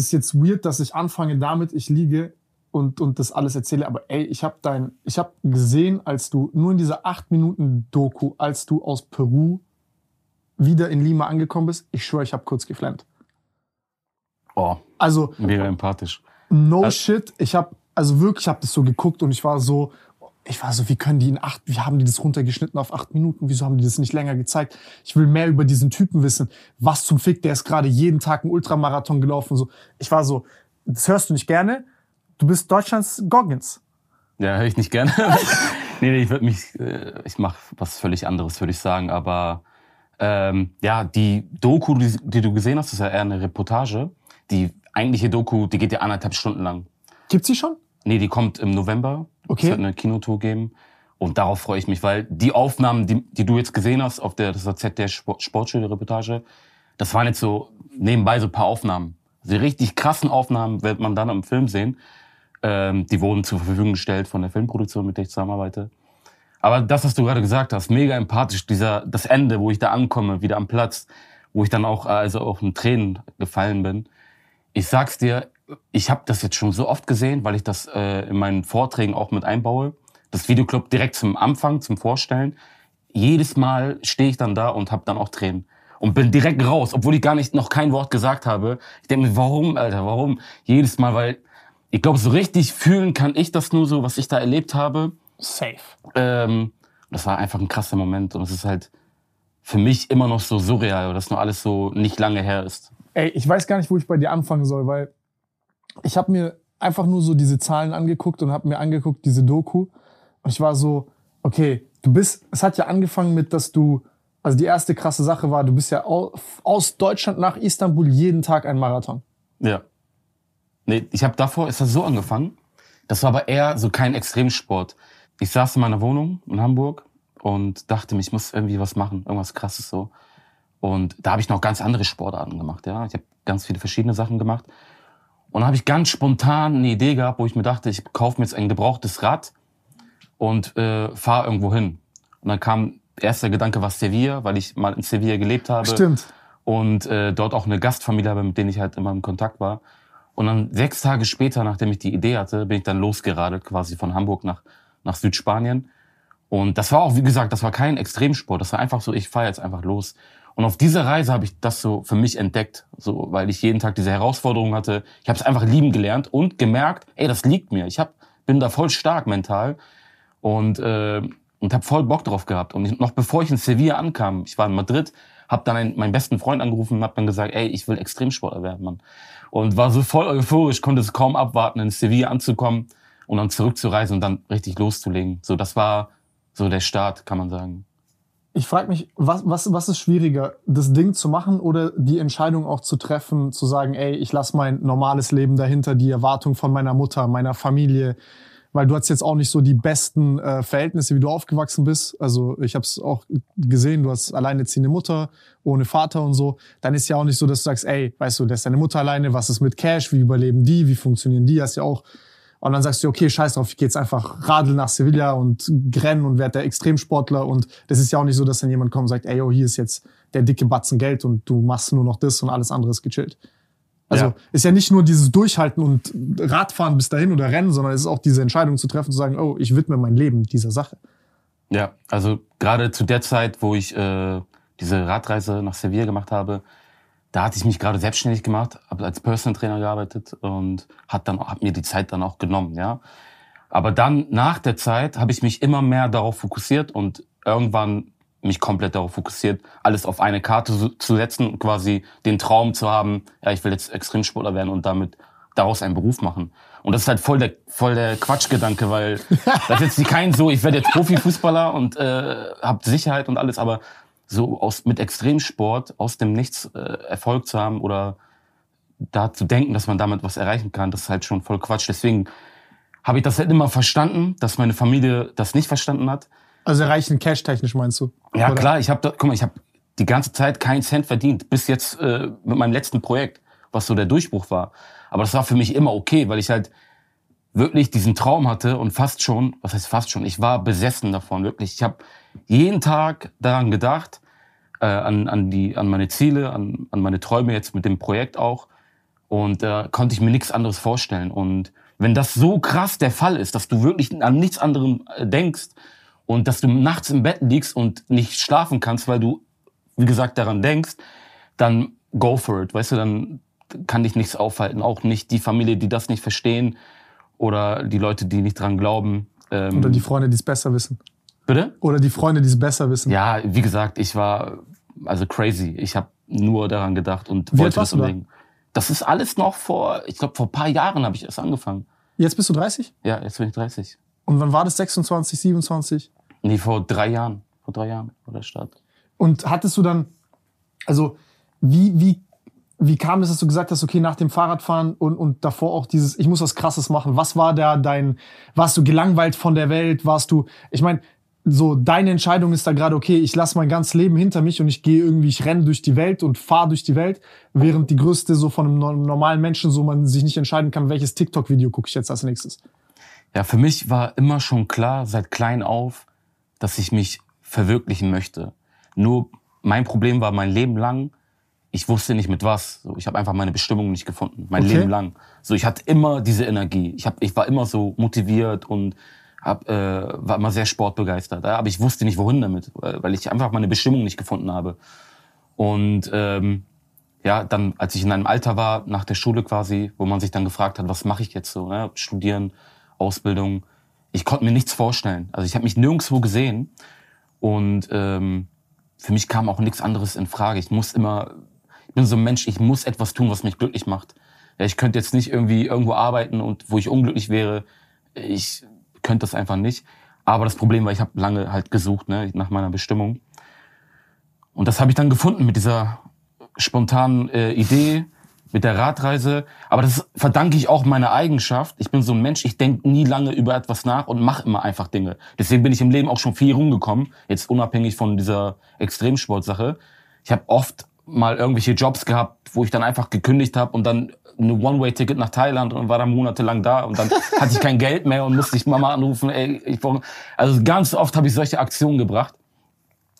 Das ist jetzt weird, dass ich anfange damit, ich liege und, und das alles erzähle, aber ey, ich habe dein, ich habe gesehen, als du nur in dieser acht Minuten Doku, als du aus Peru wieder in Lima angekommen bist, ich schwöre, ich habe kurz geflammt. Oh, also mega empathisch. No also, shit, ich habe also wirklich, ich habe das so geguckt und ich war so, ich war so, wie können die in acht, wie haben die das runtergeschnitten auf acht Minuten? Wieso haben die das nicht länger gezeigt? Ich will mehr über diesen Typen wissen. Was zum Fick, der ist gerade jeden Tag einen Ultramarathon gelaufen. So, ich war so, das hörst du nicht gerne. Du bist Deutschlands Goggins. Ja, höre ich nicht gerne. nee, nee, ich würde mich, äh, ich mache was völlig anderes, würde ich sagen. Aber ähm, ja, die Doku, die, die du gesehen hast, ist ja eher eine Reportage. Die eigentliche Doku, die geht ja anderthalb Stunden lang. Gibt's die schon? Nee, die kommt im November. Okay. Es wird eine Kinotour geben. Und darauf freue ich mich, weil die Aufnahmen, die, die du jetzt gesehen hast auf der, das war ZDF Sport, Sportschule-Reportage, das waren jetzt so nebenbei so ein paar Aufnahmen. Die richtig krassen Aufnahmen wird man dann im Film sehen. Ähm, die wurden zur Verfügung gestellt von der Filmproduktion, mit der ich zusammenarbeite. Aber das, was du gerade gesagt hast, mega empathisch, dieser, das Ende, wo ich da ankomme, wieder am Platz, wo ich dann auch, also auch in Tränen gefallen bin. Ich sag's dir, ich habe das jetzt schon so oft gesehen, weil ich das äh, in meinen Vorträgen auch mit einbaue. Das Videoclub direkt zum Anfang, zum Vorstellen. Jedes Mal stehe ich dann da und habe dann auch Tränen und bin direkt raus, obwohl ich gar nicht noch kein Wort gesagt habe. Ich denke mir, warum, Alter, warum? Jedes Mal, weil ich glaube, so richtig fühlen kann ich das nur so, was ich da erlebt habe. Safe. Ähm, das war einfach ein krasser Moment und es ist halt für mich immer noch so surreal, weil das nur alles so nicht lange her ist. Ey, ich weiß gar nicht, wo ich bei dir anfangen soll, weil ich habe mir einfach nur so diese Zahlen angeguckt und habe mir angeguckt, diese Doku. Und ich war so, okay, du bist, es hat ja angefangen mit, dass du, also die erste krasse Sache war, du bist ja aus Deutschland nach Istanbul jeden Tag ein Marathon. Ja. Nee, ich habe davor, ist das so angefangen. Das war aber eher so kein Extremsport. Ich saß in meiner Wohnung in Hamburg und dachte mir, ich muss irgendwie was machen, irgendwas krasses so. Und da habe ich noch ganz andere Sportarten gemacht, ja. Ich habe ganz viele verschiedene Sachen gemacht. Und dann habe ich ganz spontan eine Idee gehabt, wo ich mir dachte, ich kaufe mir jetzt ein gebrauchtes Rad und äh, fahre irgendwo hin. Und dann kam erster Gedanke was Sevilla, weil ich mal in Sevilla gelebt habe. Stimmt. Und äh, dort auch eine Gastfamilie habe, mit denen ich halt immer im Kontakt war. Und dann sechs Tage später, nachdem ich die Idee hatte, bin ich dann losgeradelt, quasi von Hamburg nach, nach Südspanien. Und das war auch, wie gesagt, das war kein Extremsport. Das war einfach so, ich fahre jetzt einfach los. Und auf dieser Reise habe ich das so für mich entdeckt, so weil ich jeden Tag diese Herausforderung hatte. Ich habe es einfach lieben gelernt und gemerkt, ey, das liegt mir. Ich hab, bin da voll stark mental und äh, und habe voll Bock drauf gehabt. Und ich, noch bevor ich in Sevilla ankam, ich war in Madrid, habe dann einen, meinen besten Freund angerufen und habe dann gesagt, ey, ich will Extremsportler werden, Mann. Und war so voll euphorisch, konnte es kaum abwarten, in Sevilla anzukommen und dann zurückzureisen und dann richtig loszulegen. So, das war so der Start, kann man sagen. Ich frage mich, was, was, was ist schwieriger, das Ding zu machen oder die Entscheidung auch zu treffen, zu sagen, ey, ich lasse mein normales Leben dahinter, die Erwartung von meiner Mutter, meiner Familie, weil du hast jetzt auch nicht so die besten äh, Verhältnisse, wie du aufgewachsen bist. Also ich habe es auch gesehen, du hast alleinerziehende Mutter, ohne Vater und so. Dann ist ja auch nicht so, dass du sagst, ey, weißt du, das ist deine Mutter alleine, was ist mit Cash, wie überleben die, wie funktionieren die? Hast ja auch und dann sagst du, okay, scheiß drauf, ich gehe jetzt einfach radeln nach Sevilla und rennen und werde der Extremsportler. Und das ist ja auch nicht so, dass dann jemand kommt und sagt, ey, yo, hier ist jetzt der dicke Batzen Geld und du machst nur noch das und alles andere ist gechillt. Also ja. ist ja nicht nur dieses Durchhalten und Radfahren bis dahin oder Rennen, sondern es ist auch diese Entscheidung zu treffen, zu sagen, oh, ich widme mein Leben dieser Sache. Ja, also gerade zu der Zeit, wo ich äh, diese Radreise nach Sevilla gemacht habe, da hatte ich mich gerade selbstständig gemacht, habe als Personal Trainer gearbeitet und hat dann hat mir die Zeit dann auch genommen, ja. Aber dann nach der Zeit habe ich mich immer mehr darauf fokussiert und irgendwann mich komplett darauf fokussiert, alles auf eine Karte zu setzen und quasi den Traum zu haben, ja, ich will jetzt Extremsportler werden und damit daraus einen Beruf machen. Und das ist halt voll der, voll der Quatschgedanke, weil das ist jetzt kein so, ich werde jetzt Profifußballer und äh, habe Sicherheit und alles, aber so aus mit Extremsport aus dem Nichts äh, Erfolg zu haben oder da zu denken, dass man damit was erreichen kann, das ist halt schon voll Quatsch. Deswegen habe ich das halt immer verstanden, dass meine Familie das nicht verstanden hat. Also erreichen cash-technisch meinst du? Ja oder? klar, ich habe, guck mal, ich habe die ganze Zeit keinen Cent verdient, bis jetzt äh, mit meinem letzten Projekt, was so der Durchbruch war. Aber das war für mich immer okay, weil ich halt wirklich diesen Traum hatte und fast schon, was heißt fast schon, ich war besessen davon, wirklich. Ich habe jeden Tag daran gedacht, äh, an, an, die, an meine Ziele, an, an meine Träume jetzt mit dem Projekt auch. Und da äh, konnte ich mir nichts anderes vorstellen. Und wenn das so krass der Fall ist, dass du wirklich an nichts anderem äh, denkst und dass du nachts im Bett liegst und nicht schlafen kannst, weil du, wie gesagt, daran denkst, dann go for it. Weißt du, dann kann dich nichts aufhalten. Auch nicht die Familie, die das nicht verstehen oder die Leute, die nicht dran glauben. Ähm, oder die Freunde, die es besser wissen. Bitte? Oder die Freunde, die es besser wissen. Ja, wie gesagt, ich war also crazy. Ich habe nur daran gedacht und wie wollte das unbedingt. Da? Das ist alles noch vor, ich glaube, vor ein paar Jahren habe ich erst angefangen. Jetzt bist du 30? Ja, jetzt bin ich 30. Und wann war das? 26, 27? Nee, vor drei Jahren. Vor drei Jahren war der Start. Und hattest du dann, also wie, wie wie kam es, dass du gesagt hast, okay, nach dem Fahrradfahren und, und davor auch dieses, ich muss was Krasses machen? Was war da dein, warst du gelangweilt von der Welt? Warst du, ich meine, so deine Entscheidung ist da gerade, okay, ich lasse mein ganzes Leben hinter mich und ich gehe irgendwie, ich renne durch die Welt und fahre durch die Welt, während die größte so von einem normalen Menschen so man sich nicht entscheiden kann, welches TikTok-Video gucke ich jetzt als nächstes. Ja, für mich war immer schon klar, seit klein auf, dass ich mich verwirklichen möchte. Nur mein Problem war mein Leben lang, ich wusste nicht mit was. So, ich habe einfach meine Bestimmung nicht gefunden, mein okay. Leben lang. So, ich hatte immer diese Energie. Ich, hab, ich war immer so motiviert und hab, äh, war immer sehr sportbegeistert. Ja? Aber ich wusste nicht, wohin damit, weil ich einfach meine Bestimmung nicht gefunden habe. Und ähm, ja, dann, als ich in einem Alter war, nach der Schule quasi, wo man sich dann gefragt hat, was mache ich jetzt so, ne? Studieren, Ausbildung. Ich konnte mir nichts vorstellen. Also ich habe mich nirgendwo gesehen und ähm, für mich kam auch nichts anderes in Frage. Ich muss immer ich bin so ein Mensch, ich muss etwas tun, was mich glücklich macht. Ja, ich könnte jetzt nicht irgendwie irgendwo arbeiten und wo ich unglücklich wäre. Ich könnte das einfach nicht. Aber das Problem war, ich habe lange halt gesucht ne, nach meiner Bestimmung. Und das habe ich dann gefunden mit dieser spontanen äh, Idee, mit der Radreise. Aber das verdanke ich auch meiner Eigenschaft. Ich bin so ein Mensch, ich denke nie lange über etwas nach und mache immer einfach Dinge. Deswegen bin ich im Leben auch schon viel rumgekommen, jetzt unabhängig von dieser Extremsportsache. Ich habe oft mal irgendwelche Jobs gehabt, wo ich dann einfach gekündigt habe und dann eine One-Way-Ticket nach Thailand und war dann monatelang da und dann hatte ich kein Geld mehr und musste ich Mama anrufen. Ey, ich brauch, also ganz oft habe ich solche Aktionen gebracht,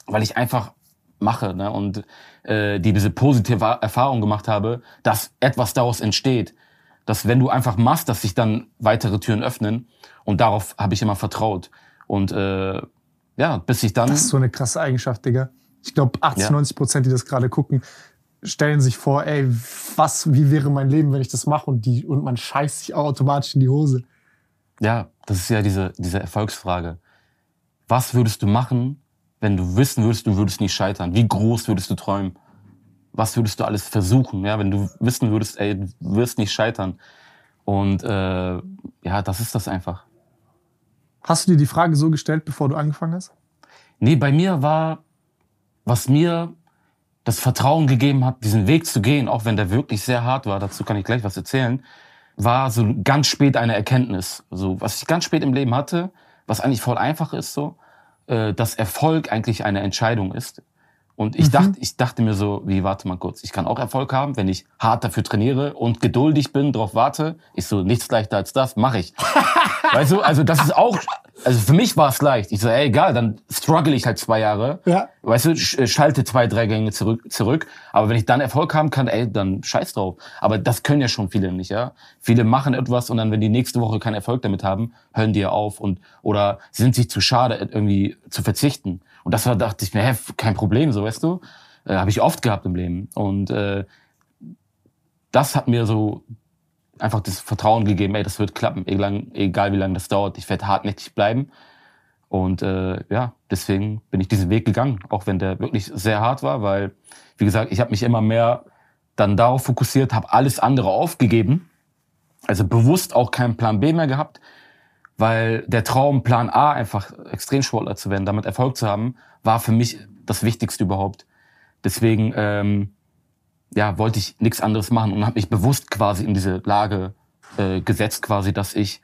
weil ich einfach mache ne? und äh, die diese positive Erfahrung gemacht habe, dass etwas daraus entsteht, dass wenn du einfach machst, dass sich dann weitere Türen öffnen und darauf habe ich immer vertraut und äh, ja, bis ich dann. Das ist so eine krasse Eigenschaft, Digga. Ich glaube, 80, ja. 90 Prozent, die das gerade gucken, stellen sich vor, ey, was, wie wäre mein Leben, wenn ich das mache und die, und man scheißt sich automatisch in die Hose. Ja, das ist ja diese, diese Erfolgsfrage. Was würdest du machen, wenn du wissen würdest, du würdest nicht scheitern? Wie groß würdest du träumen? Was würdest du alles versuchen, ja, wenn du wissen würdest, ey, du wirst nicht scheitern? Und äh, ja, das ist das einfach. Hast du dir die Frage so gestellt, bevor du angefangen hast? Nee, bei mir war was mir das Vertrauen gegeben hat, diesen Weg zu gehen, auch wenn der wirklich sehr hart war, dazu kann ich gleich was erzählen, war so ganz spät eine Erkenntnis. So, was ich ganz spät im Leben hatte, was eigentlich voll einfach ist, so, äh, dass Erfolg eigentlich eine Entscheidung ist. Und ich mhm. dachte, ich dachte mir so, wie, warte mal kurz, ich kann auch Erfolg haben, wenn ich hart dafür trainiere und geduldig bin, darauf warte. Ich so, nichts leichter als das, mache ich. Weißt du, also das ist auch also für mich war es leicht. Ich so, ey, egal, dann struggle ich halt zwei Jahre. Ja. Weißt du, schalte zwei, drei Gänge zurück, zurück. Aber wenn ich dann Erfolg haben kann, ey, dann scheiß drauf. Aber das können ja schon viele nicht, ja. Viele machen etwas und dann, wenn die nächste Woche keinen Erfolg damit haben, hören die ja auf und, oder sind sich zu schade, irgendwie zu verzichten. Und das war, dachte ich mir, hä, kein Problem, so, weißt du. Äh, Habe ich oft gehabt im Leben. Und äh, das hat mir so einfach das Vertrauen gegeben, ey, das wird klappen, egal, wie lange das dauert. Ich werde hartnäckig bleiben. Und äh, ja, deswegen bin ich diesen Weg gegangen, auch wenn der wirklich sehr hart war, weil, wie gesagt, ich habe mich immer mehr dann darauf fokussiert, habe alles andere aufgegeben, also bewusst auch keinen Plan B mehr gehabt, weil der Traum, Plan A, einfach Extremsportler zu werden, damit Erfolg zu haben, war für mich das Wichtigste überhaupt. Deswegen ähm, ja, wollte ich nichts anderes machen und habe mich bewusst quasi in diese Lage äh, gesetzt, quasi, dass ich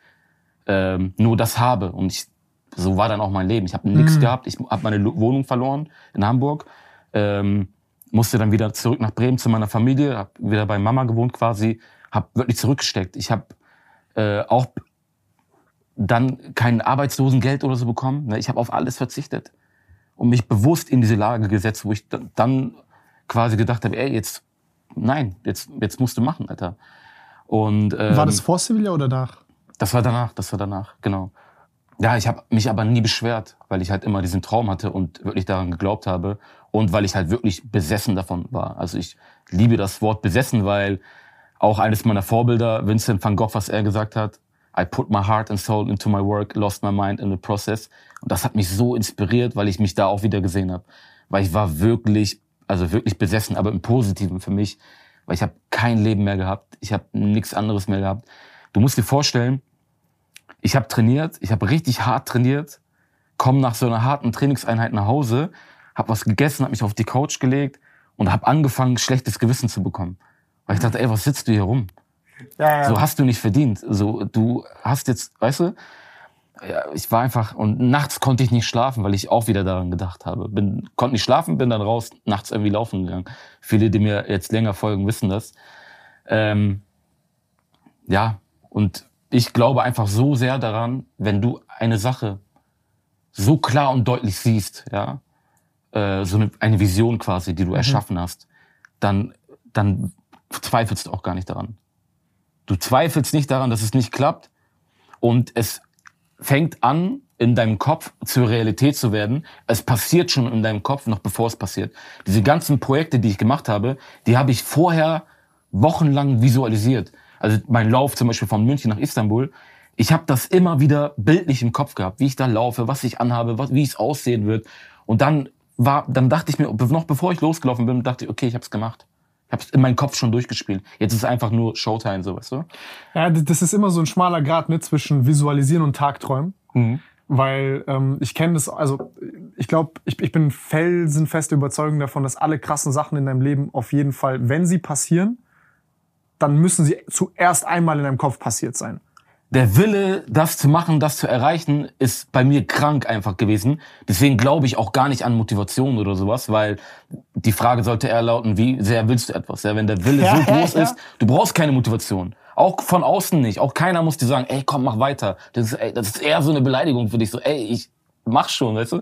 ähm, nur das habe. Und ich, so war dann auch mein Leben. Ich habe nichts mhm. gehabt. Ich habe meine Wohnung verloren in Hamburg. Ähm, musste dann wieder zurück nach Bremen zu meiner Familie, habe wieder bei Mama gewohnt quasi, habe wirklich zurückgesteckt. Ich habe äh, auch dann kein Arbeitslosengeld oder so bekommen. Ne? Ich habe auf alles verzichtet und mich bewusst in diese Lage gesetzt, wo ich dann quasi gedacht habe, ey, jetzt nein, jetzt, jetzt musst du machen, Alter. Und, ähm, war das vor Sevilla oder nach? Das war danach, das war danach, genau. Ja, ich habe mich aber nie beschwert, weil ich halt immer diesen Traum hatte und wirklich daran geglaubt habe und weil ich halt wirklich besessen davon war. Also ich liebe das Wort besessen, weil auch eines meiner Vorbilder, Vincent van Gogh, was er gesagt hat, I put my heart and soul into my work, lost my mind in the process. Und das hat mich so inspiriert, weil ich mich da auch wieder gesehen habe. Weil ich war wirklich also wirklich besessen, aber im Positiven für mich, weil ich habe kein Leben mehr gehabt, ich habe nichts anderes mehr gehabt. Du musst dir vorstellen, ich habe trainiert, ich habe richtig hart trainiert, komme nach so einer harten Trainingseinheit nach Hause, habe was gegessen, habe mich auf die Couch gelegt und habe angefangen, schlechtes Gewissen zu bekommen. Weil ich dachte, ey, was sitzt du hier rum? Ja, ja. So hast du nicht verdient. So, du hast jetzt, weißt du, ja, ich war einfach und nachts konnte ich nicht schlafen, weil ich auch wieder daran gedacht habe. Bin konnte nicht schlafen, bin dann raus nachts irgendwie laufen gegangen. Viele, die mir jetzt länger folgen, wissen das. Ähm, ja, und ich glaube einfach so sehr daran, wenn du eine Sache so klar und deutlich siehst, ja, äh, so eine, eine Vision quasi, die du mhm. erschaffen hast, dann dann zweifelst du auch gar nicht daran. Du zweifelst nicht daran, dass es nicht klappt und es fängt an, in deinem Kopf zur Realität zu werden. Es passiert schon in deinem Kopf, noch bevor es passiert. Diese ganzen Projekte, die ich gemacht habe, die habe ich vorher wochenlang visualisiert. Also mein Lauf zum Beispiel von München nach Istanbul, ich habe das immer wieder bildlich im Kopf gehabt, wie ich da laufe, was ich anhabe, was, wie es aussehen wird. Und dann war, dann dachte ich mir, noch bevor ich losgelaufen bin, dachte ich, okay, ich habe es gemacht. Es in meinem Kopf schon durchgespielt. Jetzt ist es einfach nur Showtime, so weißt du? Ja, das ist immer so ein schmaler Grad ne, zwischen Visualisieren und Tagträumen. Mhm. Weil ähm, ich kenne das, also ich glaube, ich, ich bin felsenfeste Überzeugung davon, dass alle krassen Sachen in deinem Leben auf jeden Fall, wenn sie passieren, dann müssen sie zuerst einmal in deinem Kopf passiert sein der Wille, das zu machen, das zu erreichen, ist bei mir krank einfach gewesen. Deswegen glaube ich auch gar nicht an Motivation oder sowas, weil die Frage sollte eher lauten, wie sehr willst du etwas? Ja, wenn der Wille ja, so groß ja. ist, du brauchst keine Motivation. Auch von außen nicht. Auch keiner muss dir sagen, ey, komm, mach weiter. Das ist, ey, das ist eher so eine Beleidigung für dich. So, ey, ich mach schon, weißt du?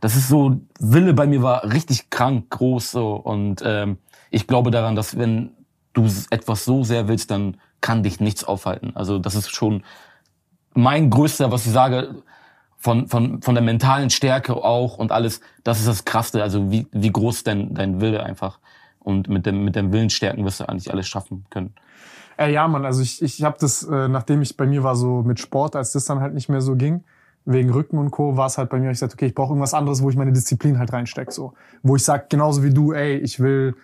Das ist so, Wille bei mir war richtig krank groß so. Und ähm, ich glaube daran, dass wenn du etwas so sehr willst, dann kann dich nichts aufhalten. Also das ist schon mein größter, was ich sage, von, von, von der mentalen Stärke auch und alles, das ist das Krasse, also wie, wie groß dein, dein Wille einfach. Und mit dem, mit dem Willensstärken wirst du eigentlich alles schaffen können. Äh, ja, Mann, also ich, ich habe das, äh, nachdem ich bei mir war so mit Sport, als das dann halt nicht mehr so ging, wegen Rücken und Co., war es halt bei mir, ich sagte, okay, ich brauche irgendwas anderes, wo ich meine Disziplin halt reinstecke. So. Wo ich sag genauso wie du, ey, ich will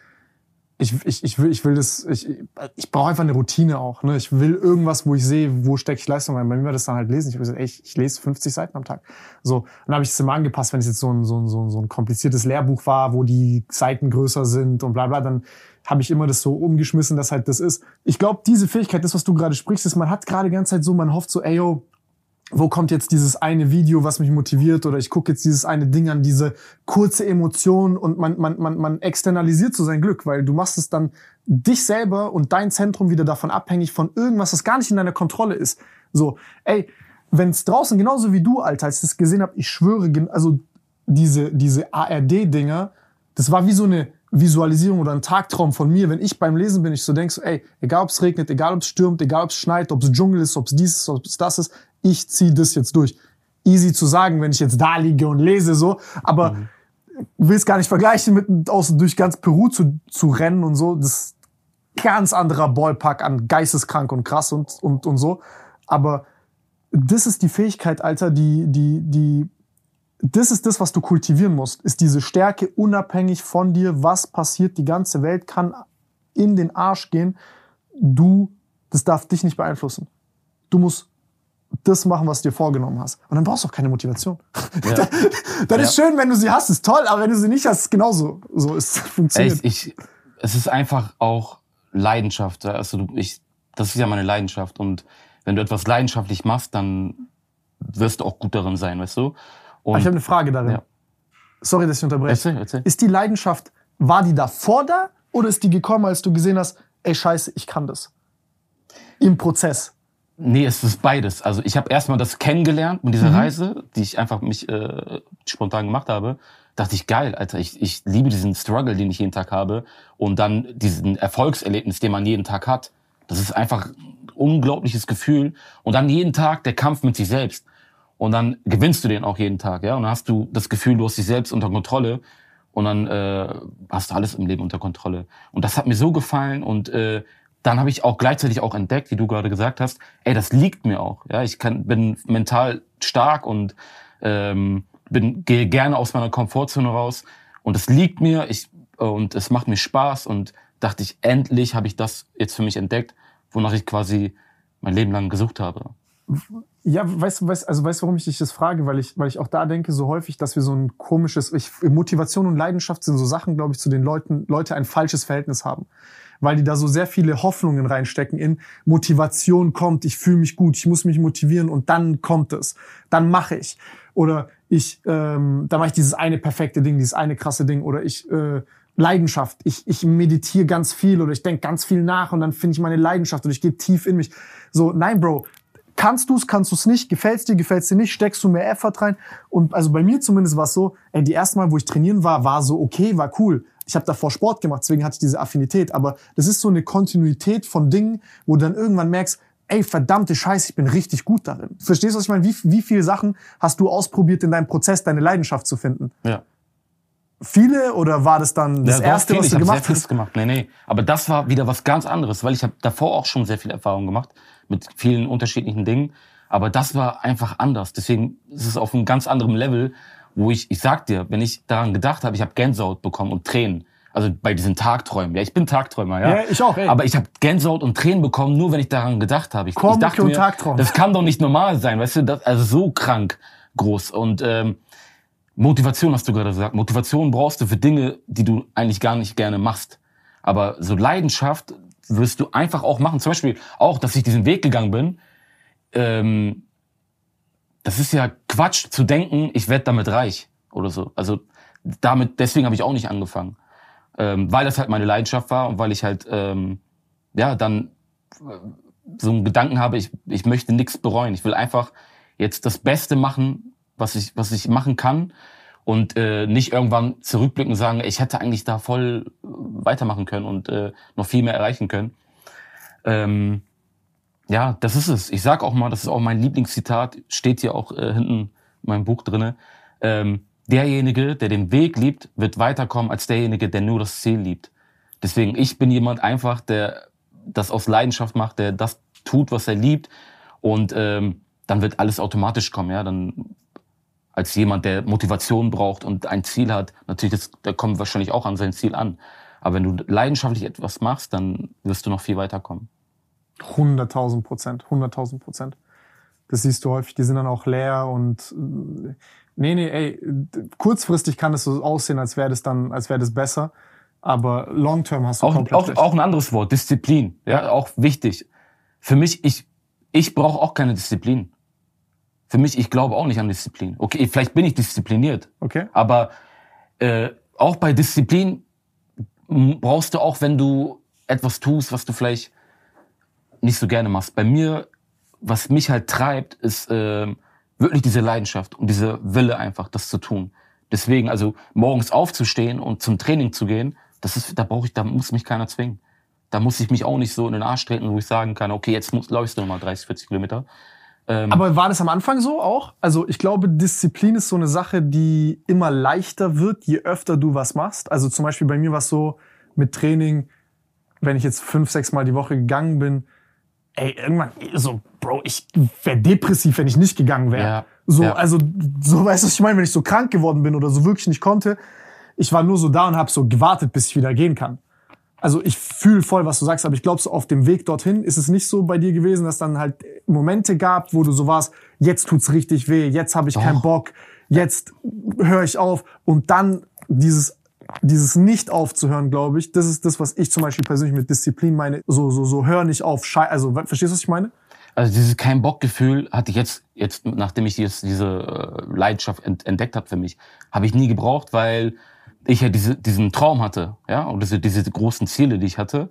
ich, ich, ich will, ich will das, ich, ich brauche einfach eine Routine auch. Ne? Ich will irgendwas, wo ich sehe, wo stecke ich Leistung rein. Bei mir war das dann halt lesen. Ich habe gesagt, ey, ich, ich lese 50 Seiten am Tag. So, dann habe ich es immer angepasst, wenn es jetzt so ein, so, ein, so, ein, so ein kompliziertes Lehrbuch war, wo die Seiten größer sind und bla bla, dann habe ich immer das so umgeschmissen, dass halt das ist. Ich glaube, diese Fähigkeit, das, was du gerade sprichst, ist, man hat gerade die ganze Zeit so, man hofft so, ey, yo, wo kommt jetzt dieses eine Video, was mich motiviert oder ich gucke jetzt dieses eine Ding an, diese kurze Emotion und man, man, man, man externalisiert so sein Glück, weil du machst es dann dich selber und dein Zentrum wieder davon abhängig von irgendwas, das gar nicht in deiner Kontrolle ist. So, ey, wenn es draußen genauso wie du, Alter, als ich das gesehen habe, ich schwöre, also diese, diese ARD-Dinger, das war wie so eine Visualisierung oder ein Tagtraum von mir, wenn ich beim Lesen bin, ich so denk so, ey, egal ob es regnet, egal ob es stürmt, egal ob es schneit, ob es Dschungel ist, ob es dies ist, ob es das ist, ich ziehe das jetzt durch. Easy zu sagen, wenn ich jetzt da liege und lese so, aber mhm. will es gar nicht vergleichen mit aus, durch ganz Peru zu, zu rennen und so. Das ist ganz anderer Ballpark an geisteskrank und krass und, und, und so. Aber das ist die Fähigkeit, Alter, die, die, die, das ist das, was du kultivieren musst, ist diese Stärke unabhängig von dir, was passiert, die ganze Welt kann in den Arsch gehen. Du, das darf dich nicht beeinflussen. Du musst das machen, was du dir vorgenommen hast. Und dann brauchst du auch keine Motivation. Ja. dann ja. ist schön, wenn du sie hast, ist toll, aber wenn du sie nicht hast, ist genauso. So ist funktioniert. Ich, ich, es ist einfach auch Leidenschaft. Also du, ich, das ist ja meine Leidenschaft. Und wenn du etwas leidenschaftlich machst, dann wirst du auch gut darin sein, weißt du? Und, ich habe eine Frage darin. Ja. Sorry, dass ich unterbreche. Erzähl, erzähl. Ist die Leidenschaft, war die davor da oder ist die gekommen, als du gesehen hast, ey Scheiße, ich kann das? Im Prozess. Nee, es ist beides. Also ich habe erstmal das kennengelernt mit dieser mhm. Reise, die ich einfach mich äh, spontan gemacht habe. Dachte ich, geil, Alter, ich, ich liebe diesen Struggle, den ich jeden Tag habe. Und dann diesen Erfolgserlebnis, den man jeden Tag hat. Das ist einfach ein unglaubliches Gefühl. Und dann jeden Tag der Kampf mit sich selbst. Und dann gewinnst du den auch jeden Tag, ja. Und dann hast du das Gefühl, du hast dich selbst unter Kontrolle. Und dann äh, hast du alles im Leben unter Kontrolle. Und das hat mir so gefallen und äh, dann habe ich auch gleichzeitig auch entdeckt, wie du gerade gesagt hast, ey, das liegt mir auch. Ja, ich kann, bin mental stark und ähm, bin gehe gerne aus meiner Komfortzone raus und es liegt mir. Ich und es macht mir Spaß und dachte ich, endlich habe ich das jetzt für mich entdeckt, wonach ich quasi mein Leben lang gesucht habe. Ja, weißt du, weißt, also weißt, warum ich dich das frage? Weil ich, weil ich auch da denke, so häufig, dass wir so ein komisches, ich, Motivation und Leidenschaft sind so Sachen, glaube ich, zu den Leuten, Leute ein falsches Verhältnis haben weil die da so sehr viele Hoffnungen reinstecken in Motivation kommt, ich fühle mich gut, ich muss mich motivieren und dann kommt es, dann mache ich. Oder ich, ähm, da mache ich dieses eine perfekte Ding, dieses eine krasse Ding. Oder ich äh, Leidenschaft, ich, ich meditiere ganz viel oder ich denke ganz viel nach und dann finde ich meine Leidenschaft und ich gehe tief in mich. So, nein, Bro, kannst du es, kannst du es nicht, gefällt's dir, gefällt's dir nicht, steckst du mehr Effort rein. Und also bei mir zumindest war es so, ey, die erste Mal, wo ich trainieren war, war so okay, war cool ich habe davor Sport gemacht, deswegen hatte ich diese Affinität. Aber das ist so eine Kontinuität von Dingen, wo du dann irgendwann merkst, ey, verdammte Scheiße, ich bin richtig gut darin. Verstehst du, was ich meine? Wie, wie viele Sachen hast du ausprobiert in deinem Prozess, deine Leidenschaft zu finden? Ja. Viele oder war das dann das ja, erste, was du ich gemacht sehr hast? gemacht. Nee, nee. Aber das war wieder was ganz anderes, weil ich habe davor auch schon sehr viel Erfahrung gemacht mit vielen unterschiedlichen Dingen. Aber das war einfach anders. Deswegen ist es auf einem ganz anderen Level wo ich, ich sag dir, wenn ich daran gedacht habe, ich habe Gänsehaut bekommen und Tränen. Also bei diesen Tagträumen. Ja, ich bin Tagträumer, ja. Ja, ich auch, ey. Aber ich habe Gänsehaut und Tränen bekommen, nur wenn ich daran gedacht habe. Ich, ich dachte mir, Tagtraum. das kann doch nicht normal sein, weißt du, das, also so krank groß. Und ähm, Motivation hast du gerade gesagt. Motivation brauchst du für Dinge, die du eigentlich gar nicht gerne machst. Aber so Leidenschaft wirst du einfach auch machen. Zum Beispiel auch, dass ich diesen Weg gegangen bin. Ähm, das ist ja Quatsch zu denken, ich werde damit reich oder so. Also damit, deswegen habe ich auch nicht angefangen. Ähm, weil das halt meine Leidenschaft war und weil ich halt, ähm, ja, dann äh, so einen Gedanken habe, ich, ich möchte nichts bereuen. Ich will einfach jetzt das Beste machen, was ich, was ich machen kann und äh, nicht irgendwann zurückblicken und sagen, ich hätte eigentlich da voll weitermachen können und äh, noch viel mehr erreichen können. Ähm, ja, das ist es. Ich sag auch mal, das ist auch mein Lieblingszitat, steht hier auch äh, hinten in meinem Buch drinne. Ähm, derjenige, der den Weg liebt, wird weiterkommen als derjenige, der nur das Ziel liebt. Deswegen, ich bin jemand einfach, der das aus Leidenschaft macht, der das tut, was er liebt. Und ähm, dann wird alles automatisch kommen. Ja, dann als jemand, der Motivation braucht und ein Ziel hat, natürlich, das, der kommt wahrscheinlich auch an sein Ziel an. Aber wenn du leidenschaftlich etwas machst, dann wirst du noch viel weiterkommen. 100.000 Prozent, 100.000 Prozent. Das siehst du häufig, die sind dann auch leer und äh, nee, nee, ey, kurzfristig kann es so aussehen, als wäre das dann, als wäre das besser, aber long term hast du auch, komplett auch, recht. auch ein anderes Wort, Disziplin, ja, auch wichtig. Für mich, ich, ich brauche auch keine Disziplin. Für mich, ich glaube auch nicht an Disziplin. Okay, vielleicht bin ich diszipliniert. Okay. Aber äh, auch bei Disziplin brauchst du auch, wenn du etwas tust, was du vielleicht nicht so gerne machst. Bei mir, was mich halt treibt, ist äh, wirklich diese Leidenschaft und diese Wille einfach, das zu tun. Deswegen, also morgens aufzustehen und zum Training zu gehen, das ist, da brauche ich, da muss mich keiner zwingen. Da muss ich mich auch nicht so in den Arsch treten, wo ich sagen kann, okay, jetzt muss, läufst du nochmal 30, 40 Kilometer. Ähm, Aber war das am Anfang so auch? Also ich glaube, Disziplin ist so eine Sache, die immer leichter wird, je öfter du was machst. Also zum Beispiel bei mir war es so mit Training, wenn ich jetzt fünf, sechs Mal die Woche gegangen bin, ey, irgendwann, so, Bro, ich wäre depressiv, wenn ich nicht gegangen wäre. Ja, so, ja. also, so weißt du, was ich meine, wenn ich so krank geworden bin oder so wirklich nicht konnte, ich war nur so da und habe so gewartet, bis ich wieder gehen kann. Also ich fühle voll, was du sagst, aber ich glaube, so auf dem Weg dorthin ist es nicht so bei dir gewesen, dass dann halt Momente gab, wo du so warst, jetzt tut's richtig weh, jetzt habe ich Doch. keinen Bock, jetzt höre ich auf und dann dieses dieses nicht aufzuhören, glaube ich, das ist das, was ich zum Beispiel persönlich mit Disziplin meine. So, so, so, hör nicht auf, schei also, verstehst du, was ich meine? Also dieses kein Bock-Gefühl hatte ich jetzt, jetzt, nachdem ich jetzt diese äh, Leidenschaft entdeckt habe für mich, habe ich nie gebraucht, weil ich ja diese, diesen Traum hatte, ja, und diese, diese großen Ziele, die ich hatte.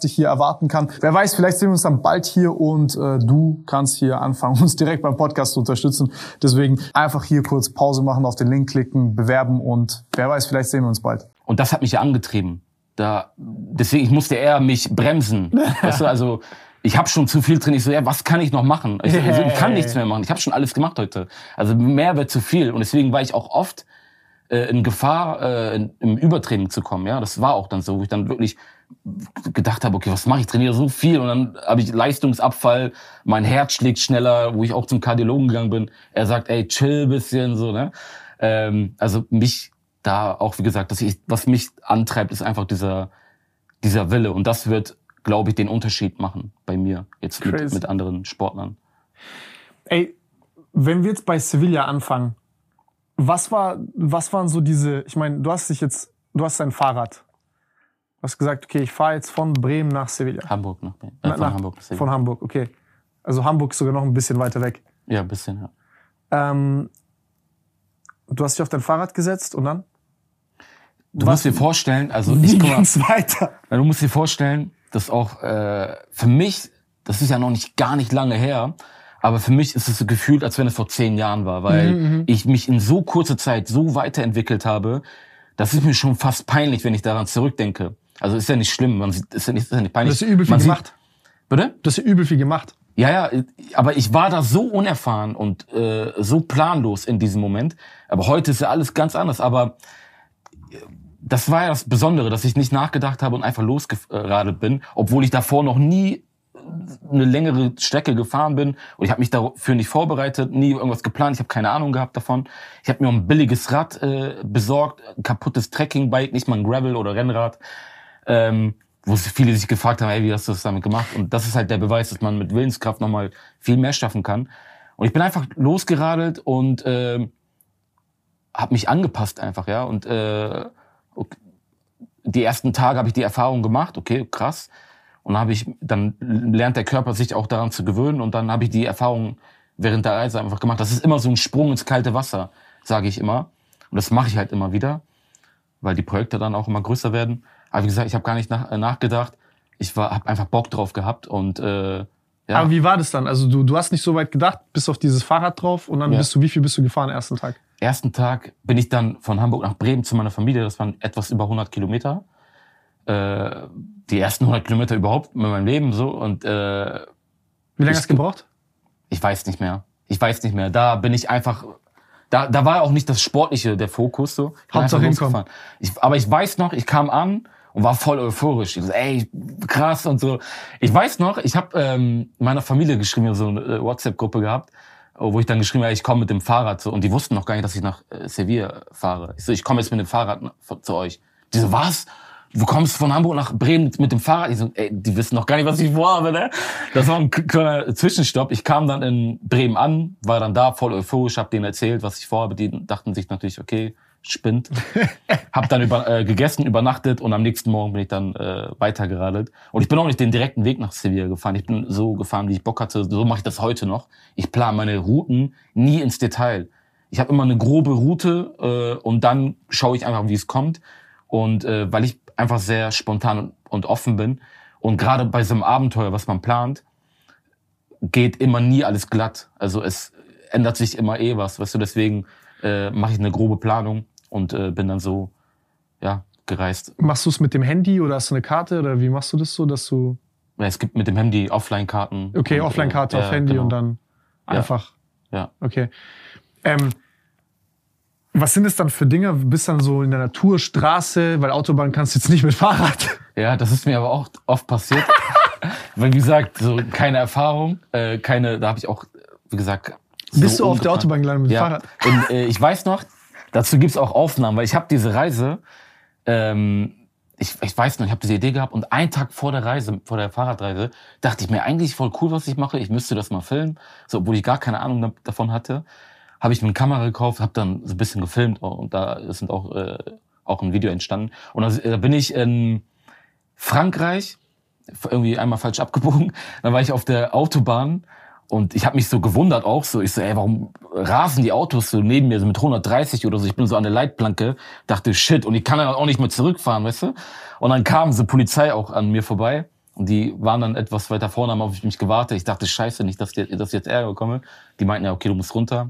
dich hier erwarten kann. Wer weiß, vielleicht sehen wir uns dann bald hier und äh, du kannst hier anfangen, uns direkt beim Podcast zu unterstützen. Deswegen einfach hier kurz Pause machen, auf den Link klicken, bewerben und wer weiß, vielleicht sehen wir uns bald. Und das hat mich ja angetrieben. Da, deswegen, ich musste eher mich bremsen. weißt du, also ich habe schon zu viel drin. Ich so, ja, was kann ich noch machen? Ich, also, ich kann nichts mehr machen. Ich habe schon alles gemacht heute. Also mehr wird zu viel. Und deswegen war ich auch oft äh, in Gefahr, äh, im Übertraining zu kommen. Ja, das war auch dann so, wo ich dann wirklich gedacht habe, okay, was mache ich? trainiere so viel und dann habe ich Leistungsabfall, mein Herz schlägt schneller, wo ich auch zum Kardiologen gegangen bin. Er sagt, ey, chill bisschen so, ne? Ähm, also mich da auch, wie gesagt, dass ich, was mich antreibt, ist einfach dieser dieser Wille und das wird, glaube ich, den Unterschied machen bei mir jetzt mit, mit anderen Sportlern. Ey, wenn wir jetzt bei Sevilla anfangen, was war, was waren so diese? Ich meine, du hast dich jetzt, du hast dein Fahrrad hast gesagt, okay, ich fahre jetzt von Bremen nach Sevilla. Hamburg nach Bremen. Äh, von nach, Hamburg nach Sevilla. Von Hamburg, okay. Also Hamburg ist sogar noch ein bisschen weiter weg. Ja, ein bisschen, ja. Ähm, du hast dich auf dein Fahrrad gesetzt und dann? Du musst dir vorstellen, also ich guck mal, weiter. Du musst dir vorstellen, dass auch äh, für mich, das ist ja noch nicht gar nicht lange her, aber für mich ist es so gefühlt, als wenn es vor zehn Jahren war, weil mhm, mhm. ich mich in so kurzer Zeit so weiterentwickelt habe, das ist mir schon fast peinlich, wenn ich daran zurückdenke. Also ist ja nicht schlimm, man sieht, ist ja nicht, ist ja nicht peinlich. Hast ja übel viel man gemacht. Sieht, bitte? Hast ja übel viel gemacht. Ja, ja, aber ich war da so unerfahren und äh, so planlos in diesem Moment. Aber heute ist ja alles ganz anders. Aber äh, das war ja das Besondere, dass ich nicht nachgedacht habe und einfach losgeradelt bin, obwohl ich davor noch nie eine längere Strecke gefahren bin und ich habe mich dafür nicht vorbereitet, nie irgendwas geplant, ich habe keine Ahnung gehabt davon. Ich habe mir ein billiges Rad äh, besorgt, ein kaputtes Trekkingbike, nicht mal ein Gravel oder Rennrad ähm, wo viele sich gefragt haben, hey, wie hast du das damit gemacht? Und das ist halt der Beweis, dass man mit Willenskraft nochmal viel mehr schaffen kann. Und ich bin einfach losgeradelt und äh, habe mich angepasst einfach, ja. Und äh, okay. die ersten Tage habe ich die Erfahrung gemacht, okay, krass. Und dann ich, dann lernt der Körper sich auch daran zu gewöhnen und dann habe ich die Erfahrung während der Reise einfach gemacht. Das ist immer so ein Sprung ins kalte Wasser, sage ich immer. Und das mache ich halt immer wieder, weil die Projekte dann auch immer größer werden. Aber wie gesagt, ich habe gar nicht nach, äh, nachgedacht. Ich habe einfach Bock drauf gehabt und äh, ja. Aber wie war das dann? Also du, du hast nicht so weit gedacht, bist auf dieses Fahrrad drauf und dann ja. bist du, wie viel bist du gefahren ersten Tag? Ersten Tag bin ich dann von Hamburg nach Bremen zu meiner Familie. Das waren etwas über 100 Kilometer. Äh, die ersten 100 Kilometer überhaupt in meinem Leben so und äh, Wie lange hast du gebraucht? Ich weiß nicht mehr. Ich weiß nicht mehr. Da bin ich einfach da, da war auch nicht das Sportliche der Fokus so. Ich Hauptsache hinkommen. Ich, aber ich weiß noch, ich kam an und war voll euphorisch. Ich so, ey, krass und so. Ich weiß noch, ich habe ähm, meiner Familie geschrieben, so eine äh, WhatsApp-Gruppe gehabt, wo ich dann geschrieben habe, ich komme mit dem Fahrrad so. Und die wussten noch gar nicht, dass ich nach äh, Sevilla fahre. Ich so, ich komme jetzt mit dem Fahrrad zu euch. Die so, was? Du kommst von Hamburg nach Bremen mit dem Fahrrad. Ich so, ey, die wissen noch gar nicht, was ich vorhabe, ne? Das war ein kleiner Zwischenstopp. Ich kam dann in Bremen an, war dann da voll euphorisch, hab denen erzählt, was ich vorhabe. Die dachten sich natürlich, okay, spinnt. hab dann über, äh, gegessen, übernachtet und am nächsten Morgen bin ich dann äh, weitergeradelt. Und ich bin auch nicht den direkten Weg nach Sevilla gefahren. Ich bin so gefahren, wie ich Bock hatte. So mache ich das heute noch. Ich plane meine Routen nie ins Detail. Ich habe immer eine grobe Route äh, und dann schaue ich einfach, wie es kommt. Und äh, weil ich einfach sehr spontan und offen bin und gerade bei so einem Abenteuer, was man plant, geht immer nie alles glatt. Also es ändert sich immer eh was, weißt du, deswegen äh, mache ich eine grobe Planung und äh, bin dann so, ja, gereist. Machst du es mit dem Handy oder hast du eine Karte oder wie machst du das so, dass du... Ja, es gibt mit dem Handy Offline-Karten. Okay, Offline-Karte äh, auf Handy genau. und dann einfach... Ja. ja. Okay. Ähm, was sind es dann für Dinge? Du bist dann so in der Naturstraße, weil Autobahn kannst du jetzt nicht mit Fahrrad. Ja, das ist mir aber auch oft passiert. weil, wie gesagt, so keine Erfahrung, äh, keine, da habe ich auch, wie gesagt. So Bist du auf der Autobahn gelandet mit ja. Fahrrad? Und, äh, ich weiß noch, dazu gibt's auch Aufnahmen, weil ich habe diese Reise, ähm, ich, ich weiß noch, ich habe diese Idee gehabt und einen Tag vor der Reise, vor der Fahrradreise, dachte ich mir eigentlich voll cool, was ich mache. Ich müsste das mal filmen, so, obwohl ich gar keine Ahnung davon hatte. Habe ich mir eine Kamera gekauft, habe dann so ein bisschen gefilmt und da ist auch äh, auch ein Video entstanden. Und da, da bin ich in Frankreich irgendwie einmal falsch abgebogen. Dann war ich auf der Autobahn und ich habe mich so gewundert auch so. Ich so, ey, warum rasen die Autos so neben mir so mit 130 oder so? Ich bin so an der Leitplanke, dachte shit und ich kann dann auch nicht mehr zurückfahren, weißt du? Und dann kam so Polizei auch an mir vorbei und die waren dann etwas weiter vorne, haben auf mich gewartet. Ich dachte scheiße, nicht, dass, die, dass ich jetzt Ärger bekomme. Die meinten ja, okay, du musst runter.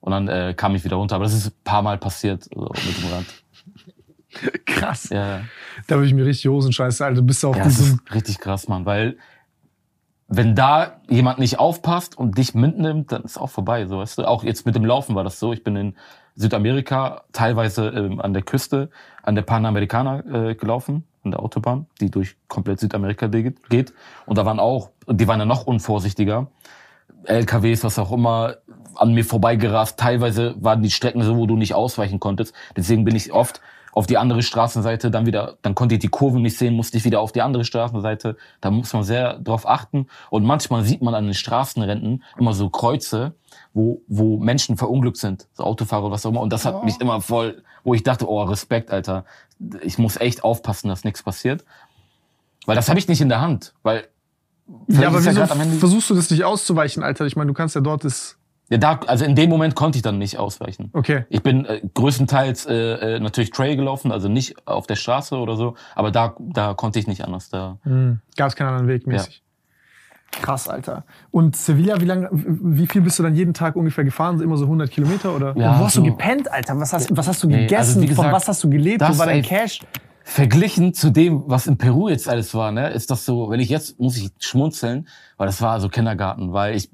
Und dann äh, kam ich wieder runter. Aber das ist ein paar Mal passiert also mit dem Rad. Krass. Ja. Da würde ich mir richtig Hosenscheiße, Alter. Du bist auf ja, diesem. Das ist richtig krass, Mann. Weil wenn da jemand nicht aufpasst und dich mitnimmt, dann ist auch vorbei. So, weißt du? Auch jetzt mit dem Laufen war das so. Ich bin in Südamerika, teilweise ähm, an der Küste, an der Panamericana äh, gelaufen, an der Autobahn, die durch komplett Südamerika geht. Und da waren auch, die waren ja noch unvorsichtiger. LKWs, was auch immer, an mir vorbeigerast. Teilweise waren die Strecken so, wo du nicht ausweichen konntest. Deswegen bin ich oft auf die andere Straßenseite, dann wieder, dann konnte ich die Kurven nicht sehen, musste ich wieder auf die andere Straßenseite. Da muss man sehr drauf achten. Und manchmal sieht man an den Straßenränden immer so Kreuze, wo, wo Menschen verunglückt sind, so Autofahrer oder was auch immer. Und das hat oh. mich immer voll, wo ich dachte, oh, Respekt, Alter. Ich muss echt aufpassen, dass nichts passiert. Weil das habe ich nicht in der Hand. Weil ja, aber wieso ja versuchst du das nicht auszuweichen, Alter? Ich meine, du kannst ja dort das ja, da, also in dem Moment konnte ich dann nicht ausweichen. Okay. Ich bin äh, größtenteils äh, äh, natürlich Trail gelaufen, also nicht auf der Straße oder so, aber da, da konnte ich nicht anders. Da mhm. gab es keinen anderen Weg mäßig. Ja. Krass, Alter. Und Sevilla, wie lange, wie viel bist du dann jeden Tag ungefähr gefahren? Immer so 100 Kilometer oder? Ja, wo hast so. du gepennt, Alter? Was hast, was hast du gegessen? Also gesagt, Von was hast du gelebt? Wo war dein Cash? Verglichen zu dem, was in Peru jetzt alles war, ne, ist das so, wenn ich jetzt, muss ich schmunzeln, weil das war so Kindergarten, weil ich,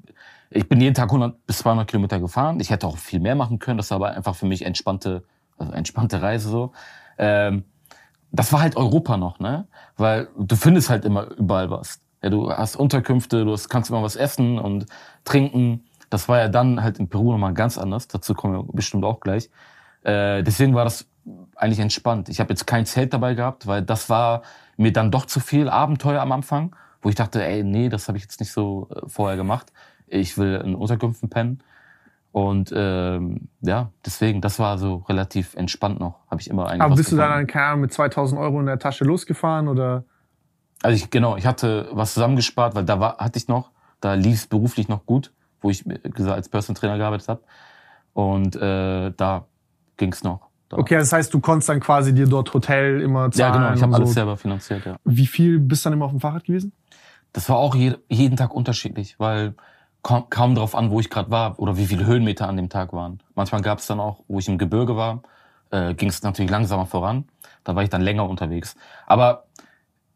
ich bin jeden Tag 100 bis 200 Kilometer gefahren. Ich hätte auch viel mehr machen können. Das war aber einfach für mich entspannte, also entspannte Reise so. Ähm, das war halt Europa noch, ne? Weil du findest halt immer überall was. Ja, du hast Unterkünfte, du hast, kannst immer was essen und trinken. Das war ja dann halt in Peru nochmal ganz anders. Dazu kommen wir bestimmt auch gleich. Äh, deswegen war das eigentlich entspannt. Ich habe jetzt kein Zelt dabei gehabt, weil das war mir dann doch zu viel Abenteuer am Anfang, wo ich dachte, ey, nee, das habe ich jetzt nicht so äh, vorher gemacht ich will in Unterkünften pennen. Und ähm, ja, deswegen, das war so relativ entspannt noch. Habe ich immer eigentlich. Aber bist du dann, keine Ahnung, mit 2000 Euro in der Tasche losgefahren oder? Also ich, genau, ich hatte was zusammengespart, weil da war, hatte ich noch, da lief es beruflich noch gut, wo ich als Personal Trainer gearbeitet habe. Und äh, da ging es noch. Da. Okay, das heißt, du konntest dann quasi dir dort Hotel immer zahlen. Ja, genau, ich habe so. alles selber finanziert, ja. Wie viel bist du dann immer auf dem Fahrrad gewesen? Das war auch je, jeden Tag unterschiedlich, weil kaum, kaum darauf an, wo ich gerade war oder wie viele Höhenmeter an dem Tag waren. Manchmal gab es dann auch, wo ich im Gebirge war, äh, ging es natürlich langsamer voran. Da war ich dann länger unterwegs. Aber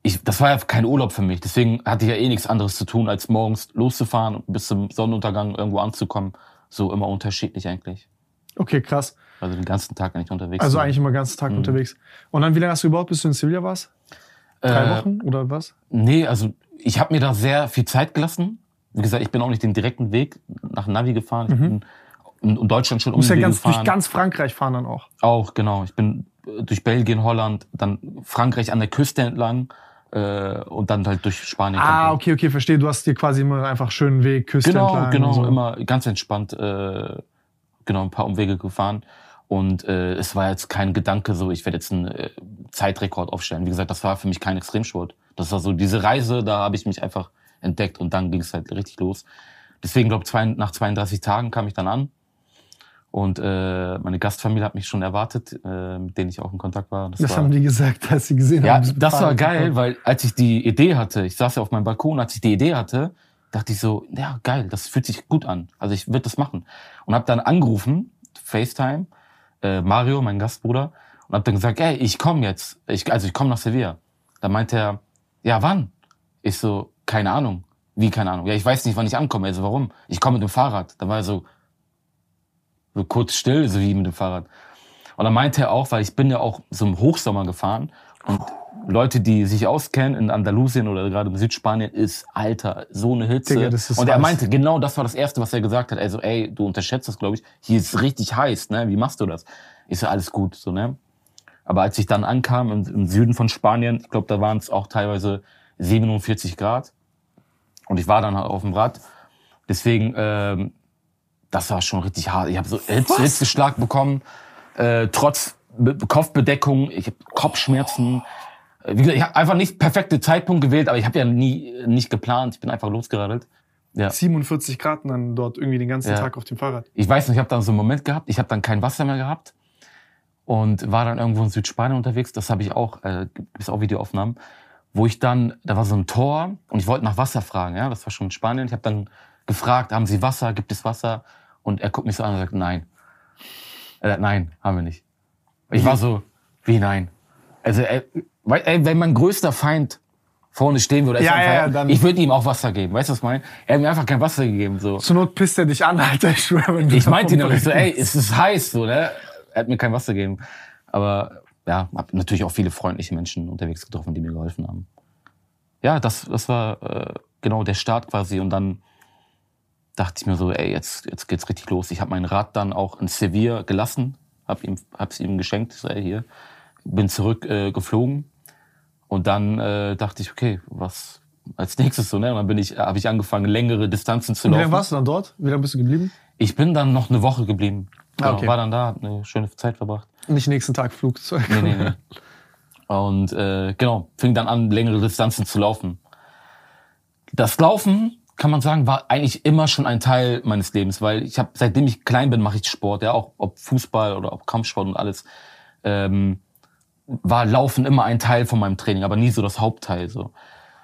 ich, das war ja kein Urlaub für mich. Deswegen hatte ich ja eh nichts anderes zu tun, als morgens loszufahren und bis zum Sonnenuntergang irgendwo anzukommen. So immer unterschiedlich eigentlich. Okay, krass. Also den ganzen Tag eigentlich unterwegs. Also eigentlich immer den ganzen Tag mhm. unterwegs. Und dann, wie lange hast du überhaupt, bis du in Sevilla warst? Drei äh, Wochen oder was? Nee, also ich habe mir da sehr viel Zeit gelassen wie gesagt, ich bin auch nicht den direkten Weg nach Navi gefahren. Ich mhm. bin in Deutschland schon umgefahren. Du musst ja ganz, durch ganz Frankreich fahren dann auch. Auch, genau. Ich bin äh, durch Belgien, Holland, dann Frankreich an der Küste entlang äh, und dann halt durch Spanien. Ah, okay, okay, verstehe. Du hast dir quasi immer einfach schönen Weg, Küste genau, entlang. Genau, genau, so. immer ganz entspannt, äh, genau, ein paar Umwege gefahren. Und äh, es war jetzt kein Gedanke so, ich werde jetzt einen äh, Zeitrekord aufstellen. Wie gesagt, das war für mich kein Extremsport. Das war so diese Reise, da habe ich mich einfach entdeckt und dann ging es halt richtig los. Deswegen glaube ich, nach 32 Tagen kam ich dann an und äh, meine Gastfamilie hat mich schon erwartet, äh, mit denen ich auch in Kontakt war. Das, das war, haben die gesagt, als sie gesehen ja, haben. Ja, das war geil, weil als ich die Idee hatte, ich saß ja auf meinem Balkon, als ich die Idee hatte, dachte ich so, ja geil, das fühlt sich gut an. Also ich würde das machen und habe dann angerufen, FaceTime, äh, Mario, mein Gastbruder, und habe dann gesagt, ey, ich komme jetzt, ich, also ich komme nach Sevilla. Da meinte er, ja wann? Ich so, keine Ahnung. Wie keine Ahnung? Ja, ich weiß nicht, wann ich ankomme. Also warum? Ich komme mit dem Fahrrad. Da war er so, so kurz still, so wie mit dem Fahrrad. Und dann meinte er auch, weil ich bin ja auch so im Hochsommer gefahren und Leute, die sich auskennen in Andalusien oder gerade in Südspanien, ist, Alter, so eine Hitze. Digga, und er meinte, genau das war das Erste, was er gesagt hat. Also, ey, du unterschätzt das, glaube ich. Hier ist richtig heiß, ne? Wie machst du das? Ich so, alles gut, so, ne? Aber als ich dann ankam im, im Süden von Spanien, ich glaube, da waren es auch teilweise 47 Grad. Und ich war dann halt auf dem Rad. Deswegen, ähm, das war schon richtig hart. Ich habe so Hitze, Hitzeschlag bekommen, äh, trotz Be Kopfbedeckung, ich habe Kopfschmerzen. Wie gesagt, ich habe einfach nicht perfekte Zeitpunkt gewählt, aber ich habe ja nie nicht geplant. Ich bin einfach losgeradelt. Ja. 47 Grad dann dort irgendwie den ganzen ja. Tag auf dem Fahrrad. Ich weiß nicht, ich habe dann so einen Moment gehabt, ich habe dann kein Wasser mehr gehabt und war dann irgendwo in Südspanien unterwegs. Das habe ich auch, äh, gibt auch Videoaufnahmen, wo ich dann, da war so ein Tor und ich wollte nach Wasser fragen. Ja, das war schon in Spanien. Ich habe dann gefragt, haben Sie Wasser? Gibt es Wasser? Und er guckt mich so an und sagt, nein. Er sagt, nein, haben wir nicht. Ich war so, wie nein? Also, ey, ey, wenn mein größter Feind vorne stehen würde, ja, ja, ja, dann ich würde ihm auch Wasser geben. Weißt du, was ich meine? Er hat mir einfach kein Wasser gegeben. So. Zur Not pisst er dich an, Alter. Ich schwöre, wenn du Ich meinte ihn auch so, ey, es ist heiß, so, ne? Er hat mir kein Wasser gegeben. Aber ja, hab natürlich auch viele freundliche Menschen unterwegs getroffen, die mir geholfen haben. Ja, das, das war äh, genau der Start quasi. Und dann dachte ich mir so, ey, jetzt, jetzt geht's richtig los. Ich habe mein Rad dann auch in Sevilla gelassen, hab ihm, hab's ihm geschenkt, so, ey, hier, bin zurück äh, geflogen und dann äh, dachte ich, okay, was als nächstes so, ne? Und dann bin ich, habe ich angefangen, längere Distanzen zu laufen. Wie lange warst du dann dort? Wie lange bist du geblieben? Ich bin dann noch eine Woche geblieben. Ah, okay. War dann da, hab eine schöne Zeit verbracht. Nicht nächsten Tag Flugzeug. Nee, nee, nee. Und äh, genau, fing dann an, längere Distanzen zu laufen. Das Laufen kann man sagen, war eigentlich immer schon ein Teil meines Lebens, weil ich habe, seitdem ich klein bin, mache ich Sport, ja, auch ob Fußball oder ob Kampfsport und alles, ähm, war Laufen immer ein Teil von meinem Training, aber nie so das Hauptteil so.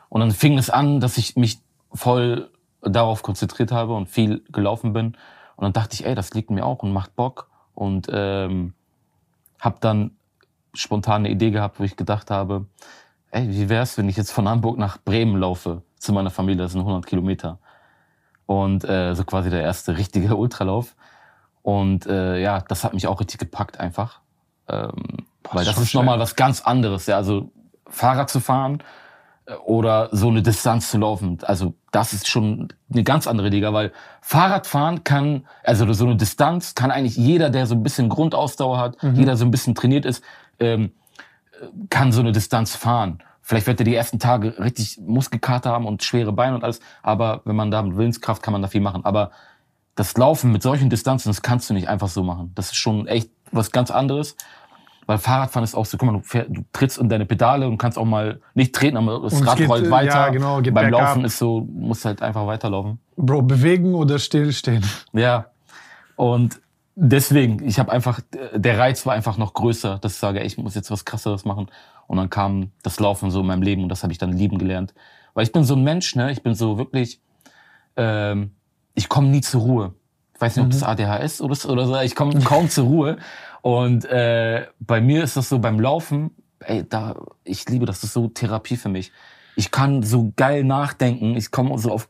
Und dann fing es an, dass ich mich voll darauf konzentriert habe und viel gelaufen bin. Und dann dachte ich, ey, das liegt mir auch und macht Bock. Und ähm, habe dann spontan eine Idee gehabt, wo ich gedacht habe, ey, wie wär's, wenn ich jetzt von Hamburg nach Bremen laufe? zu meiner Familie, das sind 100 Kilometer. Und äh, so quasi der erste richtige Ultralauf. Und äh, ja, das hat mich auch richtig gepackt einfach. Ähm, Boah, weil das ist nochmal was ganz anderes. Ja, also Fahrrad zu fahren oder so eine Distanz zu laufen. Also das ist schon eine ganz andere Liga, weil Fahrradfahren kann, also so eine Distanz kann eigentlich jeder, der so ein bisschen Grundausdauer hat, mhm. jeder so ein bisschen trainiert ist, ähm, kann so eine Distanz fahren. Vielleicht wird er die ersten Tage richtig Muskelkater haben und schwere Beine und alles. Aber wenn man da mit Willenskraft kann man da viel machen. Aber das Laufen mit solchen Distanzen, das kannst du nicht einfach so machen. Das ist schon echt was ganz anderes. Weil Fahrradfahren ist auch so, guck mal, du, fähr, du trittst in deine Pedale und kannst auch mal nicht treten, aber das und Rad geht, rollt weiter. Ja, genau, geht Beim Laufen ab. ist so, musst halt einfach weiterlaufen. Bro, bewegen oder stillstehen. Ja. Und deswegen, ich habe einfach, der Reiz war einfach noch größer, dass ich sage, ey, ich muss jetzt was krasseres machen. Und dann kam das Laufen so in meinem Leben und das habe ich dann lieben gelernt. Weil ich bin so ein Mensch, ne? Ich bin so wirklich, ähm, ich komme nie zur Ruhe. Ich weiß nicht, ob das mhm. ADHS oder so, ich komme kaum zur Ruhe. Und äh, bei mir ist das so beim Laufen, ey, da, ich liebe das, das ist so Therapie für mich. Ich kann so geil nachdenken, ich komme so auf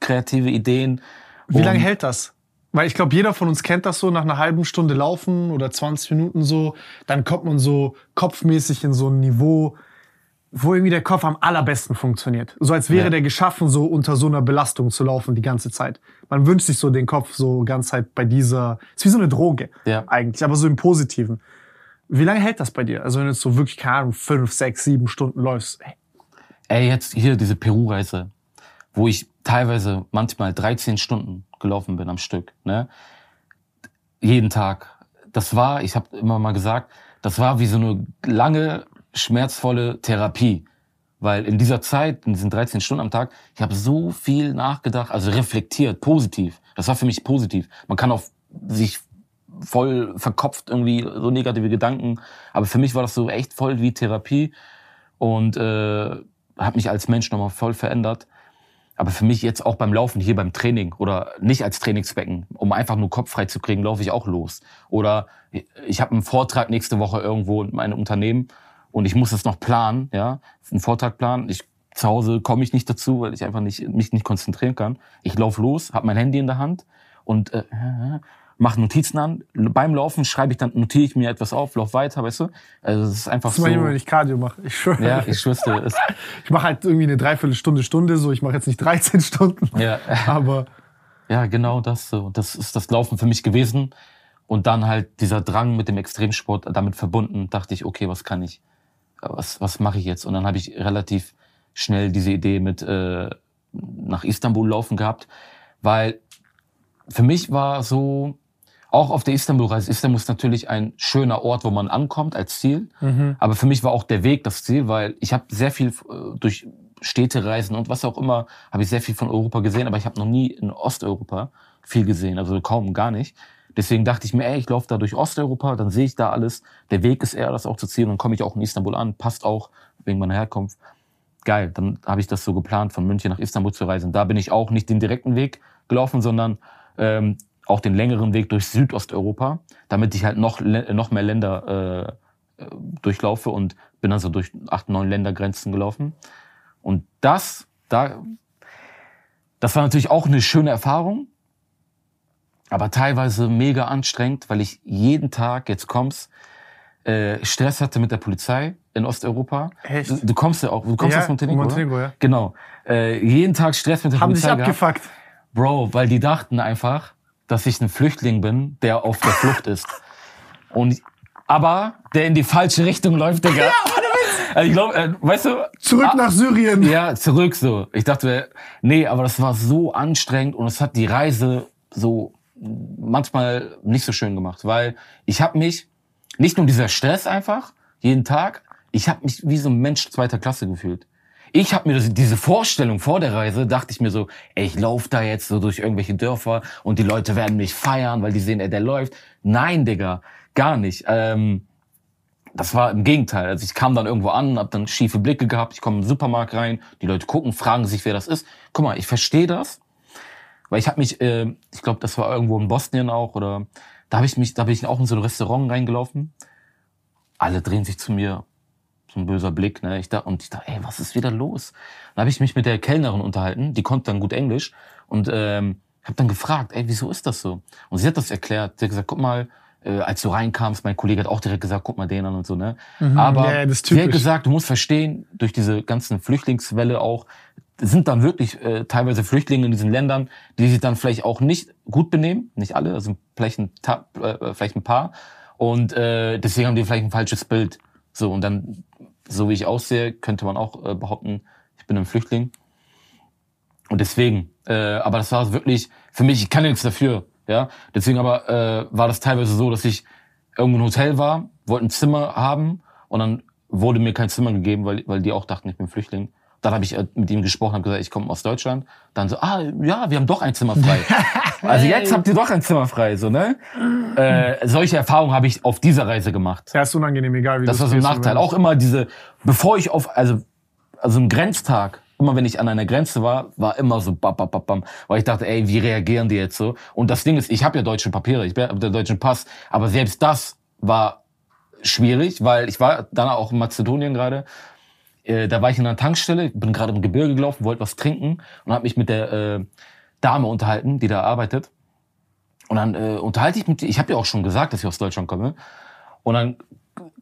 kreative Ideen. Wie lange hält das? Weil ich glaube, jeder von uns kennt das so, nach einer halben Stunde Laufen oder 20 Minuten so, dann kommt man so kopfmäßig in so ein Niveau, wo irgendwie der Kopf am allerbesten funktioniert. So als wäre ja. der geschaffen, so unter so einer Belastung zu laufen die ganze Zeit. Man wünscht sich so den Kopf so ganz Zeit bei dieser, ist wie so eine Droge ja. eigentlich, aber so im Positiven. Wie lange hält das bei dir? Also wenn du jetzt so wirklich, keine Ahnung, fünf, sechs, sieben Stunden läufst. Ey, ey jetzt hier diese Peru-Reise, wo ich teilweise manchmal 13 Stunden gelaufen bin am Stück. Ne? Jeden Tag. das war, ich habe immer mal gesagt, das war wie so eine lange, schmerzvolle Therapie. Weil in dieser Zeit, in diesen 13 Stunden am Tag, ich habe so viel nachgedacht, also reflektiert, positiv. Das war für mich positiv. Man kann auch sich voll verkopft irgendwie so negative Gedanken, aber für mich war das so echt voll wie Therapie und äh, hat mich als Mensch nochmal voll verändert. Aber für mich jetzt auch beim Laufen hier beim Training oder nicht als Trainingsbecken, um einfach nur Kopf frei zu kriegen, laufe ich auch los. Oder ich habe einen Vortrag nächste Woche irgendwo in meinem Unternehmen und ich muss das noch planen, ja, einen Vortrag planen. Ich zu Hause komme ich nicht dazu, weil ich einfach nicht mich nicht konzentrieren kann. Ich laufe los, habe mein Handy in der Hand und äh, mache Notizen an. Beim Laufen schreibe ich dann, notiere ich mir etwas auf, lauf weiter, weißt du? Also es ist einfach das so. Das wenn ich Cardio mache. Ich schwöre. Ja, ich schwöre. ich mache halt irgendwie eine Dreiviertelstunde, Stunde so. Ich mache jetzt nicht 13 Stunden. Ja. Aber. Ja, genau das so. Das ist das Laufen für mich gewesen. Und dann halt dieser Drang mit dem Extremsport damit verbunden, dachte ich, okay, was kann ich? Was, was mache ich jetzt? Und dann habe ich relativ schnell diese Idee mit äh, nach Istanbul laufen gehabt, weil für mich war so, auch auf der Istanbul-Reise, Istanbul ist natürlich ein schöner Ort, wo man ankommt als Ziel. Mhm. Aber für mich war auch der Weg das Ziel, weil ich habe sehr viel äh, durch Städtereisen und was auch immer, habe ich sehr viel von Europa gesehen, aber ich habe noch nie in Osteuropa viel gesehen, also kaum gar nicht. Deswegen dachte ich mir, ey, ich laufe da durch Osteuropa, dann sehe ich da alles. Der Weg ist eher das auch zu zielen und komme ich auch in Istanbul an, passt auch wegen meiner Herkunft. Geil, dann habe ich das so geplant, von München nach Istanbul zu reisen. Da bin ich auch nicht den direkten Weg gelaufen, sondern ähm, auch den längeren Weg durch Südosteuropa, damit ich halt noch, noch mehr Länder äh, durchlaufe und bin also durch acht, neun Ländergrenzen gelaufen. Und das, da, das war natürlich auch eine schöne Erfahrung, aber teilweise mega anstrengend, weil ich jeden Tag, jetzt kommst, äh, Stress hatte mit der Polizei in Osteuropa. Echt? Du, du kommst ja auch, du kommst ja, aus Montenegro, Montenegro oder? ja. Genau. Äh, jeden Tag Stress mit der Haben Polizei Haben sich abgefuckt. Gehabt. Bro, weil die dachten einfach, dass ich ein Flüchtling bin, der auf der Flucht ist. Und aber der in die falsche Richtung läuft, Digga. Ja, also ich glaube, äh, weißt du, zurück ah, nach Syrien. Ja, zurück so. Ich dachte, nee, aber das war so anstrengend und es hat die Reise so manchmal nicht so schön gemacht, weil ich habe mich nicht nur dieser Stress einfach jeden Tag, ich habe mich wie so ein Mensch zweiter Klasse gefühlt ich habe mir diese Vorstellung vor der Reise, dachte ich mir so, ey, ich laufe da jetzt so durch irgendwelche Dörfer und die Leute werden mich feiern, weil die sehen, ey, der läuft. Nein, Digga, gar nicht. Ähm, das war im Gegenteil. Also ich kam dann irgendwo an, habe dann schiefe Blicke gehabt, ich komme im Supermarkt rein, die Leute gucken, fragen sich, wer das ist. Guck mal, ich verstehe das, weil ich habe mich, äh, ich glaube, das war irgendwo in Bosnien auch oder da habe ich mich, da bin ich auch in so ein Restaurant reingelaufen. Alle drehen sich zu mir, so ein böser Blick, ne? Ich da, und ich dachte, ey, was ist wieder los? Dann habe ich mich mit der Kellnerin unterhalten, die konnte dann gut Englisch und ähm, habe dann gefragt, ey, wieso ist das so? Und sie hat das erklärt. Sie hat gesagt, guck mal, äh, als du reinkamst, mein Kollege hat auch direkt gesagt, guck mal den an und so, ne? Mhm, Aber ja, sie hat gesagt, du musst verstehen, durch diese ganzen Flüchtlingswelle auch, sind dann wirklich äh, teilweise Flüchtlinge in diesen Ländern, die sich dann vielleicht auch nicht gut benehmen, nicht alle, also vielleicht ein, äh, vielleicht ein paar. Und äh, deswegen haben die vielleicht ein falsches Bild. So, und dann so wie ich aussehe, könnte man auch äh, behaupten, ich bin ein Flüchtling. Und deswegen, äh, aber das war wirklich, für mich, ich kann nichts dafür, ja. Deswegen aber äh, war das teilweise so, dass ich irgendwo im Hotel war, wollte ein Zimmer haben und dann wurde mir kein Zimmer gegeben, weil, weil die auch dachten, ich bin Flüchtling. Dann habe ich äh, mit ihm gesprochen, habe gesagt, ich komme aus Deutschland. Dann so, ah ja, wir haben doch ein Zimmer frei. also jetzt habt ihr doch ein Zimmer frei, so ne? Äh, solche Erfahrungen habe ich auf dieser Reise gemacht. Ja, ist unangenehm, egal wie Das war so ein Nachteil. Auch immer diese, bevor ich auf, also also im Grenztag, immer wenn ich an einer Grenze war, war immer so bam, bam, bam, bam, weil ich dachte, ey, wie reagieren die jetzt so? Und das Ding ist, ich habe ja deutsche Papiere, ich habe den deutschen Pass, aber selbst das war schwierig, weil ich war dann auch in Mazedonien gerade äh, da war ich in einer Tankstelle, bin gerade im Gebirge gelaufen, wollte was trinken und habe mich mit der äh, Dame unterhalten, die da arbeitet. Und dann äh, unterhalte ich mit, ich habe ja auch schon gesagt, dass ich aus Deutschland komme. Und dann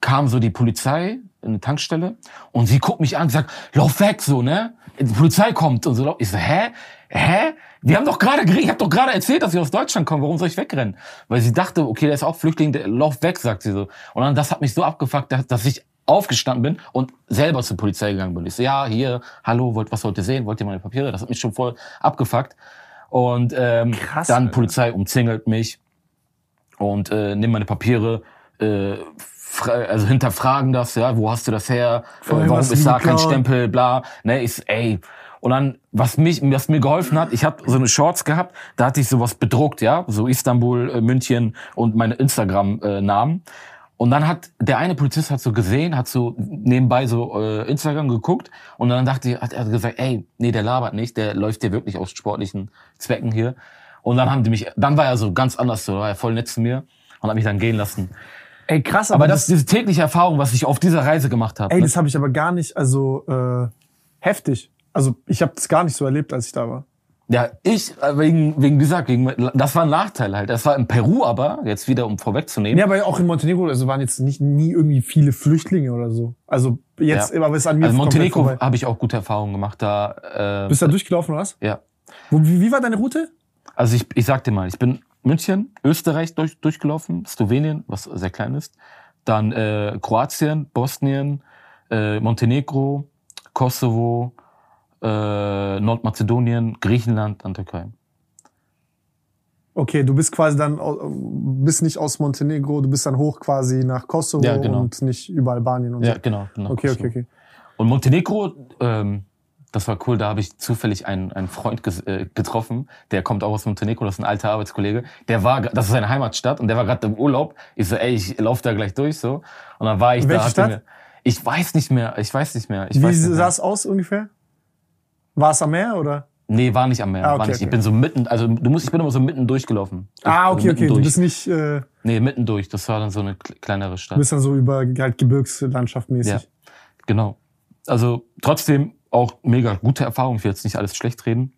kam so die Polizei in eine Tankstelle und sie guckt mich an und sagt, lauf weg, so, ne? Die Polizei kommt und so. Ich so, hä? Hä? Wir haben doch gerade, ich habe doch gerade erzählt, dass ich aus Deutschland komme. Warum soll ich wegrennen? Weil sie dachte, okay, der ist auch Flüchtling, der lauf weg, sagt sie so. Und dann das hat mich so abgefuckt, dass ich aufgestanden bin und selber zur Polizei gegangen bin. Ich so, ja, hier, hallo, wollt, was wollt ihr sehen? Wollt ihr meine Papiere? Das hat mich schon voll abgefuckt. Und ähm, Krass, dann Alter. Polizei umzingelt mich. und äh, nehmen meine Papiere, äh, also hinterfragen das, ja, wo hast du das her, äh, warum ist da kein Stempel, bla, ne, ich, ey, und dann, was mich, was mir geholfen hat, ich habe so eine Shorts gehabt, da hatte ich sowas bedruckt, ja, so Istanbul, äh, München und meine Instagram-Namen. Äh, und dann hat der eine Polizist hat so gesehen, hat so nebenbei so äh, Instagram geguckt und dann dachte ich, hat er gesagt, ey, nee, der labert nicht, der läuft hier wirklich aus sportlichen Zwecken hier. Und dann haben die mich, dann war er so ganz anders, so war er voll nett zu mir und hat mich dann gehen lassen. Ey, krass, aber, aber das, das diese tägliche Erfahrung, was ich auf dieser Reise gemacht habe. Ey, ne? das habe ich aber gar nicht, also äh, heftig. Also ich habe das gar nicht so erlebt, als ich da war. Ja, ich, äh, wegen, wegen dieser, wegen, das war ein Nachteil halt. Das war in Peru aber, jetzt wieder um vorwegzunehmen. Ja, aber auch in Montenegro, also waren jetzt nicht nie irgendwie viele Flüchtlinge oder so. Also jetzt, ja. aber es an mir Also Montenegro habe ich auch gute Erfahrungen gemacht. Da, äh, Bist du da durchgelaufen oder was? Ja. Wo, wie, wie war deine Route? Also ich, ich sag dir mal, ich bin München, Österreich durch, durchgelaufen, Slowenien, was sehr klein ist, dann äh, Kroatien, Bosnien, äh, Montenegro, Kosovo, äh, Nordmazedonien, Griechenland, dann Türkei. Okay, du bist quasi dann, bist nicht aus Montenegro, du bist dann hoch quasi nach Kosovo ja, genau. und nicht über Albanien und ja, so. genau. genau okay, okay, okay. Und Montenegro, ähm, das war cool, da habe ich zufällig einen, einen Freund äh, getroffen, der kommt auch aus Montenegro, das ist ein alter Arbeitskollege. Der war, das ist seine Heimatstadt und der war gerade im Urlaub. Ich so, ey, ich laufe da gleich durch so. Und dann war ich Welche da. Stadt? Mir, ich weiß nicht mehr, ich weiß nicht mehr. Ich Wie sah es aus ungefähr? War es am Meer oder? Nee, war nicht am Meer. Ah, okay, war nicht. Okay. Ich bin so mitten, also du musst, ich bin immer so mitten durchgelaufen. Ah, okay, also okay. Durch. Du bist nicht. Äh, nee, mitten durch. Das war dann so eine kleinere Stadt. Du bist dann so über halt Gebirgslandschaft mäßig. Ja, genau. Also trotzdem auch mega gute Erfahrung. Ich will jetzt nicht alles schlecht reden.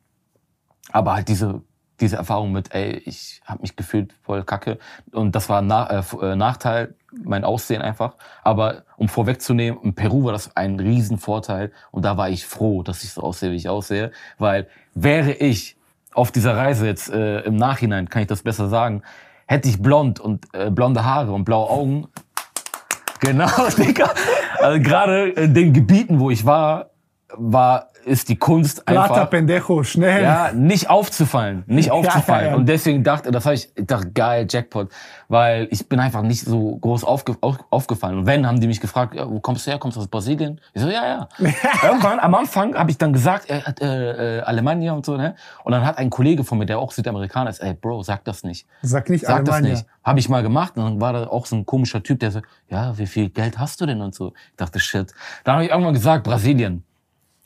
Aber halt diese, diese Erfahrung mit, ey, ich habe mich gefühlt voll kacke. Und das war ein Na äh, äh, Nachteil, mein Aussehen einfach. Aber um vorwegzunehmen, in Peru war das ein Riesenvorteil. Und da war ich froh, dass ich so aussehe, wie ich aussehe. Weil wäre ich auf dieser Reise jetzt äh, im Nachhinein, kann ich das besser sagen, hätte ich blond und äh, blonde Haare und blaue Augen. Genau, Digga. Also gerade in den Gebieten, wo ich war, war ist die Kunst einfach. Plata pendejo, schnell. Ja, nicht aufzufallen, nicht aufzufallen. Ja, ja. Und deswegen dachte, das habe ich dachte, geil, Jackpot, weil ich bin einfach nicht so groß aufge, auf, aufgefallen. Und wenn, haben die mich gefragt, ja, wo kommst du her? Kommst du aus Brasilien? Ich so, ja, ja. Irgendwann am Anfang habe ich dann gesagt, äh, äh, äh, Alemannia und so, ne? Und dann hat ein Kollege von mir, der auch Südamerikaner ist, ey, Bro, sag das nicht. Sag nicht sag Alemannia. das nicht. Habe ich mal gemacht und dann war da auch so ein komischer Typ, der so, ja, wie viel Geld hast du denn und so. Ich dachte, shit. Dann habe ich irgendwann gesagt, Brasilien.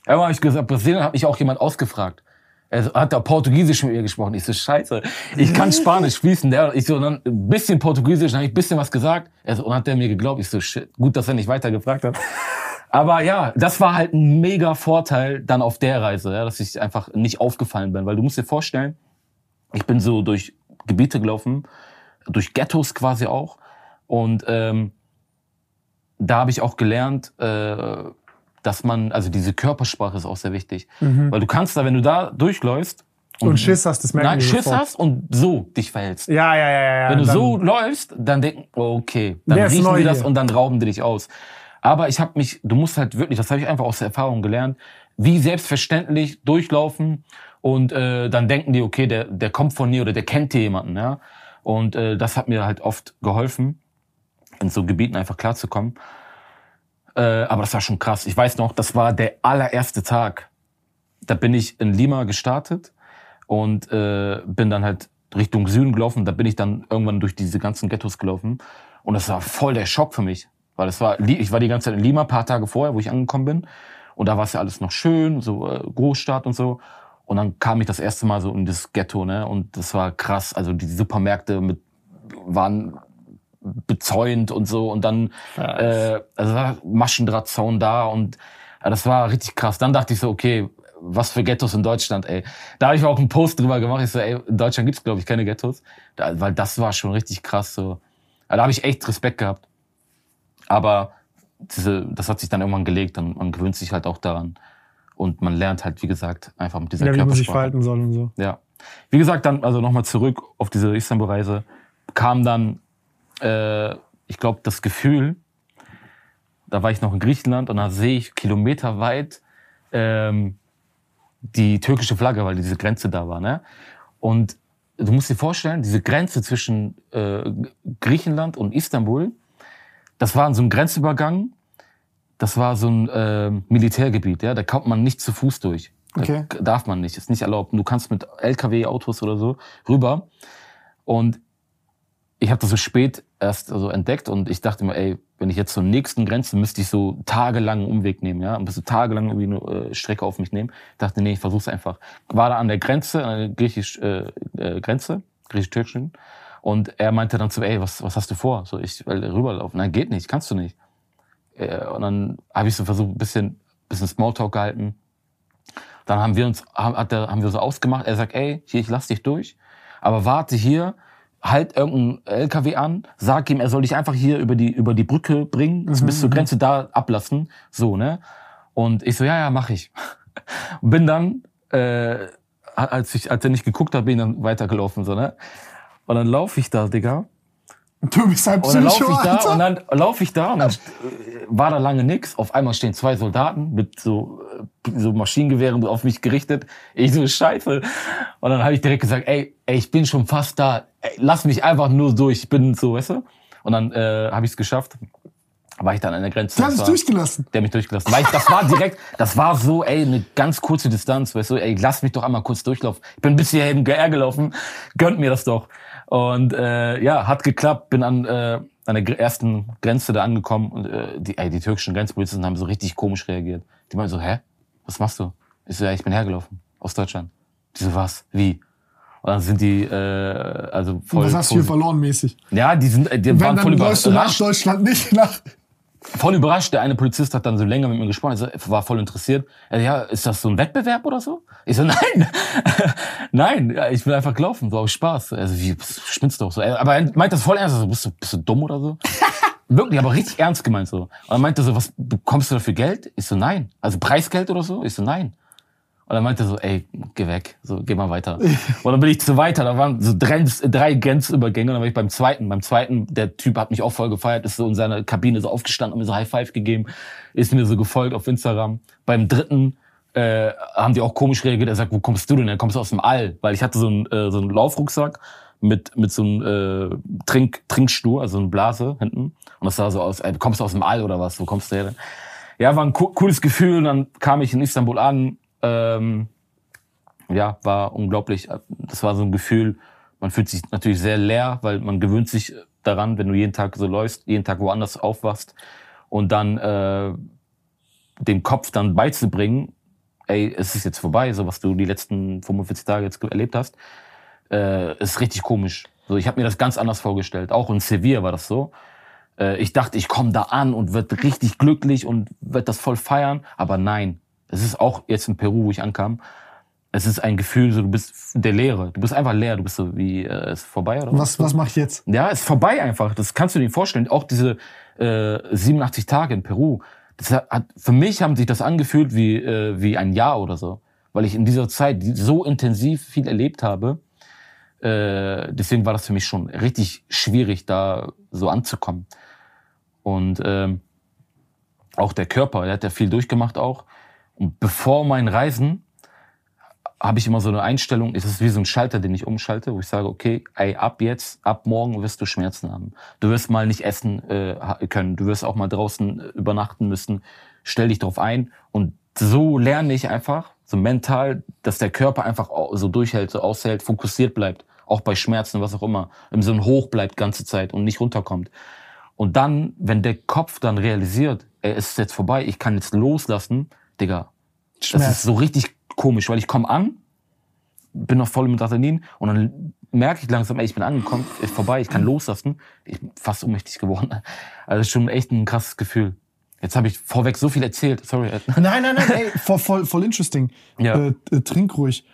Einmal habe ich gesagt, Brasilien hat mich auch jemand ausgefragt. Er hat da Portugiesisch mit ihr gesprochen. Ich so, scheiße, ich kann Spanisch fließen. Der, ich so, dann ein bisschen Portugiesisch, dann habe ich ein bisschen was gesagt. Er so, und hat der mir geglaubt. Ich so, shit, gut, dass er nicht weiter gefragt hat. Aber ja, das war halt ein mega Vorteil dann auf der Reise, ja, dass ich einfach nicht aufgefallen bin. Weil du musst dir vorstellen, ich bin so durch Gebiete gelaufen, durch Ghettos quasi auch. Und ähm, da habe ich auch gelernt, äh, dass man, also diese Körpersprache ist auch sehr wichtig. Mhm. Weil du kannst da, wenn du da durchläufst, und, und Schiss hast, das merken Nein, Schiss sofort. hast und so dich verhältst. Ja, ja, ja, ja. Wenn du so läufst, dann denken, okay, dann riechen die das hier. und dann rauben die dich aus. Aber ich habe mich, du musst halt wirklich, das habe ich einfach aus der Erfahrung gelernt, wie selbstverständlich durchlaufen und äh, dann denken die, okay, der, der kommt von mir oder der kennt hier jemanden, ja. Und äh, das hat mir halt oft geholfen, in so Gebieten einfach klarzukommen. Äh, aber das war schon krass. Ich weiß noch, das war der allererste Tag. Da bin ich in Lima gestartet und äh, bin dann halt Richtung Süden gelaufen. Da bin ich dann irgendwann durch diese ganzen Ghettos gelaufen. Und das war voll der Schock für mich. Weil das war, ich war die ganze Zeit in Lima, paar Tage vorher, wo ich angekommen bin. Und da war es ja alles noch schön, so äh, Großstadt und so. Und dann kam ich das erste Mal so in das Ghetto, ne? Und das war krass. Also die Supermärkte mit waren bezäunt und so und dann äh, also war Maschendrahtzaun da und ja, das war richtig krass. Dann dachte ich so, okay, was für Ghettos in Deutschland, ey. Da habe ich auch einen Post drüber gemacht. Ich so, ey, in Deutschland gibt's glaube ich keine Ghettos, da, weil das war schon richtig krass so. Da habe ich echt Respekt gehabt. Aber diese, das hat sich dann irgendwann gelegt und man gewöhnt sich halt auch daran. Und man lernt halt, wie gesagt, einfach mit dieser ja, wie man sich verhalten soll und so. Ja. Wie gesagt, dann, also nochmal zurück auf diese Istanbul-Reise, kam dann äh, ich glaube, das Gefühl, da war ich noch in Griechenland und da sehe ich kilometerweit ähm, die türkische Flagge, weil diese Grenze da war. Ne? Und du musst dir vorstellen, diese Grenze zwischen äh, Griechenland und Istanbul, das war in so einem Grenzübergang, das war so ein äh, Militärgebiet, ja, da kommt man nicht zu Fuß durch. Okay. darf man nicht, ist nicht erlaubt. Du kannst mit LKW-Autos oder so rüber. Und ich habe das so spät erst so entdeckt und ich dachte mir, ey, wenn ich jetzt zur nächsten Grenze müsste ich so tagelang Umweg nehmen, ja, und bis tagelang irgendwie eine äh, Strecke auf mich nehmen. Ich dachte, nee, ich versuch's einfach. War da an der Grenze, an der griechisch äh, äh, Grenze, griechisch-türkischen, und er meinte dann zu, ey, was, was hast du vor? So, ich will rüberlaufen. Nein, geht nicht, kannst du nicht. Äh, und dann habe ich so versucht, ein bisschen, bisschen Smalltalk gehalten. Dann haben wir uns, hat der, haben wir so ausgemacht. Er sagt, ey, hier, ich lass dich durch, aber warte hier halt irgendeinen LKW an, sag ihm, er soll dich einfach hier über die, über die Brücke bringen, mhm. bis zur. Grenze da ablassen. So, ne? Und ich so, ja, ja, mach ich. bin dann, äh, als ich, als er nicht geguckt hat, bin ich dann weitergelaufen, so, ne? Und dann laufe ich da, Digga. Du bist ein Psycho, und dann laufe ich da Alter. und dann laufe ich da und dann war da lange nix. Auf einmal stehen zwei Soldaten mit so so Maschinengewehren auf mich gerichtet. Ich so Scheiße. Und dann habe ich direkt gesagt, ey, ey, ich bin schon fast da. Ey, lass mich einfach nur durch. Ich bin so, weißt du? Und dann äh, habe ich es geschafft. War ich dann an der Grenze. Der hat mich durchgelassen. Der hat mich durchgelassen. Weil ich, das war direkt, das war so, ey, eine ganz kurze Distanz, weißt du, ey, lass mich doch einmal kurz durchlaufen. Ich bin bis hierhin gelaufen, gönnt mir das doch. Und äh, ja, hat geklappt, bin an, äh, an der ersten Grenze da angekommen und äh, die, ey, die türkischen Grenzpolizisten haben so richtig komisch reagiert. Die meinen so, hä? Was machst du? Ich so, ja, ich bin hergelaufen aus Deutschland. Die so, was? Wie? Und dann sind die, äh, also voll. Was hast du hier verloren mäßig? Ja, die sind, die Wenn, waren voll überrascht. Dann nach Deutschland nicht nach voll überrascht. Der eine Polizist hat dann so länger mit mir gesprochen, also war voll interessiert. Ja, ist das so ein Wettbewerb oder so? Ich so, nein, nein, ich will einfach gelaufen, so aus Spaß. Also wie spinnst du doch so? Aber er meint das voll ernst, so, bist du, bist du dumm oder so? Wirklich, aber richtig ernst gemeint so. Und er meinte so, was bekommst du dafür Geld? Ich so, nein. Also Preisgeld oder so? Ich so, nein. Und dann meinte er so, ey, geh weg, so, geh mal weiter. und dann bin ich so weiter, da waren so drei, drei Grenzübergänge und dann war ich beim zweiten. Beim zweiten, der Typ hat mich auch voll gefeiert, ist so in seiner Kabine so aufgestanden und mir so High Five gegeben, ist mir so gefolgt auf Instagram. Beim dritten äh, haben die auch komisch reagiert, er sagt, wo kommst du denn? Er kommst aus dem All, weil ich hatte so einen, äh, so einen Laufrucksack mit, mit so einem äh, Trink, Trinkstuhl, also eine Blase hinten. Und das sah so aus, ey, kommst du aus dem All oder was? Wo kommst du her denn? Ja, war ein co cooles Gefühl. Und dann kam ich in Istanbul an, ähm, ja, war unglaublich. Das war so ein Gefühl, man fühlt sich natürlich sehr leer, weil man gewöhnt sich daran, wenn du jeden Tag so läufst, jeden Tag woanders aufwachst und dann äh, den Kopf dann beizubringen, ey, es ist jetzt vorbei, so was du die letzten 45 Tage jetzt erlebt hast, äh, ist richtig komisch. So, ich habe mir das ganz anders vorgestellt. Auch in Sevilla war das so. Äh, ich dachte, ich komme da an und wird richtig glücklich und wird das voll feiern, aber nein, es ist auch jetzt in Peru, wo ich ankam, es ist ein Gefühl, so du bist der Leere. Du bist einfach leer. Du bist so wie äh, ist vorbei oder was? Was, was mache ich jetzt? Ja, ist vorbei einfach. Das kannst du dir vorstellen. Auch diese äh, 87 Tage in Peru. Das hat, für mich haben sich das angefühlt wie äh, wie ein Jahr oder so, weil ich in dieser Zeit so intensiv viel erlebt habe. Äh, deswegen war das für mich schon richtig schwierig, da so anzukommen. Und ähm, auch der Körper, der hat ja viel durchgemacht auch. Und bevor mein Reisen habe ich immer so eine Einstellung, es ist wie so ein Schalter, den ich umschalte, wo ich sage, okay, ey, ab jetzt, ab morgen wirst du Schmerzen haben. Du wirst mal nicht essen äh, können, du wirst auch mal draußen äh, übernachten müssen. Stell dich drauf ein. Und so lerne ich einfach, so mental, dass der Körper einfach so durchhält, so aushält, fokussiert bleibt, auch bei Schmerzen, was auch immer, im Sinne hoch bleibt ganze Zeit und nicht runterkommt. Und dann, wenn der Kopf dann realisiert, es ist jetzt vorbei, ich kann jetzt loslassen, Digga, Schmerz. das ist so richtig komisch, weil ich komme an, bin noch voll mit Adrenalin und dann merke ich langsam, ey, ich bin angekommen, ist vorbei, ich kann loslassen. Ich bin fast ohnmächtig geworden. Also schon echt ein krasses Gefühl. Jetzt habe ich vorweg so viel erzählt. Sorry. Nein, nein, nein, ey, voll, voll, voll interesting. Ja. Äh, äh, trink ruhig.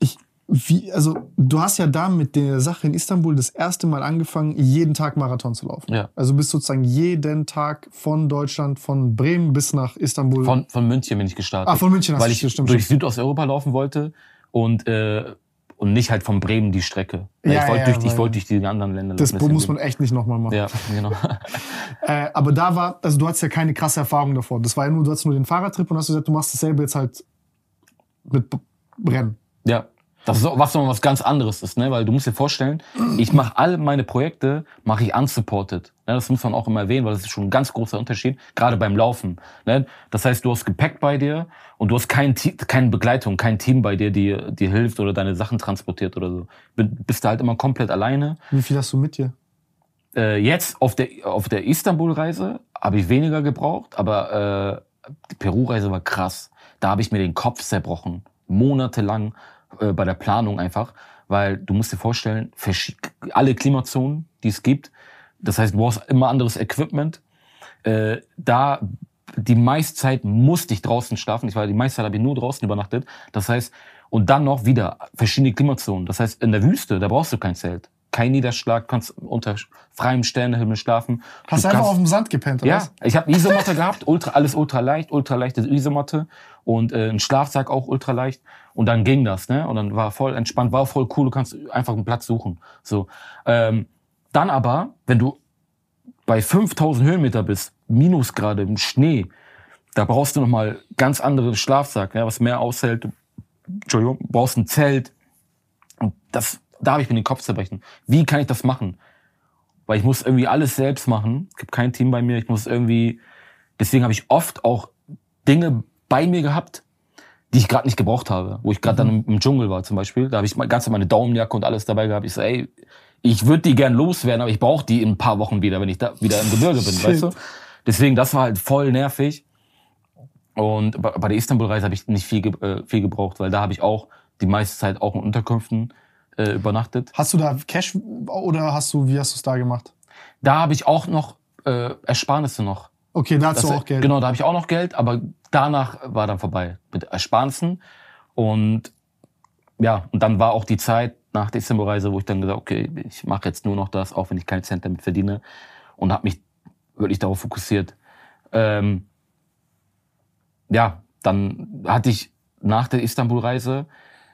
Ich, wie, also du hast ja da mit der Sache in Istanbul das erste Mal angefangen, jeden Tag Marathon zu laufen. Ja. Also bist sozusagen jeden Tag von Deutschland, von Bremen bis nach Istanbul. Von, von München bin ich gestartet. Ah, von München hast Weil ich stimmt, durch stimmt. Südosteuropa laufen wollte und äh, und nicht halt von Bremen die Strecke. Ja, ich wollte ja, durch, ich wollte durch die anderen Länder. Das muss man echt nicht nochmal machen. Ja, genau. äh, aber da war, also du hattest ja keine krasse Erfahrung davor. Das war ja nur, du hattest nur den Fahrradtrip und hast gesagt, du machst dasselbe jetzt halt mit Rennen. Ja, Das ist was noch was ganz anderes ist, ne? Weil du musst dir vorstellen, ich mache alle meine Projekte, mache ich unsupported. Ne? Das muss man auch immer erwähnen, weil das ist schon ein ganz großer Unterschied, gerade beim Laufen. Ne? Das heißt, du hast Gepäck bei dir und du hast kein, keine Begleitung, kein Team bei dir, die dir hilft oder deine Sachen transportiert oder so. Bist du halt immer komplett alleine. Wie viel hast du mit dir? Äh, jetzt auf der auf der Istanbul-Reise habe ich weniger gebraucht, aber äh, die Peru-Reise war krass. Da habe ich mir den Kopf zerbrochen, monatelang äh, bei der Planung einfach, weil du musst dir vorstellen, alle Klimazonen, die es gibt, das heißt, du brauchst immer anderes Equipment. Äh, da die meiste Zeit musste ich draußen schlafen. Ich war die meiste Zeit habe ich nur draußen übernachtet. Das heißt, und dann noch wieder verschiedene Klimazonen. Das heißt, in der Wüste, da brauchst du kein Zelt. Kein Niederschlag, kannst unter freiem Sternenhimmel schlafen. Hast du einfach auf dem Sand gepennt, oder? Ja, was? ich habe Isomatte gehabt, ultra, alles ultra leicht, ultra leichte Isomatte und äh, ein Schlafsack auch ultra leicht. Und dann ging das, ne? Und dann war voll entspannt, war voll cool, du kannst einfach einen Platz suchen. So. Ähm, dann aber, wenn du bei 5000 Höhenmeter bist, Minusgrade im Schnee, da brauchst du nochmal ganz andere Schlafsack, ja, was mehr aushält. Entschuldigung, brauchst ein Zelt. Und das, da habe ich mir den Kopf zerbrechen. Wie kann ich das machen? Weil ich muss irgendwie alles selbst machen. Es gibt kein Team bei mir. Ich muss irgendwie, deswegen habe ich oft auch Dinge bei mir gehabt, die ich gerade nicht gebraucht habe. Wo ich gerade mhm. dann im, Dschungel war zum Beispiel. Da habe ich ganz meine Daumenjacke und alles dabei gehabt. Ich so, ey, ich würde die gern loswerden, aber ich brauche die in ein paar Wochen wieder, wenn ich da wieder im Gebirge bin, weißt du? Deswegen, das war halt voll nervig. Und bei der Istanbul-Reise habe ich nicht viel, äh, viel gebraucht, weil da habe ich auch die meiste Zeit auch in Unterkünften äh, übernachtet. Hast du da Cash oder hast du, wie hast du es da gemacht? Da habe ich auch noch äh, Ersparnisse noch. Okay, da hast du auch Geld. Genau, da habe ich auch noch Geld, aber danach war dann vorbei mit Ersparnissen. Und ja, und dann war auch die Zeit, nach der Istanbul-Reise, wo ich dann gesagt okay, ich mache jetzt nur noch das, auch wenn ich keinen Cent damit verdiene. Und habe mich wirklich darauf fokussiert. Ähm, ja, dann hatte ich nach der Istanbul-Reise,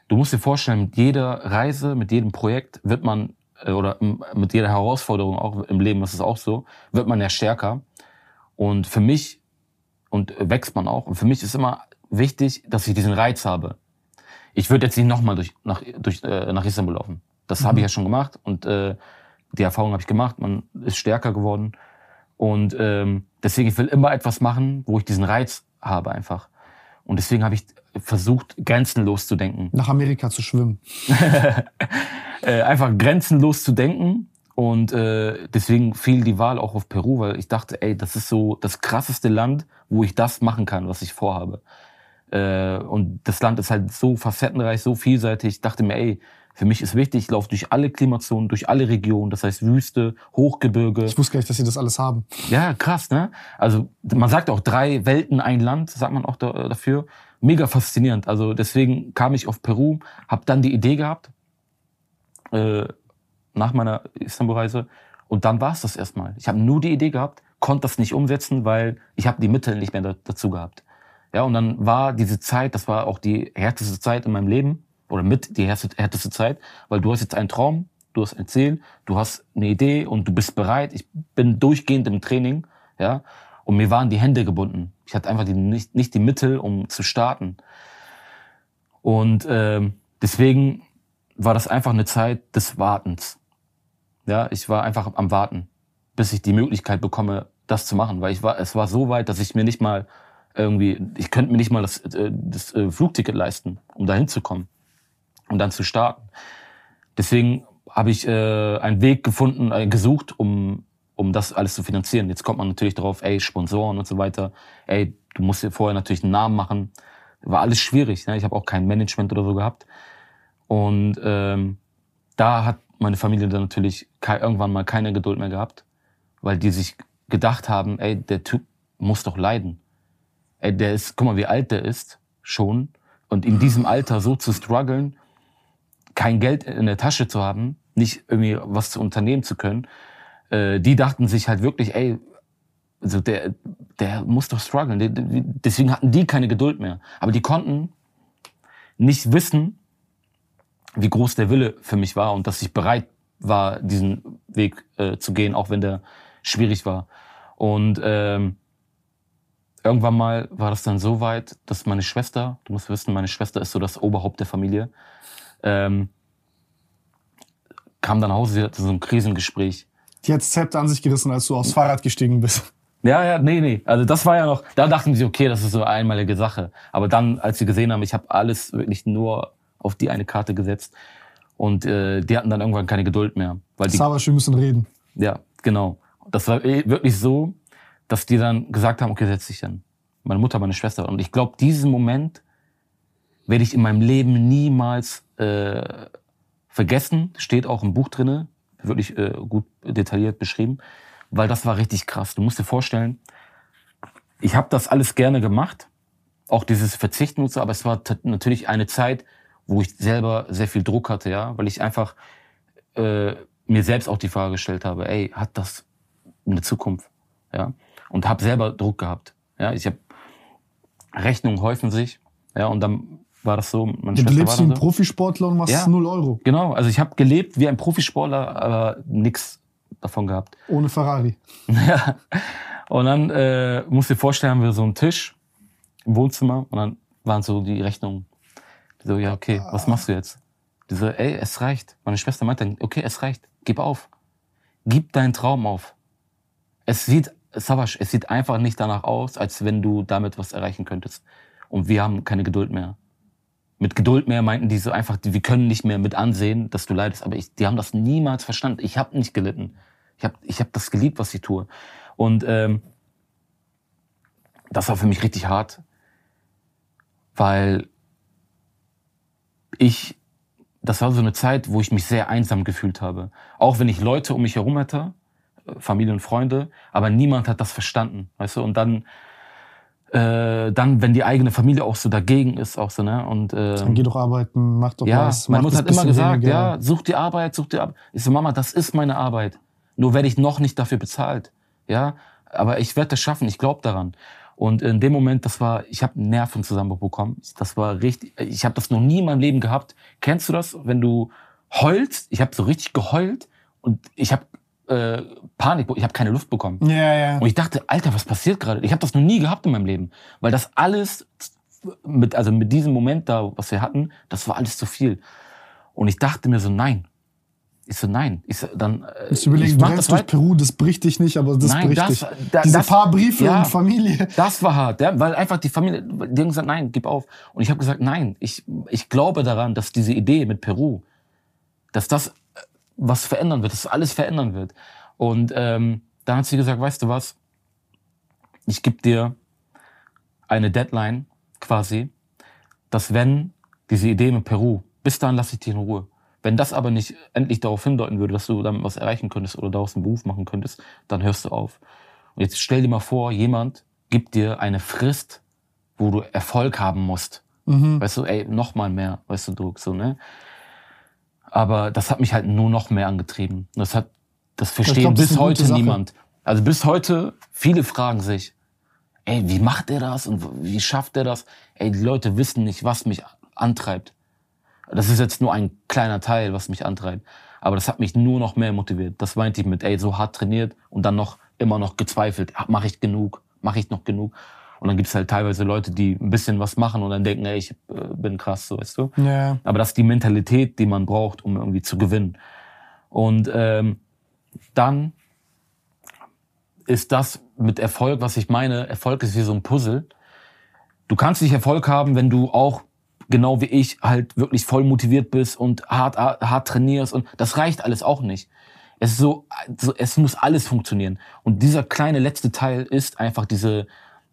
du musst dir vorstellen, mit jeder Reise, mit jedem Projekt wird man, äh, oder mit jeder Herausforderung auch im Leben, das ist auch so, wird man ja stärker. Und für mich, und wächst man auch, und für mich ist immer wichtig, dass ich diesen Reiz habe ich würde jetzt nicht nochmal durch, nach, durch, äh, nach Istanbul laufen. Das mhm. habe ich ja schon gemacht und äh, die Erfahrung habe ich gemacht. Man ist stärker geworden. Und ähm, deswegen, ich will immer etwas machen, wo ich diesen Reiz habe einfach. Und deswegen habe ich versucht, grenzenlos zu denken. Nach Amerika zu schwimmen. äh, einfach grenzenlos zu denken. Und äh, deswegen fiel die Wahl auch auf Peru, weil ich dachte, ey, das ist so das krasseste Land, wo ich das machen kann, was ich vorhabe. Äh, und das Land ist halt so facettenreich, so vielseitig. Ich dachte mir, ey, für mich ist wichtig, ich laufe durch alle Klimazonen, durch alle Regionen, das heißt Wüste, Hochgebirge. Ich wusste gar nicht, dass sie das alles haben. Ja, krass, ne? Also man sagt auch drei Welten, ein Land, sagt man auch da, dafür. Mega faszinierend. Also deswegen kam ich auf Peru, habe dann die Idee gehabt, äh, nach meiner Istanbul-Reise, und dann war es das erstmal. Ich habe nur die Idee gehabt, konnte das nicht umsetzen, weil ich habe die Mittel nicht mehr dazu gehabt. Ja, und dann war diese Zeit, das war auch die härteste Zeit in meinem Leben oder mit die härteste Zeit, weil du hast jetzt einen Traum, du hast ein Ziel, du hast eine Idee und du bist bereit. Ich bin durchgehend im Training, ja, und mir waren die Hände gebunden. Ich hatte einfach die, nicht, nicht die Mittel, um zu starten. Und ähm, deswegen war das einfach eine Zeit des Wartens. Ja, ich war einfach am Warten, bis ich die Möglichkeit bekomme, das zu machen, weil ich war, es war so weit, dass ich mir nicht mal irgendwie, ich könnte mir nicht mal das, äh, das äh, Flugticket leisten, um da hinzukommen und dann zu starten. Deswegen habe ich äh, einen Weg gefunden, äh, gesucht, um, um das alles zu finanzieren. Jetzt kommt man natürlich darauf, ey, Sponsoren und so weiter. Ey, du musst dir vorher natürlich einen Namen machen. War alles schwierig. Ne? Ich habe auch kein Management oder so gehabt. Und ähm, da hat meine Familie dann natürlich irgendwann mal keine Geduld mehr gehabt, weil die sich gedacht haben, ey, der Typ muss doch leiden. Ey, der ist, guck mal, wie alt der ist schon. Und in diesem Alter so zu strugglen, kein Geld in der Tasche zu haben, nicht irgendwie was zu unternehmen zu können, äh, die dachten sich halt wirklich, ey, also der, der muss doch strugglen. Deswegen hatten die keine Geduld mehr. Aber die konnten nicht wissen, wie groß der Wille für mich war und dass ich bereit war, diesen Weg äh, zu gehen, auch wenn der schwierig war. Und ähm, irgendwann mal war das dann so weit, dass meine Schwester, du musst wissen, meine Schwester ist so das Oberhaupt der Familie, ähm, kam dann nach Hause, sie hatte so ein Krisengespräch. Die hat Zepter an sich gerissen, als du aufs Fahrrad gestiegen bist. Ja, ja, nee, nee. Also das war ja noch, da dachten sie, okay, das ist so eine einmalige Sache. Aber dann, als sie gesehen haben, ich habe alles wirklich nur auf die eine Karte gesetzt. Und äh, die hatten dann irgendwann keine Geduld mehr. Weil die, Savasch, wir müssen reden. Ja, genau. Das war eh wirklich so, dass die dann gesagt haben, okay, setz dich dann. Meine Mutter, meine Schwester. Und ich glaube, diesen Moment werde ich in meinem Leben niemals äh, vergessen. Steht auch im Buch drinne, wirklich äh, gut detailliert beschrieben, weil das war richtig krass. Du musst dir vorstellen, ich habe das alles gerne gemacht, auch dieses Verzichten und so, aber es war natürlich eine Zeit, wo ich selber sehr viel Druck hatte, ja, weil ich einfach äh, mir selbst auch die Frage gestellt habe, ey, hat das eine Zukunft, ja, und habe selber Druck gehabt, ja, ich habe Rechnungen häufen sich, ja, und dann war das so. Meine du lebst wie ein so. Profisportler und machst ja, 0 Euro. Genau, also ich habe gelebt wie ein Profisportler, aber nix davon gehabt. Ohne Ferrari. ja. Und dann äh, musst du dir vorstellen, haben wir so einen Tisch im Wohnzimmer und dann waren so die Rechnungen. Die so, ja, okay, was machst du jetzt? Die so, ey, es reicht. Meine Schwester meinte, okay, es reicht. Gib auf. Gib deinen Traum auf. Es sieht, Savasch, es sieht einfach nicht danach aus, als wenn du damit was erreichen könntest. Und wir haben keine Geduld mehr mit Geduld mehr meinten die so einfach, wir können nicht mehr mit ansehen, dass du leidest. Aber ich, die haben das niemals verstanden. Ich habe nicht gelitten. Ich habe ich hab das geliebt, was ich tue. Und ähm, das war für mich richtig hart, weil ich, das war so eine Zeit, wo ich mich sehr einsam gefühlt habe. Auch wenn ich Leute um mich herum hatte, Familie und Freunde, aber niemand hat das verstanden, weißt du. Und dann äh, dann, wenn die eigene Familie auch so dagegen ist, auch so, ne? Und äh, dann geh doch arbeiten, mach doch ja, was. Meine Mutter hat immer gesagt, weniger. ja, such die Arbeit, such die Arbeit. Ich so, Mama, das ist meine Arbeit. Nur werde ich noch nicht dafür bezahlt, ja. Aber ich werde das schaffen. Ich glaube daran. Und in dem Moment, das war, ich habe Nervenzusammenbruch bekommen. Das war richtig. Ich habe das noch nie in meinem Leben gehabt. Kennst du das, wenn du heulst? Ich habe so richtig geheult und ich habe äh, Panik, ich habe keine Luft bekommen. Ja, ja. Und ich dachte, Alter, was passiert gerade? Ich habe das noch nie gehabt in meinem Leben, weil das alles mit also mit diesem Moment da, was wir hatten, das war alles zu viel. Und ich dachte mir so, nein. Ich so, nein. Ich so, dann. Äh, ich überlege, du rennst durch Peru, das bricht dich nicht, aber das nein, bricht das, dich. Da, Diese das, paar Briefe ja, und Familie. Das war hart, ja, weil einfach die Familie, die haben gesagt, nein, gib auf. Und ich habe gesagt, nein, ich, ich glaube daran, dass diese Idee mit Peru, dass das was verändern wird, dass alles verändern wird. Und ähm, dann hat sie gesagt, weißt du was, ich gebe dir eine Deadline quasi, dass wenn diese Idee mit Peru, bis dahin lasse ich dich in Ruhe. Wenn das aber nicht endlich darauf hindeuten würde, dass du damit was erreichen könntest oder daraus einen Beruf machen könntest, dann hörst du auf. Und jetzt stell dir mal vor, jemand gibt dir eine Frist, wo du Erfolg haben musst. Mhm. Weißt du, ey, noch mal mehr, weißt du, du, so, ne? Aber das hat mich halt nur noch mehr angetrieben. Das hat, das verstehen glaub, das bis heute niemand. Also bis heute, viele fragen sich, ey, wie macht er das und wie schafft er das? Ey, die Leute wissen nicht, was mich antreibt. Das ist jetzt nur ein kleiner Teil, was mich antreibt. Aber das hat mich nur noch mehr motiviert. Das meinte ich mit, ey, so hart trainiert und dann noch immer noch gezweifelt. Mache ich genug? Mache ich noch genug? Und dann gibt's halt teilweise Leute, die ein bisschen was machen und dann denken, ey, ich äh, bin krass, so weißt du. Ja. Aber das ist die Mentalität, die man braucht, um irgendwie zu gewinnen. Und ähm, dann ist das mit Erfolg, was ich meine, Erfolg ist wie so ein Puzzle. Du kannst nicht Erfolg haben, wenn du auch genau wie ich halt wirklich voll motiviert bist und hart, hart trainierst und das reicht alles auch nicht. Es ist so, es muss alles funktionieren. Und dieser kleine letzte Teil ist einfach diese,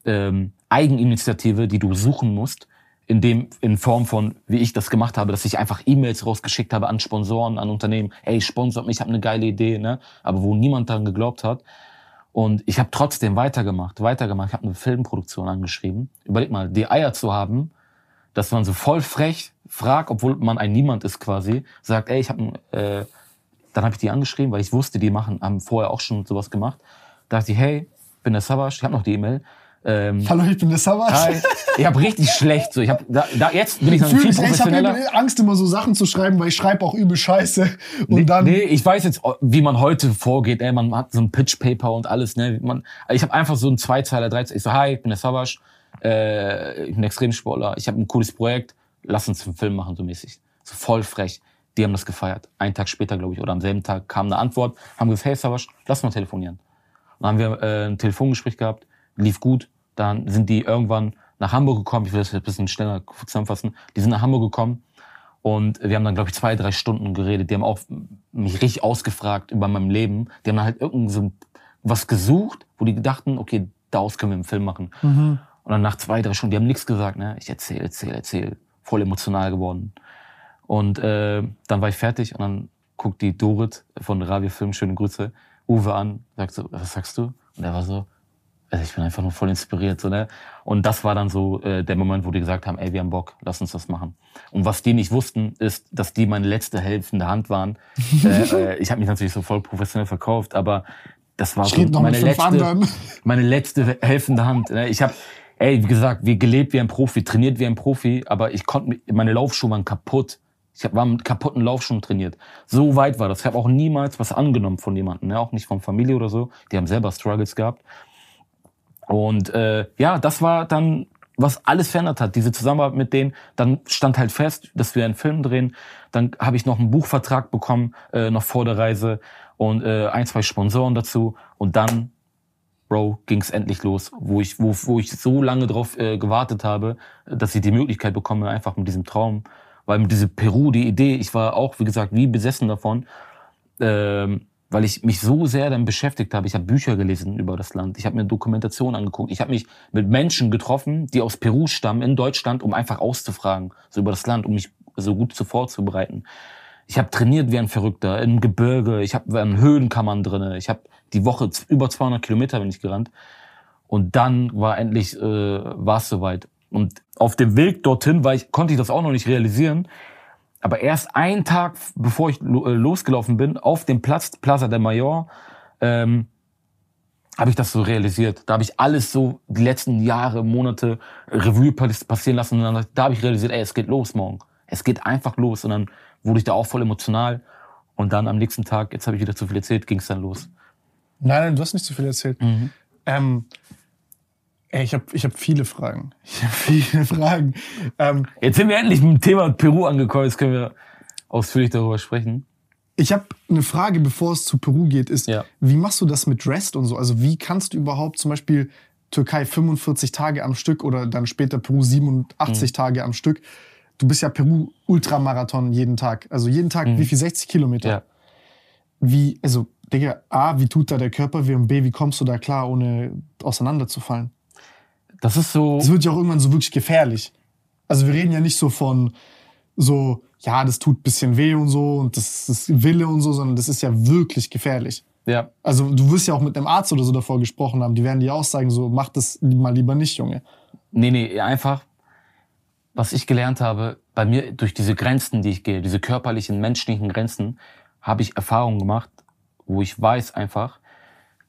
ähm, Eigeninitiative, die du suchen musst, in dem in Form von wie ich das gemacht habe, dass ich einfach E-Mails rausgeschickt habe an Sponsoren, an Unternehmen, ey, sponsort mich, ich habe eine geile Idee, ne? Aber wo niemand daran geglaubt hat. Und ich habe trotzdem weitergemacht, weitergemacht. Ich habe eine Filmproduktion angeschrieben. Überleg mal, die Eier zu haben, dass man so voll frech fragt, obwohl man ein Niemand ist quasi, sagt, ey, ich habe äh, dann habe ich die angeschrieben, weil ich wusste, die machen, haben vorher auch schon sowas gemacht. Da dachte ich, hey, bin der Sabash, ich habe noch die E-Mail. Ähm, Hallo, ich bin der Savas. Hi. Ich habe richtig schlecht. So, ich hab, da, da, jetzt bin ich noch viel professioneller. Ich habe Angst, immer so Sachen zu schreiben, weil ich schreibe auch übel Scheiße. Und nee, dann nee, ich weiß jetzt, wie man heute vorgeht. Ey, man hat so ein Pitch-Paper und alles. Ne? Man, ich habe einfach so ein Zweizeiler, Dreizeiler. Ich so, hi, ich bin der Savas. Äh, ich bin Extremsportler. Ich habe ein cooles Projekt. Lass uns einen Film machen, so mäßig. So voll frech. Die haben das gefeiert. Einen Tag später, glaube ich, oder am selben Tag kam eine Antwort, haben gesagt, hey Savasch, lass mal telefonieren. dann haben wir äh, ein Telefongespräch gehabt, lief gut. Dann sind die irgendwann nach Hamburg gekommen. Ich will das jetzt ein bisschen schneller zusammenfassen. Die sind nach Hamburg gekommen und wir haben dann, glaube ich, zwei, drei Stunden geredet. Die haben auch mich richtig ausgefragt über mein Leben. Die haben dann halt irgend so was gesucht, wo die dachten, okay, daraus können wir einen Film machen. Mhm. Und dann nach zwei, drei Stunden, die haben nichts gesagt, ne? Ich erzähle, erzähle, erzähle. Voll emotional geworden. Und äh, dann war ich fertig und dann guckt die Dorit von Radio Film, schöne Grüße, Uwe an, sagt so, was sagst du? Und er war so, also ich bin einfach nur voll inspiriert, so, ne? Und das war dann so äh, der Moment, wo die gesagt haben, ey, wir haben Bock, lass uns das machen. Und was die nicht wussten, ist, dass die meine letzte helfende Hand waren. äh, äh, ich habe mich natürlich so voll professionell verkauft, aber das war so meine letzte, meine letzte helfende Hand. Ne? Ich habe, ey, wie gesagt, wir gelebt wie ein Profi, trainiert wie ein Profi, aber ich konnte, meine Laufschuhe waren kaputt. Ich war mit kaputten Laufschuhen trainiert. So weit war das. Ich habe auch niemals was angenommen von jemandem, ne? auch nicht von Familie oder so. Die haben selber Struggles gehabt. Und äh, ja, das war dann, was alles verändert hat. Diese Zusammenarbeit mit denen. Dann stand halt fest, dass wir einen Film drehen. Dann habe ich noch einen Buchvertrag bekommen, äh, noch vor der Reise und äh, ein, zwei Sponsoren dazu. Und dann, Bro, ging es endlich los, wo ich, wo, wo ich so lange drauf äh, gewartet habe, dass ich die Möglichkeit bekomme, einfach mit diesem Traum, weil mit diesem Peru, die Idee, ich war auch, wie gesagt, wie besessen davon, ähm, weil ich mich so sehr dann beschäftigt habe. Ich habe Bücher gelesen über das Land, ich habe mir Dokumentationen angeguckt, ich habe mich mit Menschen getroffen, die aus Peru stammen, in Deutschland, um einfach auszufragen, so über das Land, um mich so gut zu vorzubereiten. Ich habe trainiert wie ein Verrückter im Gebirge. Ich habe in Höhenkammern drinne. Ich habe die Woche über 200 Kilometer bin ich gerannt. Und dann war endlich äh, war es soweit. Und auf dem Weg dorthin war ich, konnte ich das auch noch nicht realisieren. Aber erst einen Tag, bevor ich äh, losgelaufen bin, auf dem Platz Plaza del Mayor, ähm, habe ich das so realisiert. Da habe ich alles so die letzten Jahre, Monate Revue passieren lassen. Und dann, da habe ich realisiert, ey, es geht los morgen. Es geht einfach los. Und dann wurde ich da auch voll emotional. Und dann am nächsten Tag, jetzt habe ich wieder zu viel erzählt, ging es dann los. Nein, nein, du hast nicht zu viel erzählt. Mhm. Ähm, ich habe ich hab viele Fragen. Ich habe viele Fragen. Ähm, jetzt sind wir endlich mit dem Thema Peru angekommen. Jetzt können wir ausführlich darüber sprechen. Ich habe eine Frage, bevor es zu Peru geht, ist, ja. wie machst du das mit Rest und so? Also wie kannst du überhaupt zum Beispiel Türkei 45 Tage am Stück oder dann später Peru 87 mhm. Tage am Stück du bist ja Peru-Ultramarathon jeden Tag. Also jeden Tag, mhm. wie viel? 60 Kilometer? Ja. Wie, also, Digga, A, wie tut da der Körper weh und B, wie kommst du da klar, ohne auseinanderzufallen? Das ist so. Das wird ja auch irgendwann so wirklich gefährlich. Also, wir reden ja nicht so von so, ja, das tut bisschen weh und so und das ist Wille und so, sondern das ist ja wirklich gefährlich. Ja. Also, du wirst ja auch mit einem Arzt oder so davor gesprochen haben, die werden dir auch sagen, so, mach das mal lieber nicht, Junge. Nee, nee, einfach, was ich gelernt habe, bei mir durch diese Grenzen, die ich gehe, diese körperlichen, menschlichen Grenzen, habe ich Erfahrungen gemacht, wo ich weiß einfach,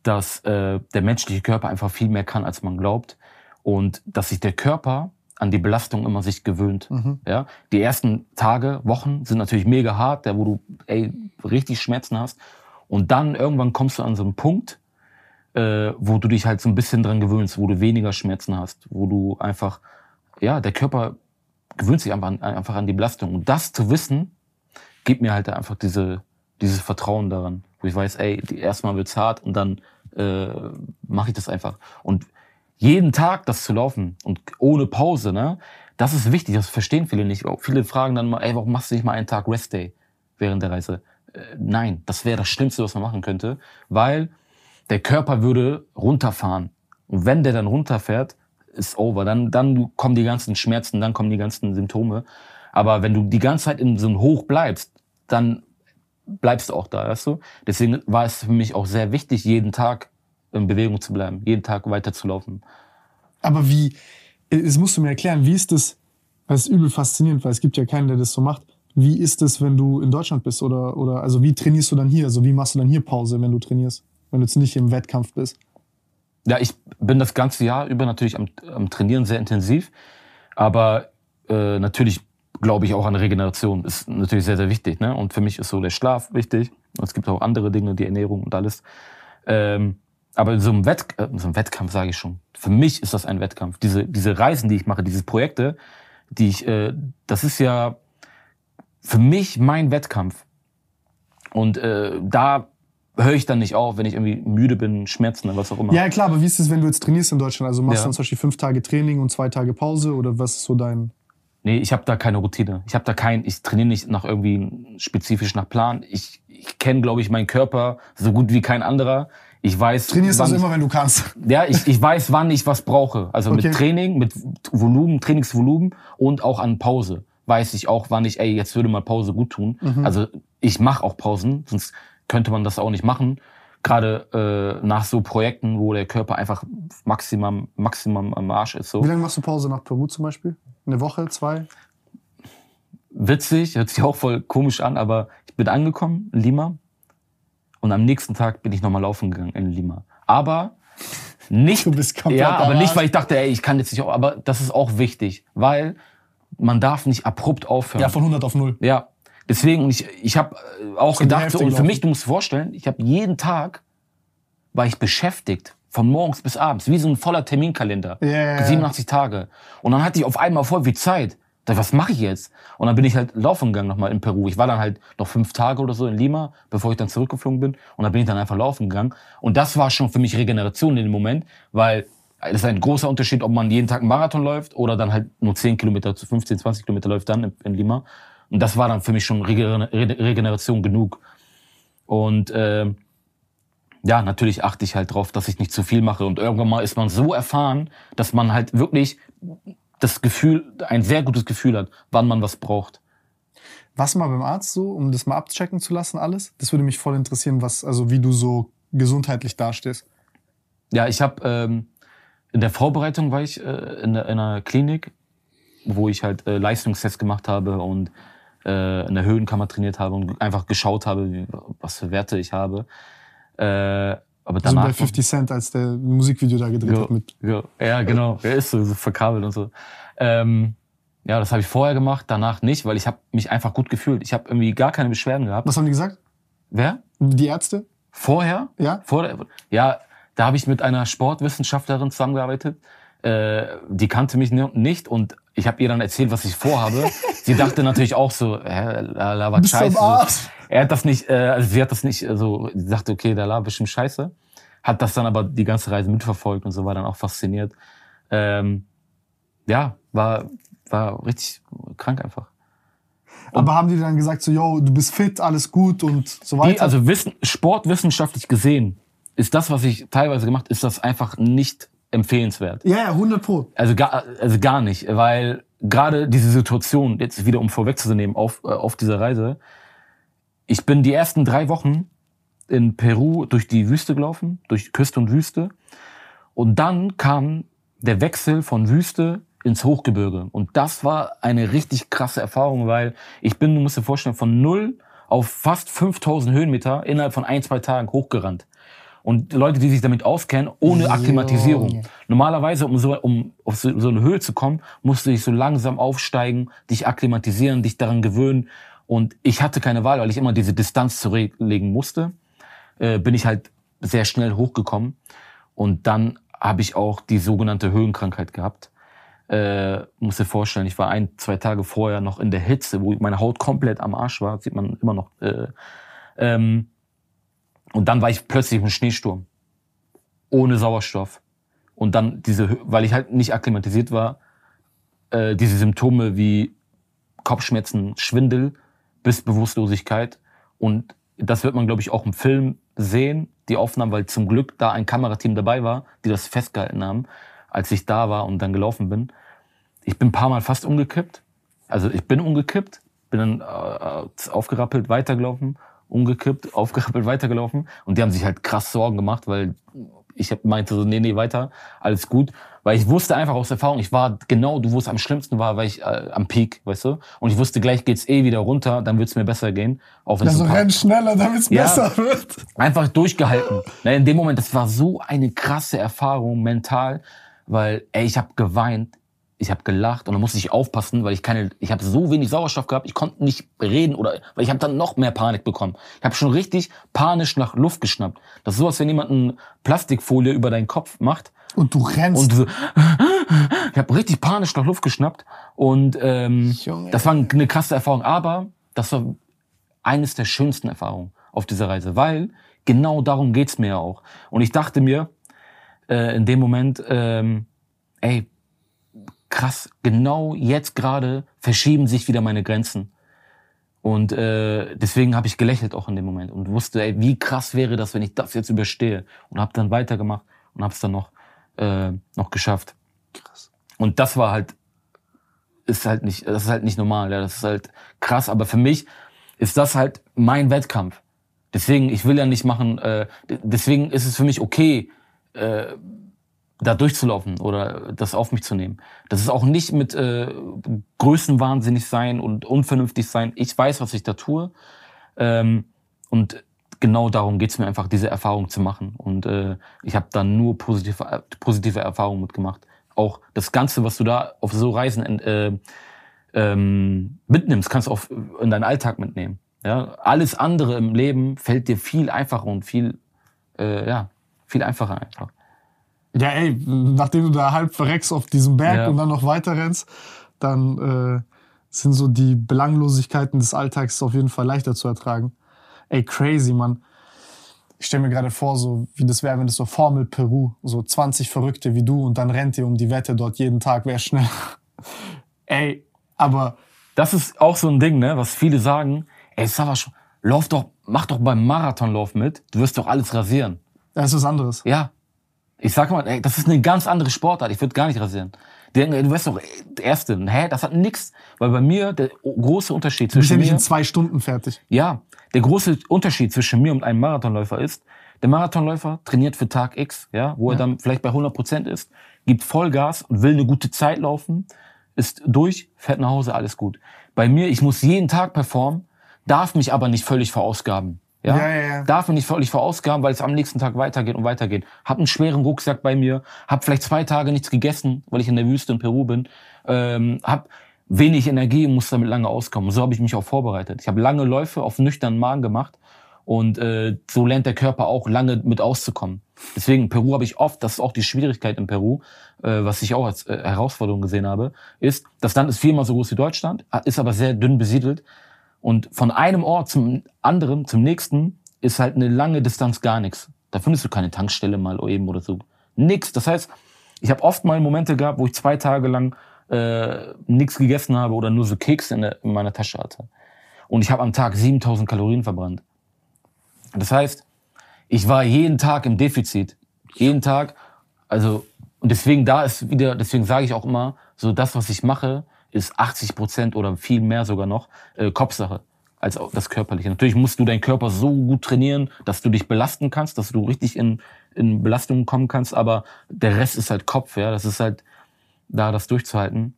dass äh, der menschliche Körper einfach viel mehr kann, als man glaubt und dass sich der Körper an die Belastung immer sich gewöhnt. Mhm. Ja, die ersten Tage, Wochen sind natürlich mega hart, der wo du ey, richtig Schmerzen hast und dann irgendwann kommst du an so einen Punkt, äh, wo du dich halt so ein bisschen dran gewöhnst, wo du weniger Schmerzen hast, wo du einfach ja der Körper gewöhnt sich einfach an, einfach an die Belastung. Und das zu wissen, gibt mir halt einfach diese, dieses Vertrauen daran, wo ich weiß, ey, erstmal wird's hart und dann äh, mache ich das einfach. Und jeden Tag das zu laufen und ohne Pause, ne, das ist wichtig, das verstehen viele nicht. Viele fragen dann mal, ey, warum machst du nicht mal einen Tag Rest Day während der Reise? Äh, nein, das wäre das Schlimmste, was man machen könnte, weil der Körper würde runterfahren. Und wenn der dann runterfährt, ist over. Dann, dann kommen die ganzen Schmerzen, dann kommen die ganzen Symptome. Aber wenn du die ganze Zeit in so einem Hoch bleibst, dann bleibst du auch da, weißt du? Deswegen war es für mich auch sehr wichtig, jeden Tag in Bewegung zu bleiben, jeden Tag weiterzulaufen. Aber wie, es musst du mir erklären, wie ist das, weil es ist übel faszinierend, weil es gibt ja keinen, der das so macht. Wie ist es, wenn du in Deutschland bist? Oder, oder also wie trainierst du dann hier? Also wie machst du dann hier Pause, wenn du trainierst? Wenn du jetzt nicht im Wettkampf bist? Ja, ich bin das ganze Jahr über natürlich am, am Trainieren sehr intensiv, aber äh, natürlich glaube ich auch an Regeneration ist natürlich sehr sehr wichtig, ne? Und für mich ist so der Schlaf wichtig. Und es gibt auch andere Dinge, die Ernährung und alles. Ähm, aber so ein, Wett, äh, so ein Wettkampf sage ich schon. Für mich ist das ein Wettkampf. Diese diese Reisen, die ich mache, diese Projekte, die ich, äh, das ist ja für mich mein Wettkampf. Und äh, da höre ich dann nicht auf, wenn ich irgendwie müde bin, Schmerzen oder was auch immer. Ja, klar, aber wie ist es, wenn du jetzt trainierst in Deutschland? Also machst ja. du dann zum Beispiel fünf Tage Training und zwei Tage Pause oder was ist so dein. Nee, ich habe da keine Routine. Ich habe da kein, ich trainiere nicht nach irgendwie spezifisch nach Plan. Ich, ich kenne, glaube ich, meinen Körper so gut wie kein anderer. Ich weiß. Trainierst also immer, wenn du kannst. Ja, ich, ich weiß, wann ich was brauche. Also okay. mit Training, mit Volumen, Trainingsvolumen und auch an Pause weiß ich auch, wann ich, ey, jetzt würde mal Pause gut tun. Mhm. Also ich mache auch Pausen, sonst könnte man das auch nicht machen. Gerade äh, nach so Projekten, wo der Körper einfach maximum, maximum am Arsch ist. So. Wie lange machst du Pause nach Peru zum Beispiel? Eine Woche, zwei? Witzig, hört sich auch voll komisch an, aber ich bin angekommen in Lima und am nächsten Tag bin ich nochmal laufen gegangen in Lima. Aber nicht, ja, aber nicht, weil ich dachte, ey, ich kann jetzt nicht, aber das ist auch wichtig, weil man darf nicht abrupt aufhören. Ja, von 100 auf 0. Ja. Deswegen, ich, ich habe äh, auch gedacht, so, und für mich, du musst dir vorstellen, ich habe jeden Tag, war ich beschäftigt, von morgens bis abends, wie so ein voller Terminkalender. Yeah. 87 Tage. Und dann hatte ich auf einmal voll viel Zeit. Was mache ich jetzt? Und dann bin ich halt laufen gegangen nochmal in Peru. Ich war dann halt noch fünf Tage oder so in Lima, bevor ich dann zurückgeflogen bin. Und dann bin ich dann einfach laufen gegangen. Und das war schon für mich Regeneration in dem Moment, weil es ist ein großer Unterschied, ob man jeden Tag einen Marathon läuft oder dann halt nur 10 Kilometer zu 15, 20 Kilometer läuft dann in, Lima. Und das war dann für mich schon Regeneration genug. Und äh, ja, natürlich achte ich halt drauf, dass ich nicht zu viel mache. Und irgendwann mal ist man so erfahren, dass man halt wirklich das Gefühl, ein sehr gutes Gefühl hat, wann man was braucht. Was mal beim Arzt so, um das mal abchecken zu lassen, alles? Das würde mich voll interessieren, was, also wie du so gesundheitlich dastehst. Ja, ich habe ähm, in der Vorbereitung war ich äh, in, der, in einer Klinik, wo ich halt äh, Leistungstests gemacht habe und äh, in der Höhenkammer trainiert habe und einfach geschaut habe, was für Werte ich habe. Äh, aber danach, also bei 50 Cent, als der Musikvideo da gedreht ja, hat mit. Ja, ja genau. Er ist so, so verkabelt und so. Ähm, ja, das habe ich vorher gemacht, danach nicht, weil ich habe mich einfach gut gefühlt. Ich habe irgendwie gar keine Beschwerden gehabt. Was haben die gesagt? Wer? Die Ärzte? Vorher? Ja. Vorher, ja, da habe ich mit einer Sportwissenschaftlerin zusammengearbeitet. Äh, die kannte mich nicht und ich habe ihr dann erzählt, was ich vorhabe. sie dachte natürlich auch so, hä, la, la, was scheiße. Er hat das nicht, äh, also sie hat das nicht, also sie dachte, okay, der la bestimmt scheiße. Hat das dann aber die ganze Reise mitverfolgt und so war dann auch fasziniert. Ähm, ja, war, war richtig krank einfach. Und aber haben die dann gesagt, so, yo, du bist fit, alles gut und so weiter? Die, also wissen, sportwissenschaftlich gesehen ist das, was ich teilweise gemacht, ist das einfach nicht empfehlenswert. Ja, ja, 100 pro. Also gar, also gar nicht, weil gerade diese Situation, jetzt wieder um vorwegzunehmen auf, äh, auf dieser Reise, ich bin die ersten drei Wochen in Peru durch die Wüste gelaufen, durch Küste und Wüste. Und dann kam der Wechsel von Wüste ins Hochgebirge. Und das war eine richtig krasse Erfahrung, weil ich bin, du musst dir vorstellen, von null auf fast 5000 Höhenmeter innerhalb von ein, zwei Tagen hochgerannt und Leute, die sich damit auskennen, ohne Akklimatisierung. Normalerweise, um so, um auf so, so eine Höhe zu kommen, musst du dich so langsam aufsteigen, dich akklimatisieren, dich daran gewöhnen. Und ich hatte keine Wahl, weil ich immer diese Distanz zurücklegen musste. Äh, bin ich halt sehr schnell hochgekommen. Und dann habe ich auch die sogenannte Höhenkrankheit gehabt. Äh, muss dir vorstellen, ich war ein, zwei Tage vorher noch in der Hitze, wo meine Haut komplett am Arsch war, sieht man immer noch. Äh, ähm, und dann war ich plötzlich im Schneesturm. Ohne Sauerstoff. Und dann diese, weil ich halt nicht akklimatisiert war, äh, diese Symptome wie Kopfschmerzen, Schwindel bis Bewusstlosigkeit. Und das wird man, glaube ich, auch im Film sehen, die Aufnahmen, weil zum Glück da ein Kamerateam dabei war, die das festgehalten haben, als ich da war und dann gelaufen bin. Ich bin ein paar Mal fast umgekippt. Also ich bin umgekippt, bin dann äh, aufgerappelt, weitergelaufen umgekippt, aufgerappelt, weitergelaufen. Und die haben sich halt krass Sorgen gemacht, weil ich meinte so, nee, nee, weiter, alles gut. Weil ich wusste einfach aus Erfahrung, ich war genau, du wusstest am schlimmsten war, weil ich äh, am Peak, weißt du? Und ich wusste, gleich geht's eh wieder runter, dann wird's mir besser gehen. Auch wenn also renn schneller, damit's ja, besser wird. Einfach durchgehalten. in dem Moment, das war so eine krasse Erfahrung mental, weil, ey, ich habe geweint, ich habe gelacht und dann musste ich aufpassen, weil ich keine, ich habe so wenig Sauerstoff gehabt, ich konnte nicht reden oder, weil ich habe dann noch mehr Panik bekommen. Ich habe schon richtig panisch nach Luft geschnappt. Das ist so, als wenn jemand eine Plastikfolie über deinen Kopf macht. Und du rennst. Und so, ich habe richtig panisch nach Luft geschnappt und ähm, das war eine krasse Erfahrung. Aber das war eines der schönsten Erfahrungen auf dieser Reise, weil genau darum geht's mir ja auch. Und ich dachte mir äh, in dem Moment, ähm, ey, krass, genau jetzt gerade verschieben sich wieder meine Grenzen. Und äh, deswegen habe ich gelächelt auch in dem Moment und wusste, ey, wie krass wäre das, wenn ich das jetzt überstehe. Und habe dann weitergemacht und habe es dann noch, äh, noch geschafft. Krass. Und das war halt, ist halt nicht, das ist halt nicht normal, ja, das ist halt krass. Aber für mich ist das halt mein Wettkampf. Deswegen, ich will ja nicht machen, äh, deswegen ist es für mich okay, äh, da durchzulaufen oder das auf mich zu nehmen. Das ist auch nicht mit äh, Größenwahnsinnig sein und unvernünftig sein. Ich weiß, was ich da tue. Ähm, und genau darum geht's mir einfach, diese Erfahrung zu machen. Und äh, ich habe da nur positive, positive Erfahrungen mitgemacht. Auch das Ganze, was du da auf so Reisen äh, ähm, mitnimmst, kannst du auch in deinen Alltag mitnehmen. Ja, alles andere im Leben fällt dir viel einfacher und viel, äh, ja, viel einfacher einfach. Ja, ey, nachdem du da halb verreckst auf diesem Berg ja. und dann noch weiter rennst, dann äh, sind so die Belanglosigkeiten des Alltags auf jeden Fall leichter zu ertragen. Ey, crazy, Mann. Ich stelle mir gerade vor, so wie das wäre, wenn das so Formel Peru, so 20 Verrückte wie du und dann rennt ihr um die Wette dort jeden Tag, wer schnell. ey, aber. Das ist auch so ein Ding, ne, was viele sagen ey, Savasch, lauf doch, mach doch beim Marathonlauf mit, du wirst doch alles rasieren. Das ist was anderes. Ja. Ich sag mal, ey, das ist eine ganz andere Sportart, ich würde gar nicht rasieren. Die denken, ey, du wirst doch Erste. Hä, das hat nix. Weil bei mir der große Unterschied zwischen mir... Du bist ja nicht in zwei Stunden fertig. Ja, der große Unterschied zwischen mir und einem Marathonläufer ist, der Marathonläufer trainiert für Tag X, ja, wo er dann vielleicht bei 100 Prozent ist, gibt Vollgas und will eine gute Zeit laufen, ist durch, fährt nach Hause, alles gut. Bei mir, ich muss jeden Tag performen, darf mich aber nicht völlig verausgaben. Ja? Ja, ja, ja. Darf mich nicht völlig verausgaben, weil es am nächsten Tag weitergeht und weitergeht. Hab einen schweren Rucksack bei mir, hab vielleicht zwei Tage nichts gegessen, weil ich in der Wüste in Peru bin, ähm, hab wenig Energie und muss damit lange auskommen. So habe ich mich auch vorbereitet. Ich habe lange Läufe auf nüchternen Magen gemacht und äh, so lernt der Körper auch lange mit auszukommen. Deswegen, Peru habe ich oft, das ist auch die Schwierigkeit in Peru, äh, was ich auch als äh, Herausforderung gesehen habe, ist, das Land ist viermal so groß wie Deutschland, ist aber sehr dünn besiedelt. Und von einem Ort zum anderen, zum nächsten, ist halt eine lange Distanz gar nichts. Da findest du keine Tankstelle mal eben oder so. Nix. Das heißt, ich habe oft mal Momente gehabt, wo ich zwei Tage lang äh, nichts gegessen habe oder nur so Kekse in, in meiner Tasche hatte. Und ich habe am Tag 7000 Kalorien verbrannt. Das heißt, ich war jeden Tag im Defizit. Jeden Tag. Also, und deswegen da ist wieder, deswegen sage ich auch immer, so das, was ich mache, ist 80 Prozent oder viel mehr sogar noch äh, Kopfsache als das Körperliche. Natürlich musst du deinen Körper so gut trainieren, dass du dich belasten kannst, dass du richtig in, in Belastungen kommen kannst, aber der Rest ist halt Kopf, ja. Das ist halt da, das durchzuhalten.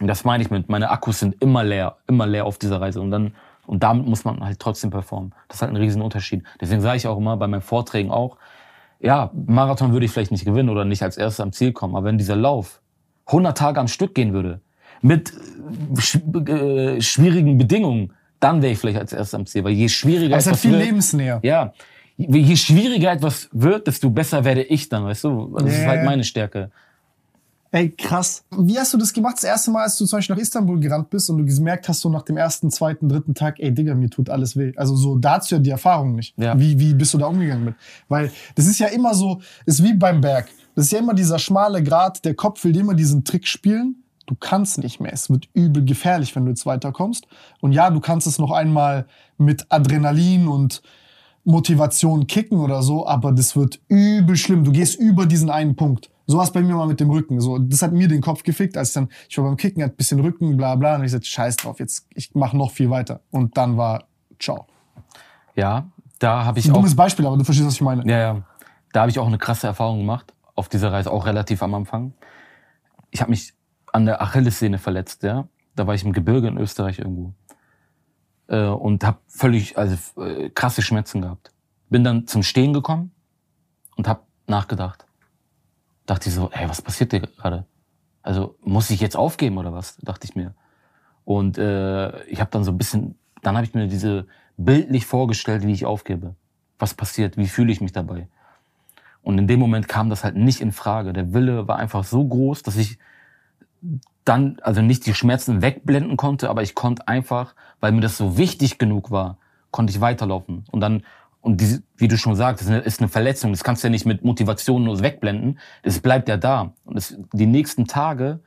Und das meine ich mit, meine Akkus sind immer leer, immer leer auf dieser Reise. Und dann, und damit muss man halt trotzdem performen. Das ist halt ein Riesenunterschied. Deswegen sage ich auch immer bei meinen Vorträgen auch, ja, Marathon würde ich vielleicht nicht gewinnen oder nicht als erstes am Ziel kommen, aber wenn dieser Lauf 100 Tage am Stück gehen würde, mit äh, schwierigen Bedingungen, dann wäre ich vielleicht als erstes am Ziel. Weil je schwieriger es ist viel wird, lebensnäher. Ja, je schwieriger etwas wird, desto besser werde ich dann, weißt du? Das yeah. ist halt meine Stärke. Ey, krass. Wie hast du das gemacht? Das erste Mal, als du zum Beispiel nach Istanbul gerannt bist und du gemerkt hast, so nach dem ersten, zweiten, dritten Tag, ey, Digga, mir tut alles weh. Also so, da hast du ja die Erfahrung nicht. Ja. Wie, wie bist du da umgegangen mit? Weil das ist ja immer so, ist wie beim Berg. Das ist ja immer dieser schmale Grat, der Kopf will immer diesen Trick spielen du kannst nicht mehr. Es wird übel gefährlich, wenn du jetzt weiterkommst. Und ja, du kannst es noch einmal mit Adrenalin und Motivation kicken oder so, aber das wird übel schlimm. Du gehst über diesen einen Punkt. So war es bei mir mal mit dem Rücken. So, das hat mir den Kopf gefickt, als dann, ich war beim Kicken, hat ein bisschen Rücken, bla bla, und ich sagte, scheiß drauf, jetzt, ich mache noch viel weiter. Und dann war, ciao. Ja, da habe ich ein auch... dummes Beispiel, aber du verstehst, was ich meine. Ja, ja. Da habe ich auch eine krasse Erfahrung gemacht, auf dieser Reise, auch relativ am Anfang. Ich habe mich an der Achillessehne verletzt, ja. Da war ich im Gebirge in Österreich irgendwo. Äh, und habe völlig, also äh, krasse Schmerzen gehabt. Bin dann zum Stehen gekommen und habe nachgedacht. Dachte ich so, ey, was passiert dir gerade? Also muss ich jetzt aufgeben oder was? Dachte ich mir. Und äh, ich habe dann so ein bisschen, dann habe ich mir diese bildlich vorgestellt, wie ich aufgebe. Was passiert? Wie fühle ich mich dabei? Und in dem Moment kam das halt nicht in Frage. Der Wille war einfach so groß, dass ich dann, also nicht die Schmerzen wegblenden konnte, aber ich konnte einfach, weil mir das so wichtig genug war, konnte ich weiterlaufen. Und dann, und diese, wie du schon sagst, das ist eine Verletzung, das kannst du ja nicht mit Motivation nur wegblenden, das bleibt ja da. Und das, die nächsten Tage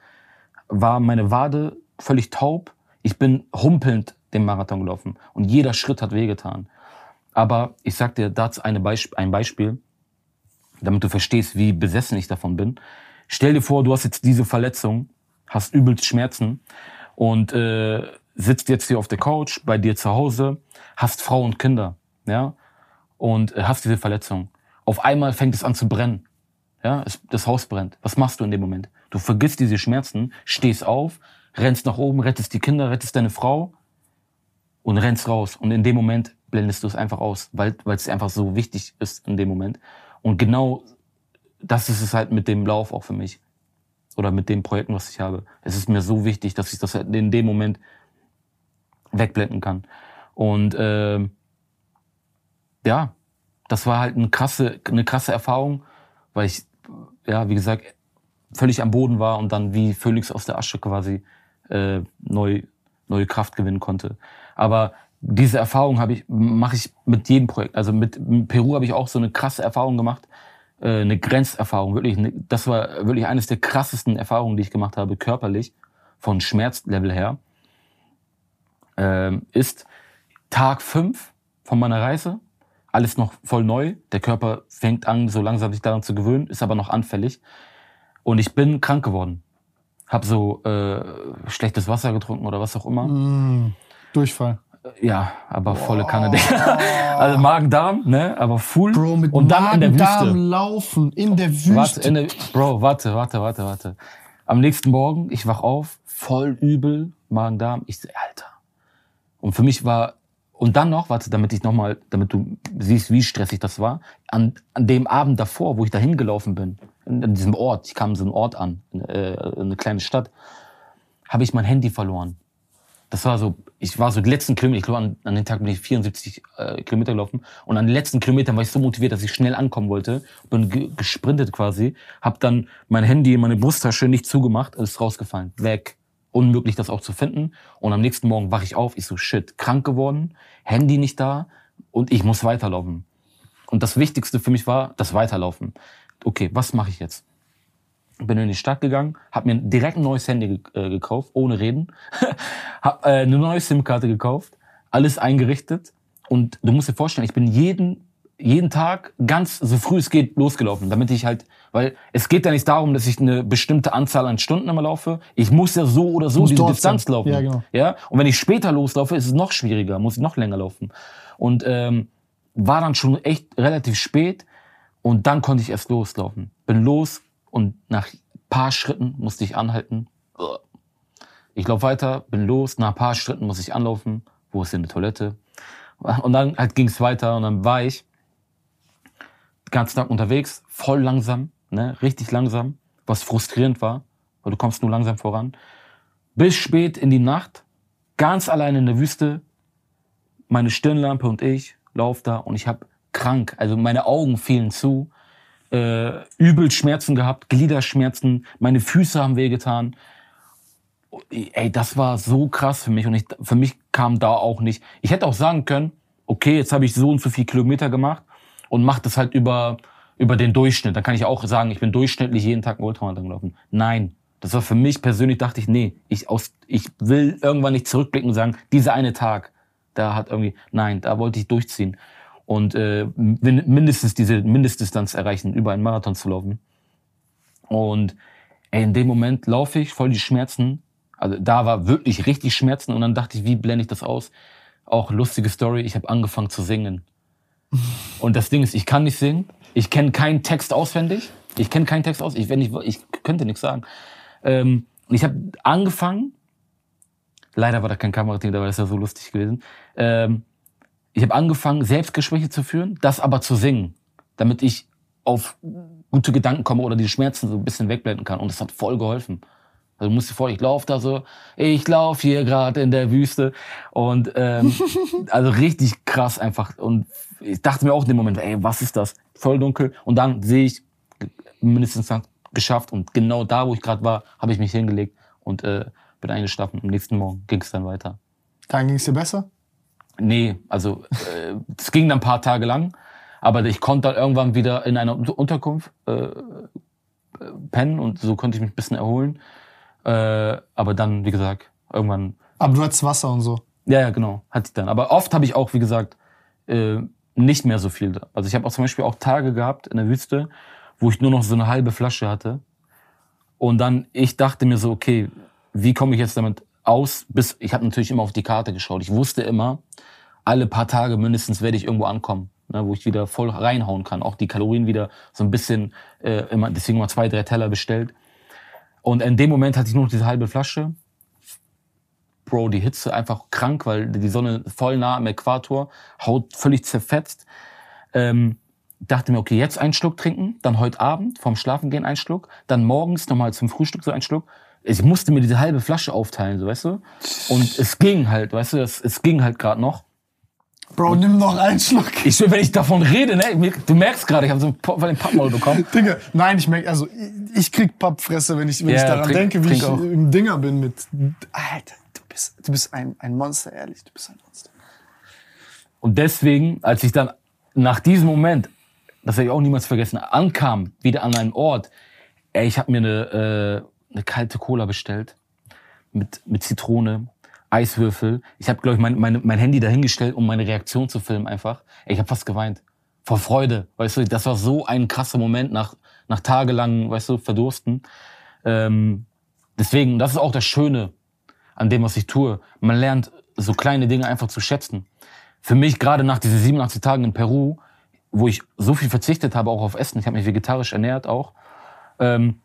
war meine Wade völlig taub, ich bin humpelnd den Marathon gelaufen und jeder Schritt hat wehgetan. Aber ich sag dir dazu eine Beisp ein Beispiel, damit du verstehst, wie besessen ich davon bin. Stell dir vor, du hast jetzt diese Verletzung, hast übelst Schmerzen und äh, sitzt jetzt hier auf der Couch bei dir zu Hause, hast Frau und Kinder, ja, und äh, hast diese Verletzung. Auf einmal fängt es an zu brennen, ja, es, das Haus brennt. Was machst du in dem Moment? Du vergisst diese Schmerzen, stehst auf, rennst nach oben, rettest die Kinder, rettest deine Frau und rennst raus. Und in dem Moment blendest du es einfach aus, weil weil es einfach so wichtig ist in dem Moment. Und genau das ist es halt mit dem Lauf auch für mich. Oder mit den Projekten, was ich habe. Es ist mir so wichtig, dass ich das in dem Moment wegblenden kann. Und äh, ja, das war halt eine krasse, eine krasse Erfahrung, weil ich, ja, wie gesagt, völlig am Boden war und dann wie Phoenix aus der Asche quasi äh, neu, neue Kraft gewinnen konnte. Aber diese Erfahrung habe ich, mache ich mit jedem Projekt. Also mit Peru habe ich auch so eine krasse Erfahrung gemacht, äh, eine Grenzerfahrung. Wirklich, eine, das war wirklich eines der krassesten Erfahrungen, die ich gemacht habe, körperlich, von Schmerzlevel her. Ähm, ist Tag fünf von meiner Reise. Alles noch voll neu. Der Körper fängt an, so langsam sich daran zu gewöhnen, ist aber noch anfällig. Und ich bin krank geworden. Hab so äh, schlechtes Wasser getrunken oder was auch immer. Mm, Durchfall. Ja, aber Boah. volle Kanne. also Magen-Darm, ne? Aber full. Bro, mit und dann in der Wüste. laufen, in der Wüste. Warte, der, Bro, warte, warte, warte, warte. Am nächsten Morgen, ich wach auf, voll übel, Magen-Darm. Ich so, Alter. Und für mich war, und dann noch, warte, damit ich nochmal, damit du siehst, wie stressig das war, an, an dem Abend davor, wo ich da hingelaufen bin, in, in diesem Ort, ich kam in so einen Ort an, in, äh, in eine kleine Stadt, habe ich mein Handy verloren das war so, ich war so die letzten Kilometer, ich glaube an, an den Tag bin ich 74 äh, Kilometer gelaufen. Und an den letzten Kilometern war ich so motiviert, dass ich schnell ankommen wollte, bin ge gesprintet quasi, habe dann mein Handy in meine Brusttasche nicht zugemacht, ist rausgefallen, weg, unmöglich das auch zu finden. Und am nächsten Morgen wache ich auf, ich so shit, krank geworden, Handy nicht da. Und ich muss weiterlaufen. Und das Wichtigste für mich war das Weiterlaufen. Okay, was mache ich jetzt? Bin in die Stadt gegangen, habe mir direkt ein neues Handy äh, gekauft, ohne reden, habe äh, eine neue SIM-Karte gekauft, alles eingerichtet und du musst dir vorstellen, ich bin jeden jeden Tag ganz so früh es geht losgelaufen, damit ich halt, weil es geht ja nicht darum, dass ich eine bestimmte Anzahl an Stunden immer laufe. Ich muss ja so oder so diese Distanz sein. laufen. Ja, genau. ja, und wenn ich später loslaufe, ist es noch schwieriger, muss ich noch länger laufen. Und ähm, war dann schon echt relativ spät und dann konnte ich erst loslaufen. Bin los, und nach paar Schritten musste ich anhalten. Ich laufe weiter, bin los. Nach ein paar Schritten muss ich anlaufen. Wo ist denn die Toilette? Und dann halt ging es weiter und dann war ich den ganzen Tag unterwegs, voll langsam, ne, richtig langsam, was frustrierend war, weil du kommst nur langsam voran. Bis spät in die Nacht, ganz allein in der Wüste, meine Stirnlampe und ich laufen da und ich habe krank, also meine Augen fielen zu äh, übel Schmerzen gehabt, Gliederschmerzen, meine Füße haben wehgetan. Ey, das war so krass für mich und ich, für mich kam da auch nicht. Ich hätte auch sagen können, okay, jetzt habe ich so und so viel Kilometer gemacht und mache das halt über über den Durchschnitt. Dann kann ich auch sagen, ich bin durchschnittlich jeden Tag einen Ultramarathon gelaufen. Nein, das war für mich persönlich dachte ich, nee, ich aus ich will irgendwann nicht zurückblicken und sagen, dieser eine Tag, da hat irgendwie nein, da wollte ich durchziehen und äh, mindestens diese Mindestdistanz erreichen, über einen Marathon zu laufen. Und ey, in dem Moment laufe ich voll die Schmerzen. Also da war wirklich richtig Schmerzen und dann dachte ich, wie blende ich das aus? Auch lustige Story, ich habe angefangen zu singen. Und das Ding ist, ich kann nicht singen, ich kenne keinen Text auswendig, ich kenne keinen Text aus, ich, wenn ich, ich könnte nichts sagen. Ähm, ich habe angefangen, leider war da kein Kamerateam dabei, das ist ja so lustig gewesen. Ähm, ich habe angefangen, Selbstgespräche zu führen, das aber zu singen, damit ich auf gute Gedanken komme oder die Schmerzen so ein bisschen wegblenden kann. Und das hat voll geholfen. Also du musst dir vor, ich laufe da so, ich laufe hier gerade in der Wüste und ähm, also richtig krass einfach. Und ich dachte mir auch in dem Moment, ey, was ist das? Voll dunkel. Und dann sehe ich mindestens geschafft und genau da, wo ich gerade war, habe ich mich hingelegt und äh, bin eingeschlafen. Am nächsten Morgen ging es dann weiter. Dann ging es dir besser? Nee, also äh, es ging dann ein paar Tage lang, aber ich konnte dann irgendwann wieder in einer Unterkunft äh, pennen und so konnte ich mich ein bisschen erholen. Äh, aber dann, wie gesagt, irgendwann. Aber du hattest Wasser und so. Ja, ja, genau, hatte ich dann. Aber oft habe ich auch, wie gesagt, äh, nicht mehr so viel da. Also ich habe auch zum Beispiel auch Tage gehabt in der Wüste, wo ich nur noch so eine halbe Flasche hatte. Und dann, ich dachte mir so, okay, wie komme ich jetzt damit aus? Bis ich habe natürlich immer auf die Karte geschaut. Ich wusste immer, alle paar Tage mindestens werde ich irgendwo ankommen, ne, wo ich wieder voll reinhauen kann. Auch die Kalorien wieder so ein bisschen, äh, immer, deswegen mal zwei, drei Teller bestellt. Und in dem Moment hatte ich nur noch diese halbe Flasche. Bro, die Hitze einfach krank, weil die Sonne voll nah am Äquator, Haut völlig zerfetzt. Ähm, dachte mir, okay, jetzt einen Schluck trinken, dann heute Abend vorm Schlafengehen einen Schluck, dann morgens nochmal zum Frühstück so einen Schluck. Ich musste mir diese halbe Flasche aufteilen, so weißt du. Und es ging halt, weißt du, es, es ging halt gerade noch. Bro, nimm noch einen Schluck. Ich will, wenn ich davon rede, ne, du merkst gerade, ich habe so einen Pop, den Pappmaul bekommen. Digga, nein, ich merke, also ich krieg Pappfresse, wenn ich, wenn ja, ich daran trink, denke, wie ich auch. im Dinger bin mit. Alter, du bist, du bist ein, ein Monster, ehrlich, du bist ein Monster. Und deswegen, als ich dann nach diesem Moment, das habe ich auch niemals vergessen, ankam, wieder an einen Ort, ey, ich habe mir eine, äh, eine kalte Cola bestellt mit, mit Zitrone, Eiswürfel. Ich habe, glaube ich, mein, mein, mein Handy dahingestellt, um meine Reaktion zu filmen einfach. Ey, ich habe fast geweint. Vor Freude. Weißt du, das war so ein krasser Moment nach, nach tagelang, weißt du, Verdursten. Ähm, deswegen, das ist auch das Schöne an dem, was ich tue. Man lernt so kleine Dinge einfach zu schätzen. Für mich, gerade nach diesen 87 Tagen in Peru, wo ich so viel verzichtet habe, auch auf Essen, ich habe mich vegetarisch ernährt auch, ähm,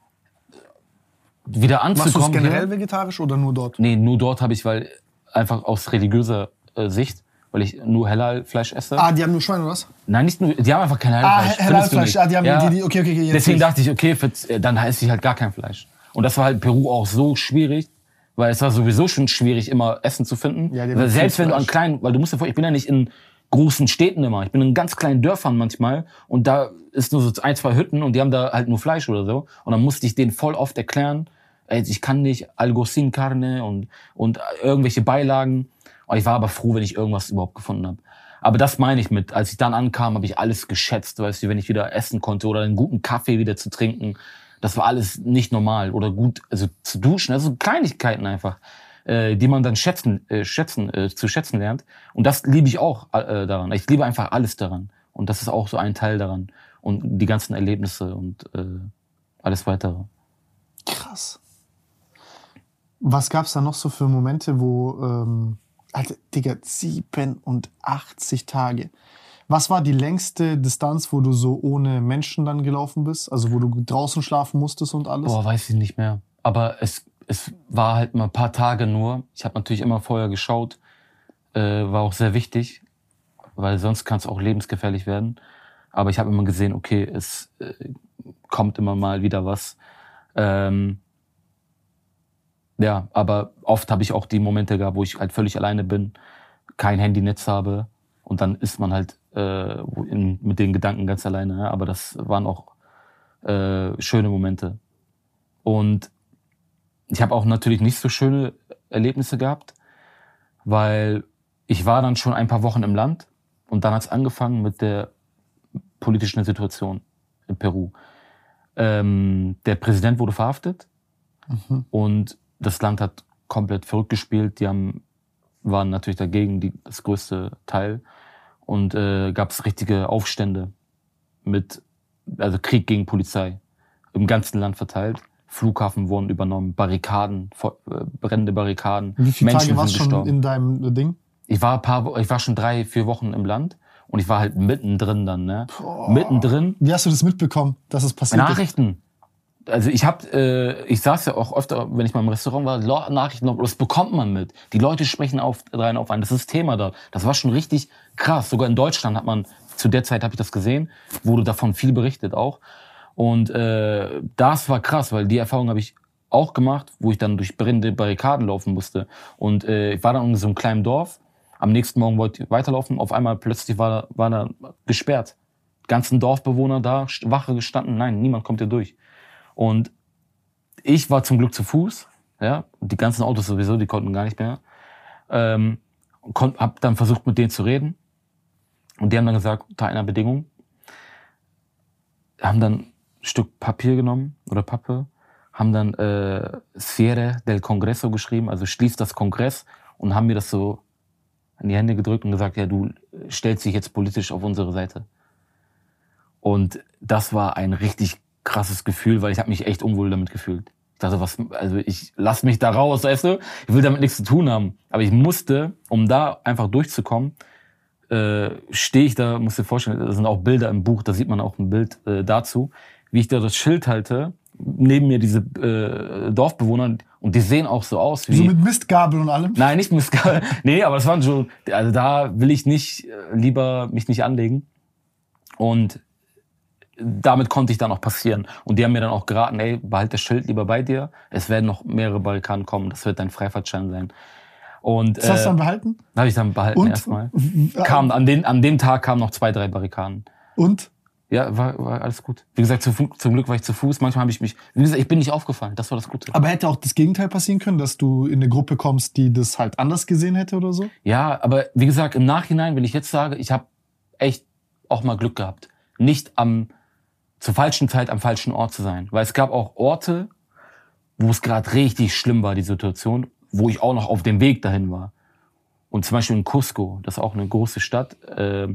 wieder anzukommen. Machst du generell vegetarisch oder nur dort? Nee, nur dort habe ich, weil einfach aus religiöser äh, Sicht, weil ich nur Halal-Fleisch esse. Ah, die haben nur Schwein oder was? Nein, nicht nur, die haben einfach kein Halal-Fleisch. Ah, Halal-Fleisch, ah, die haben ja. die, die, okay, okay, okay. Deswegen nicht. dachte ich, okay, äh, dann esse ich halt gar kein Fleisch. Und das war halt in Peru auch so schwierig, weil es war sowieso schon schwierig, immer Essen zu finden. Ja, weil selbst wenn du an kleinen, weil du musst dir vor, ich bin ja nicht in großen Städten immer. Ich bin in ganz kleinen Dörfern manchmal und da ist nur so ein, zwei Hütten und die haben da halt nur Fleisch oder so. Und dann musste ich denen voll oft erklären, ich kann nicht Algo sin Carne und, und irgendwelche Beilagen. Ich war aber froh, wenn ich irgendwas überhaupt gefunden habe. Aber das meine ich mit, als ich dann ankam, habe ich alles geschätzt, weißt du, wenn ich wieder essen konnte oder einen guten Kaffee wieder zu trinken. Das war alles nicht normal oder gut, also zu duschen, also Kleinigkeiten einfach, äh, die man dann schätzen, äh, schätzen, äh, zu schätzen lernt. Und das liebe ich auch äh, daran. Ich liebe einfach alles daran. Und das ist auch so ein Teil daran. Und die ganzen Erlebnisse und äh, alles weitere. Krass. Was gab's da noch so für Momente, wo, ähm, Alter, Digga, 87 Tage. Was war die längste Distanz, wo du so ohne Menschen dann gelaufen bist? Also wo du draußen schlafen musstest und alles? Boah, weiß ich nicht mehr. Aber es, es war halt mal ein paar Tage nur. Ich habe natürlich immer vorher geschaut. Äh, war auch sehr wichtig, weil sonst kann es auch lebensgefährlich werden. Aber ich habe immer gesehen, okay, es äh, kommt immer mal wieder was. Ähm, ja, aber oft habe ich auch die Momente gehabt, wo ich halt völlig alleine bin, kein Handynetz habe und dann ist man halt äh, in, mit den Gedanken ganz alleine. Ja? Aber das waren auch äh, schöne Momente. Und ich habe auch natürlich nicht so schöne Erlebnisse gehabt, weil ich war dann schon ein paar Wochen im Land und dann hat es angefangen mit der politischen Situation in Peru. Ähm, der Präsident wurde verhaftet mhm. und das Land hat komplett verrückt gespielt. Die haben, waren natürlich dagegen, die, das größte Teil. Und äh, gab es richtige Aufstände mit, also Krieg gegen Polizei im ganzen Land verteilt. Flughafen wurden übernommen, Barrikaden, äh, brennende Barrikaden. Wie viele Menschen Tage warst du schon in deinem Ding? Ich war, ein paar, ich war schon drei, vier Wochen im Land und ich war halt mittendrin dann, ne? Boah. Mittendrin. Wie hast du das mitbekommen, dass es passiert Nachrichten. Ist? Also ich habe, äh, ich saß ja auch öfter, wenn ich mal im Restaurant war, Nachrichten, das bekommt man mit. Die Leute sprechen auf, rein auf einen. Das ist Thema da. Das war schon richtig krass. Sogar in Deutschland hat man, zu der Zeit habe ich das gesehen, wurde davon viel berichtet auch. Und äh, das war krass, weil die Erfahrung habe ich auch gemacht, wo ich dann durch brennende Barrikaden laufen musste. Und äh, ich war dann in so einem kleinen Dorf. Am nächsten Morgen wollte ich weiterlaufen. Auf einmal plötzlich war, war da gesperrt. Ganzen Dorfbewohner da, Wache gestanden. Nein, niemand kommt hier durch. Und ich war zum Glück zu Fuß, Ja, die ganzen Autos sowieso, die konnten gar nicht mehr. Ähm, kon, hab dann versucht, mit denen zu reden. Und die haben dann gesagt, unter einer Bedingung, haben dann ein Stück Papier genommen oder Pappe, haben dann äh, Cierre del Congreso geschrieben, also schließt das Kongress und haben mir das so in die Hände gedrückt und gesagt, ja, du stellst dich jetzt politisch auf unsere Seite. Und das war ein richtig krasses Gefühl, weil ich habe mich echt unwohl damit gefühlt. Ich dachte, was, also ich lass mich da raus, weißt du? Ich will damit nichts zu tun haben. Aber ich musste, um da einfach durchzukommen, äh, stehe ich da, musst dir vorstellen, da sind auch Bilder im Buch, da sieht man auch ein Bild äh, dazu, wie ich da das Schild halte, neben mir diese äh, Dorfbewohner und die sehen auch so aus wie. So mit Mistgabel und allem? Nein, nicht Mistgabel. nee, aber das waren schon, also da will ich nicht, äh, lieber mich nicht anlegen. Und damit konnte ich dann auch passieren. Und die haben mir dann auch geraten, ey, behalt das Schild lieber bei dir. Es werden noch mehrere Barrikaden kommen. Das wird dein Freifahrtschein sein. Und, das hast du dann äh, behalten? Habe ich dann behalten erstmal. Kam, an, den, an dem Tag kamen noch zwei, drei Barrikaden. Und? Ja, war, war alles gut. Wie gesagt, zu, zum Glück war ich zu Fuß. Manchmal habe ich mich, wie gesagt, ich bin nicht aufgefallen. Das war das Gute. Aber hätte auch das Gegenteil passieren können, dass du in eine Gruppe kommst, die das halt anders gesehen hätte oder so? Ja, aber wie gesagt, im Nachhinein, wenn ich jetzt sage, ich habe echt auch mal Glück gehabt. Nicht am zur falschen Zeit am falschen Ort zu sein. Weil es gab auch Orte, wo es gerade richtig schlimm war, die Situation, wo ich auch noch auf dem Weg dahin war. Und zum Beispiel in Cusco, das ist auch eine große Stadt, äh,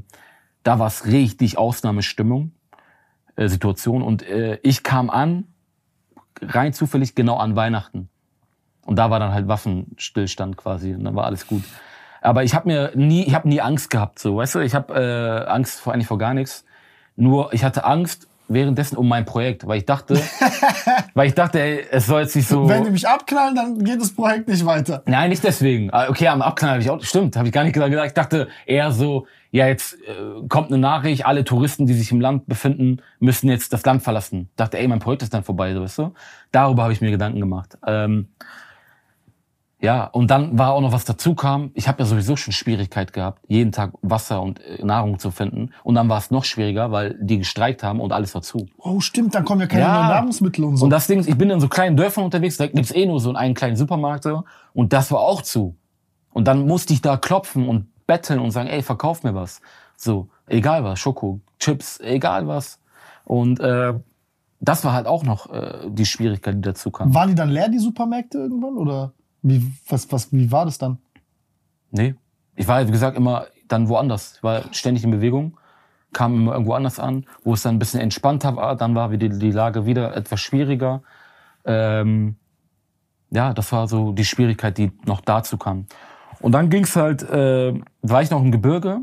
da war es richtig Ausnahmestimmung, äh, Situation. Und äh, ich kam an, rein zufällig genau an Weihnachten. Und da war dann halt Waffenstillstand quasi und dann war alles gut. Aber ich habe mir nie, ich habe nie Angst gehabt, so, weißt du, ich habe äh, Angst vor eigentlich vor gar nichts. Nur ich hatte Angst, währenddessen um mein Projekt, weil ich dachte, weil ich dachte, ey, es soll jetzt nicht so. Wenn die mich abknallen, dann geht das Projekt nicht weiter. Nein, nicht deswegen. Ah, okay, am Abknallen habe ich auch, stimmt, habe ich gar nicht gesagt. Ich dachte eher so, ja, jetzt äh, kommt eine Nachricht, alle Touristen, die sich im Land befinden, müssen jetzt das Land verlassen. Ich dachte, ey, mein Projekt ist dann vorbei, so, weißt du? Darüber habe ich mir Gedanken gemacht. Ähm, ja, und dann war auch noch was dazu kam. Ich habe ja sowieso schon Schwierigkeit gehabt, jeden Tag Wasser und äh, Nahrung zu finden. Und dann war es noch schwieriger, weil die gestreikt haben und alles war zu. Oh, stimmt, dann kommen ja keine ja. Nahrungsmittel und so. Und das Ding ist, ich bin in so kleinen Dörfern unterwegs, da gibt's eh nur so einen kleinen Supermarkt so, und das war auch zu. Und dann musste ich da klopfen und betteln und sagen, ey, verkauf mir was. So, egal was, Schoko, Chips, egal was. Und äh, das war halt auch noch äh, die Schwierigkeit, die dazu kam. Waren die dann leer, die Supermärkte irgendwann, oder? Wie, was, was, wie war das dann? Nee. Ich war, wie gesagt, immer dann woanders. Ich war ständig in Bewegung, kam immer irgendwo anders an, wo es dann ein bisschen entspannter war. Dann war wieder die Lage wieder etwas schwieriger. Ähm, ja, das war so die Schwierigkeit, die noch dazu kam. Und dann ging's halt, äh, war ich noch im Gebirge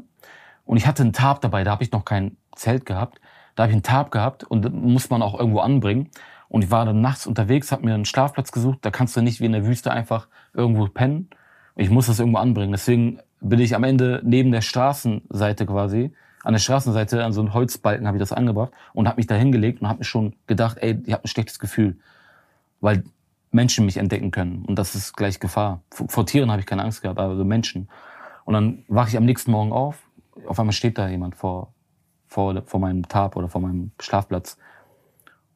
und ich hatte einen Tarp dabei, da habe ich noch kein Zelt gehabt. Da habe ich einen Tarp gehabt und muss man auch irgendwo anbringen. Und ich war dann nachts unterwegs, habe mir einen Schlafplatz gesucht. Da kannst du nicht wie in der Wüste einfach irgendwo pennen. Ich muss das irgendwo anbringen. Deswegen bin ich am Ende neben der Straßenseite quasi, an der Straßenseite, an so einem Holzbalken habe ich das angebracht und habe mich da hingelegt und habe mir schon gedacht, ey, ich habe ein schlechtes Gefühl, weil Menschen mich entdecken können. Und das ist gleich Gefahr. Vor Tieren habe ich keine Angst gehabt, aber so Menschen. Und dann wache ich am nächsten Morgen auf. Auf einmal steht da jemand vor, vor, vor meinem Tab oder vor meinem Schlafplatz.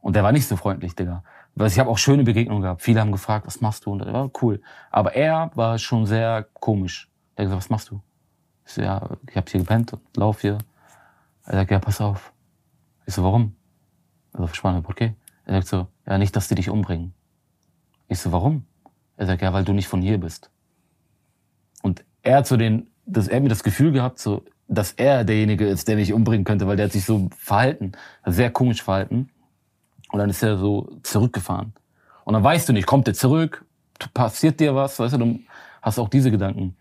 Und der war nicht so freundlich, Digga. Weil ich habe auch schöne Begegnungen gehabt. Viele haben gefragt, was machst du? Und das war cool. Aber er war schon sehr komisch. Er hat gesagt, was machst du? Ich so, ja, ich habe hier gepennt und lauf hier. Er sagt, ja, pass auf. Ich so, warum? Also, spannend, okay. Er sagt so, ja, nicht, dass die dich umbringen. Ich so, warum? Er sagt, ja, weil du nicht von hier bist. Und er hat so den, dass er mir das Gefühl gehabt, so, dass er derjenige ist, der mich umbringen könnte, weil der hat sich so verhalten, sehr komisch verhalten. Und dann ist er so zurückgefahren. Und dann weißt du nicht, kommt er zurück, passiert dir was, weißt du, du hast auch diese Gedanken.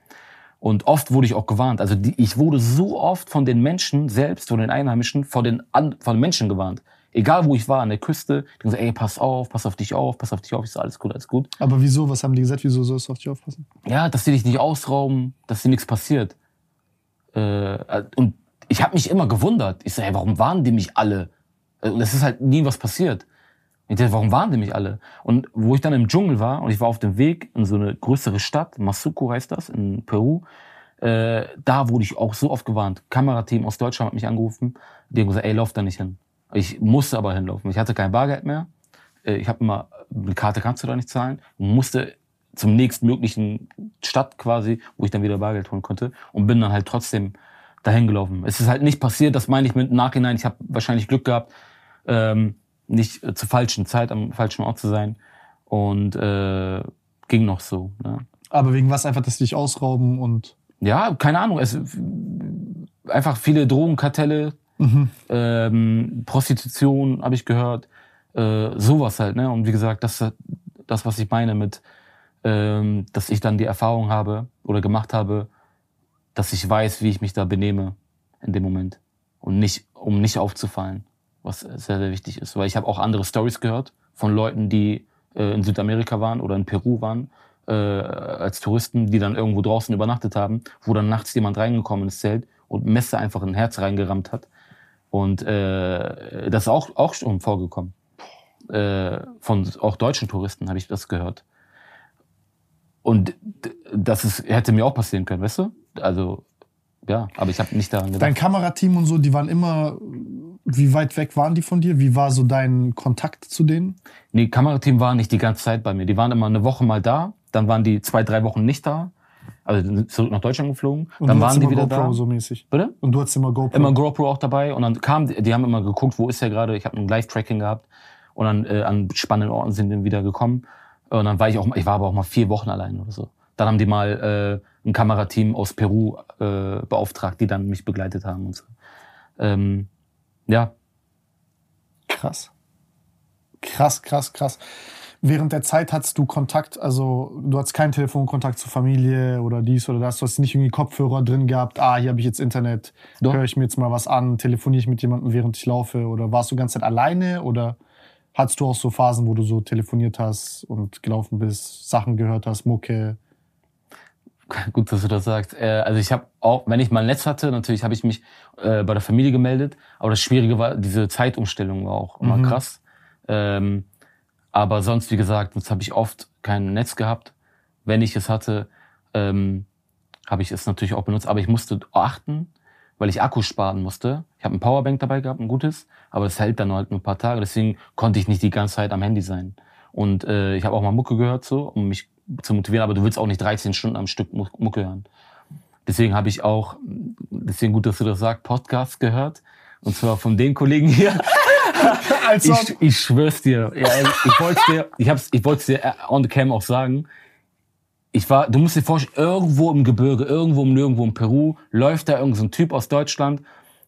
Und oft wurde ich auch gewarnt. Also die, ich wurde so oft von den Menschen selbst, von den Einheimischen, von den, an, von den Menschen gewarnt. Egal wo ich war, an der Küste, die gesagt, ey, pass auf, pass auf dich auf, pass auf dich auf. Ich so, alles gut, alles gut. Aber wieso? Was haben die gesagt? Wieso sollst du auf dich aufpassen? Ja, dass sie dich nicht ausrauben, dass dir nichts passiert. Äh, und ich habe mich immer gewundert. Ich so, ey, warum warnen die mich alle? Und es ist halt nie was passiert. Ich dachte, warum waren die mich alle? Und wo ich dann im Dschungel war und ich war auf dem Weg in so eine größere Stadt, Masuco heißt das, in Peru, äh, da wurde ich auch so oft gewarnt. Kamerateam aus Deutschland hat mich angerufen, die haben gesagt, ey, lauf da nicht hin. Ich musste aber hinlaufen. Ich hatte kein Bargeld mehr. Äh, ich habe immer mit Karte kannst du da nicht zahlen. Und musste zum nächstmöglichen Stadt quasi, wo ich dann wieder Bargeld holen konnte und bin dann halt trotzdem dahin gelaufen. Es ist halt nicht passiert, das meine ich mit Nachhinein. Ich habe wahrscheinlich Glück gehabt, ähm, nicht äh, zur falschen Zeit am falschen Ort zu sein und äh, ging noch so. Ne? Aber wegen was einfach, dass die dich ausrauben und ja, keine Ahnung. Es einfach viele Drogenkartelle, mhm. ähm, Prostitution habe ich gehört, äh, sowas halt. Ne? Und wie gesagt, das das, was ich meine mit, ähm, dass ich dann die Erfahrung habe oder gemacht habe, dass ich weiß, wie ich mich da benehme in dem Moment und nicht, um nicht aufzufallen, was sehr sehr wichtig ist, weil ich habe auch andere Stories gehört von Leuten, die äh, in Südamerika waren oder in Peru waren äh, als Touristen, die dann irgendwo draußen übernachtet haben, wo dann nachts jemand reingekommen ins Zelt und Messer einfach in ein Herz reingerammt hat. Und äh, das ist auch, auch schon vorgekommen. Äh, von auch deutschen Touristen habe ich das gehört. Und das ist, hätte mir auch passieren können, weißt du? Also, ja, aber ich habe nicht daran gedacht. Dein Kamerateam und so, die waren immer, wie weit weg waren die von dir? Wie war so dein Kontakt zu denen? Nee, Kamerateam war nicht die ganze Zeit bei mir. Die waren immer eine Woche mal da, dann waren die zwei, drei Wochen nicht da. Also zurück nach Deutschland geflogen. Und dann waren die wieder GoPro da. so mäßig. Bitte? Und du hattest immer GoPro. Immer GoPro auch dabei. Und dann kam, die haben immer geguckt, wo ist er gerade. Ich habe ein Live-Tracking gehabt. Und dann äh, an spannenden Orten sind dann wieder gekommen. Und dann war ich auch, ich war aber auch mal vier Wochen allein oder so. Dann haben die mal äh, ein Kamerateam aus Peru äh, beauftragt, die dann mich begleitet haben und so. Ähm, ja. Krass. Krass, krass, krass während der Zeit hattest du Kontakt, also du hattest keinen Telefonkontakt zur Familie oder dies oder das, du hast nicht irgendwie Kopfhörer drin gehabt, ah, hier habe ich jetzt Internet, höre ich mir jetzt mal was an, telefoniere ich mit jemandem, während ich laufe oder warst du die ganze Zeit alleine oder hattest du auch so Phasen, wo du so telefoniert hast und gelaufen bist, Sachen gehört hast, Mucke? Gut, dass du das sagst. Äh, also ich habe auch, wenn ich mal ein Netz hatte, natürlich habe ich mich äh, bei der Familie gemeldet, aber das Schwierige war, diese Zeitumstellung war auch immer mhm. krass. Ähm, aber sonst, wie gesagt, sonst habe ich oft kein Netz gehabt. Wenn ich es hatte, ähm, habe ich es natürlich auch benutzt. Aber ich musste achten, weil ich Akku sparen musste. Ich habe ein Powerbank dabei gehabt, ein gutes, aber es hält dann halt nur ein paar Tage. Deswegen konnte ich nicht die ganze Zeit am Handy sein. Und äh, ich habe auch mal Mucke gehört, so, um mich zu motivieren. Aber du willst auch nicht 13 Stunden am Stück Mucke hören. Deswegen habe ich auch, deswegen gut, dass du das sagst, Podcast gehört. Und zwar von den Kollegen hier. also, ich, ich schwör's dir. Ja, ich wollte dir, ich hab's, ich wollte dir on the cam auch sagen. Ich war, du musst dir vorstellen, irgendwo im Gebirge, irgendwo im Nirgendwo in Peru, läuft da irgendein so Typ aus Deutschland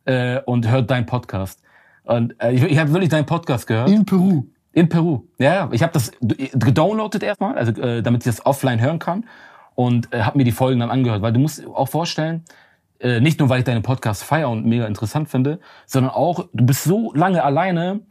äh, und hört deinen Podcast. Und äh, ich, ich habe wirklich deinen Podcast gehört. In Peru. In Peru. Ja. Ich habe das gedownloadet erstmal, also äh, damit ich das offline hören kann und äh, habe mir die Folgen dann angehört, weil du musst auch vorstellen, äh, nicht nur, weil ich deine Podcast feier und mega interessant finde, sondern auch, du bist so lange alleine,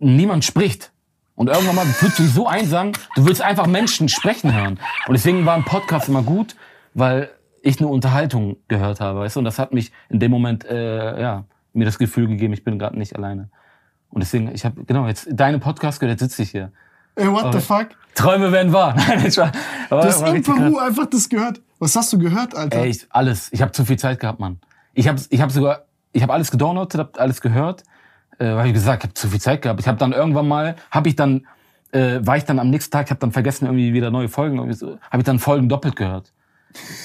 niemand spricht. Und irgendwann mal fühlst du dich so einsam, du willst einfach Menschen sprechen hören. Und deswegen war ein Podcast immer gut, weil ich eine Unterhaltung gehört habe, weißt du? Und das hat mich in dem Moment, äh, ja, mir das Gefühl gegeben, ich bin gerade nicht alleine. Und deswegen, ich habe genau jetzt deine Podcast gehört, jetzt sitze ich hier. Ey, what the fuck? Träume werden wahr. Nein, ich war, du hast in Peru einfach das gehört. Was hast du gehört, Alter? Ey, ich, alles. Ich habe zu viel Zeit gehabt, Mann. Ich habe ich hab sogar, ich habe alles gedownloadet, habe alles gehört. Äh, weil ich gesagt, ich habe zu viel Zeit gehabt. Ich habe dann irgendwann mal, habe ich dann, äh, war ich dann am nächsten Tag, ich habe dann vergessen irgendwie wieder neue Folgen, irgendwie so, habe ich dann Folgen doppelt gehört.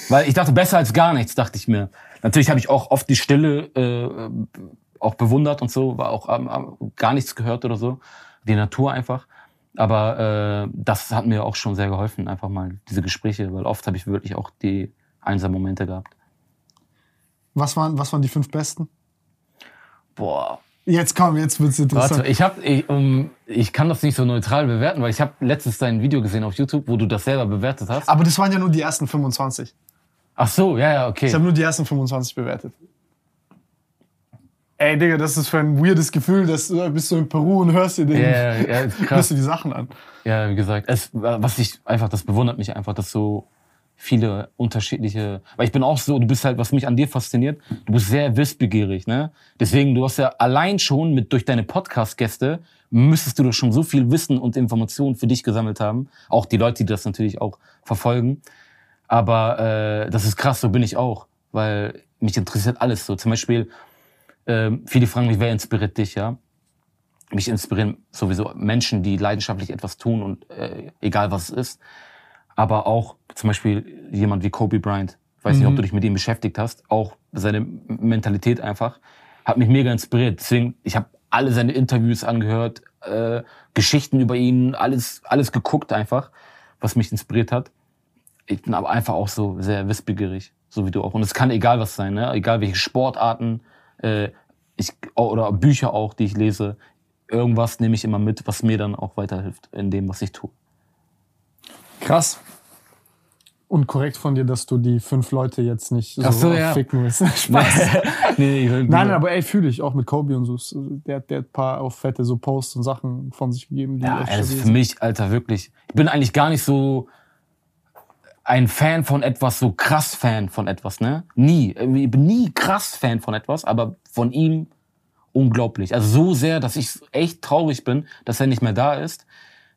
Weil ich dachte, besser als gar nichts, dachte ich mir. Natürlich habe ich auch oft die Stille äh, auch bewundert und so, war auch ähm, gar nichts gehört oder so. Die Natur einfach. Aber äh, das hat mir auch schon sehr geholfen, einfach mal diese Gespräche, weil oft habe ich wirklich auch die einsamen Momente gehabt. Was waren, was waren die fünf besten? Boah. Jetzt komm, jetzt wird's interessant. Warte, ich, hab, ich, um, ich kann das nicht so neutral bewerten, weil ich habe letztens dein Video gesehen auf YouTube, wo du das selber bewertet hast. Aber das waren ja nur die ersten 25. Ach so, ja, ja, okay. Ich habe nur die ersten 25 bewertet. Ey, Digga, das ist für ein weirdes Gefühl, dass du bist so in Peru und hörst dir den, ja, ja, hörst dir die Sachen an. Ja, wie gesagt, es, was ich einfach, das bewundert mich einfach, dass so viele unterschiedliche, weil ich bin auch so, du bist halt, was mich an dir fasziniert, du bist sehr wissbegierig, ne? Deswegen, du hast ja allein schon mit durch deine Podcast-Gäste müsstest du doch schon so viel Wissen und Informationen für dich gesammelt haben. Auch die Leute, die das natürlich auch verfolgen. Aber äh, das ist krass, so bin ich auch, weil mich interessiert alles so. Zum Beispiel, ähm, viele fragen mich, wer inspiriert dich, ja? mich inspirieren sowieso Menschen, die leidenschaftlich etwas tun und äh, egal was es ist. Aber auch zum Beispiel jemand wie Kobe Bryant. Ich weiß mhm. nicht, ob mhm. du dich mit ihm beschäftigt hast. Auch seine Mentalität einfach hat mich mega inspiriert. Deswegen, ich habe alle seine Interviews angehört, äh, Geschichten über ihn, alles, alles geguckt einfach, was mich inspiriert hat. Ich bin aber einfach auch so sehr wissbegierig, so wie du auch. Und es kann egal was sein, ne? egal welche Sportarten äh, ich, oder Bücher auch, die ich lese. Irgendwas nehme ich immer mit, was mir dann auch weiterhilft in dem, was ich tue. Krass. Und korrekt von dir, dass du die fünf Leute jetzt nicht so, so ja. ficken willst. Spaß. nee, nee, nein, aber ey, fühle ich auch mit Kobe und so. Der, der hat ein paar auf fette so Posts und Sachen von sich gegeben. Die ja, das ist für mich, Alter, wirklich. Ich bin eigentlich gar nicht so ein Fan von etwas, so krass Fan von etwas, ne? Nie. Ich bin nie krass Fan von etwas, aber von ihm unglaublich. Also so sehr, dass ich echt traurig bin, dass er nicht mehr da ist,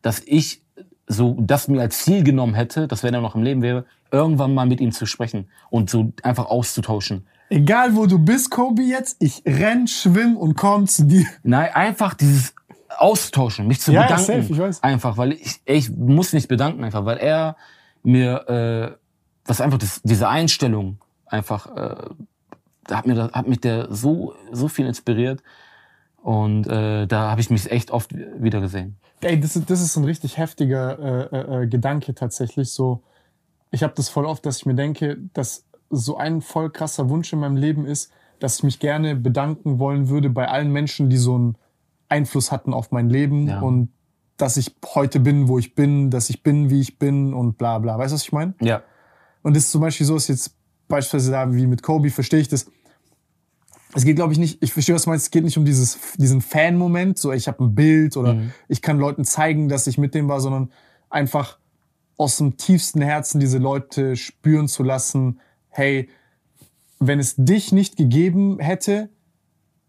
dass ich so das mir als Ziel genommen hätte, dass wenn er noch im Leben wäre, irgendwann mal mit ihm zu sprechen und so einfach auszutauschen. Egal wo du bist, Kobe jetzt, ich renn, schwimm und komm zu dir. Nein, einfach dieses Austauschen, mich zu ja, bedanken. Safe, ich weiß. Einfach, weil ich, ich muss mich bedanken einfach, weil er mir, äh, was einfach das, diese Einstellung einfach, äh, da hat mir, hat mich der so, so viel inspiriert. Und äh, da habe ich mich echt oft wieder gesehen. Ey, das ist, das ist ein richtig heftiger äh, äh, äh, Gedanke tatsächlich. So, ich habe das voll oft, dass ich mir denke, dass so ein voll krasser Wunsch in meinem Leben ist, dass ich mich gerne bedanken wollen würde bei allen Menschen, die so einen Einfluss hatten auf mein Leben ja. und dass ich heute bin, wo ich bin, dass ich bin, wie ich bin und bla bla. Weißt du, was ich meine? Ja. Und das ist zum Beispiel so, ist jetzt beispielsweise da wie mit Kobe, verstehe ich das es geht, glaube ich, nicht, ich verstehe, was du meinst, es geht nicht um dieses, diesen Fan-Moment, so ich habe ein Bild oder mhm. ich kann Leuten zeigen, dass ich mit dem war, sondern einfach aus dem tiefsten Herzen diese Leute spüren zu lassen, hey, wenn es dich nicht gegeben hätte,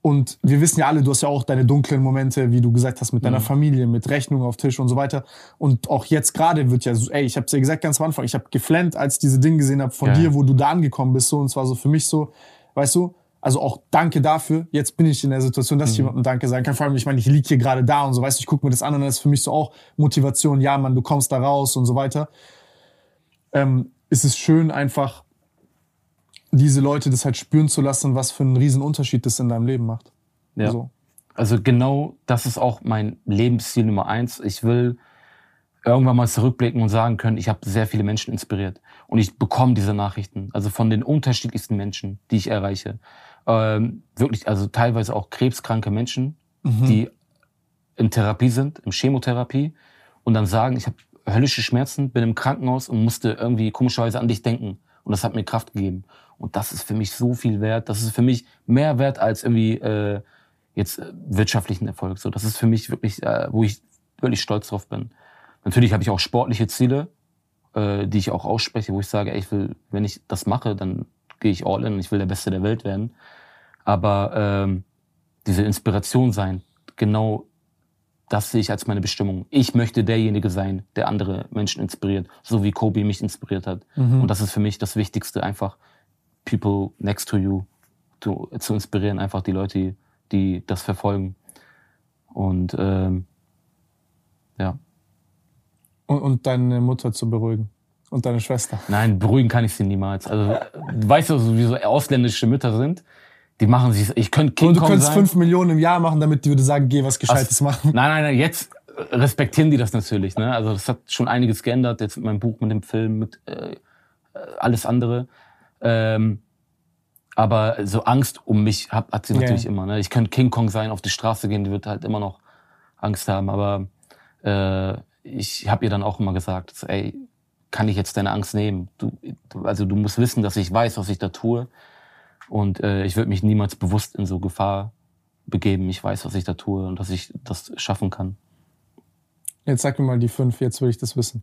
und wir wissen ja alle, du hast ja auch deine dunklen Momente, wie du gesagt hast, mit deiner mhm. Familie, mit Rechnungen auf Tisch und so weiter. Und auch jetzt gerade wird ja so, ey, ich habe dir gesagt ganz am Anfang, ich habe geflennt, als ich diese Dinge gesehen habe von ja. dir, wo du da angekommen bist, so und zwar so für mich so, weißt du, also auch danke dafür. Jetzt bin ich in der Situation, dass mhm. ich jemandem Danke sagen kann. Vor allem, ich meine, ich liege hier gerade da und so, weißt du, ich gucke mir das an und das ist für mich so auch Motivation. Ja, Mann, du kommst da raus und so weiter. Ähm, es ist schön, einfach diese Leute das halt spüren zu lassen, was für einen riesen Unterschied das in deinem Leben macht. Ja. So. Also genau das ist auch mein Lebensziel Nummer eins. Ich will irgendwann mal zurückblicken und sagen können, ich habe sehr viele Menschen inspiriert. Und ich bekomme diese Nachrichten, also von den unterschiedlichsten Menschen, die ich erreiche ähm, wirklich, also teilweise auch krebskranke Menschen, mhm. die in Therapie sind, in Chemotherapie und dann sagen, ich habe höllische Schmerzen, bin im Krankenhaus und musste irgendwie komischerweise an dich denken. Und das hat mir Kraft gegeben. Und das ist für mich so viel wert. Das ist für mich mehr wert als irgendwie äh, jetzt äh, wirtschaftlichen Erfolg. So, das ist für mich wirklich, äh, wo ich wirklich stolz drauf bin. Natürlich habe ich auch sportliche Ziele, äh, die ich auch ausspreche, wo ich sage, ey, ich will, wenn ich das mache, dann gehe ich all in, ich will der Beste der Welt werden. Aber ähm, diese Inspiration sein, genau das sehe ich als meine Bestimmung. Ich möchte derjenige sein, der andere Menschen inspiriert, so wie Kobe mich inspiriert hat. Mhm. Und das ist für mich das Wichtigste, einfach people next to you to, zu inspirieren, einfach die Leute, die, das verfolgen. Und ähm, ja. Und, und deine Mutter zu beruhigen. Und deine Schwester? Nein, beruhigen kann ich sie niemals. Also, du weißt du, wie so ausländische Mütter sind? Die machen sich, ich könnte King Und du könntest fünf Millionen im Jahr machen, damit die würde sagen, geh was Gescheites also, machen. Nein, nein, nein, jetzt respektieren die das natürlich. Ne? Also das hat schon einiges geändert, jetzt mit meinem Buch, mit dem Film, mit äh, alles andere. Ähm, aber so Angst um mich hat, hat sie natürlich yeah. immer. Ne? Ich könnte King Kong sein, auf die Straße gehen, die wird halt immer noch Angst haben. Aber äh, ich habe ihr dann auch immer gesagt, so, ey, kann ich jetzt deine Angst nehmen? Du, also du musst wissen, dass ich weiß, was ich da tue. Und äh, ich würde mich niemals bewusst in so Gefahr begeben. Ich weiß, was ich da tue und dass ich das schaffen kann. Jetzt sag mir mal die fünf, jetzt will ich das wissen.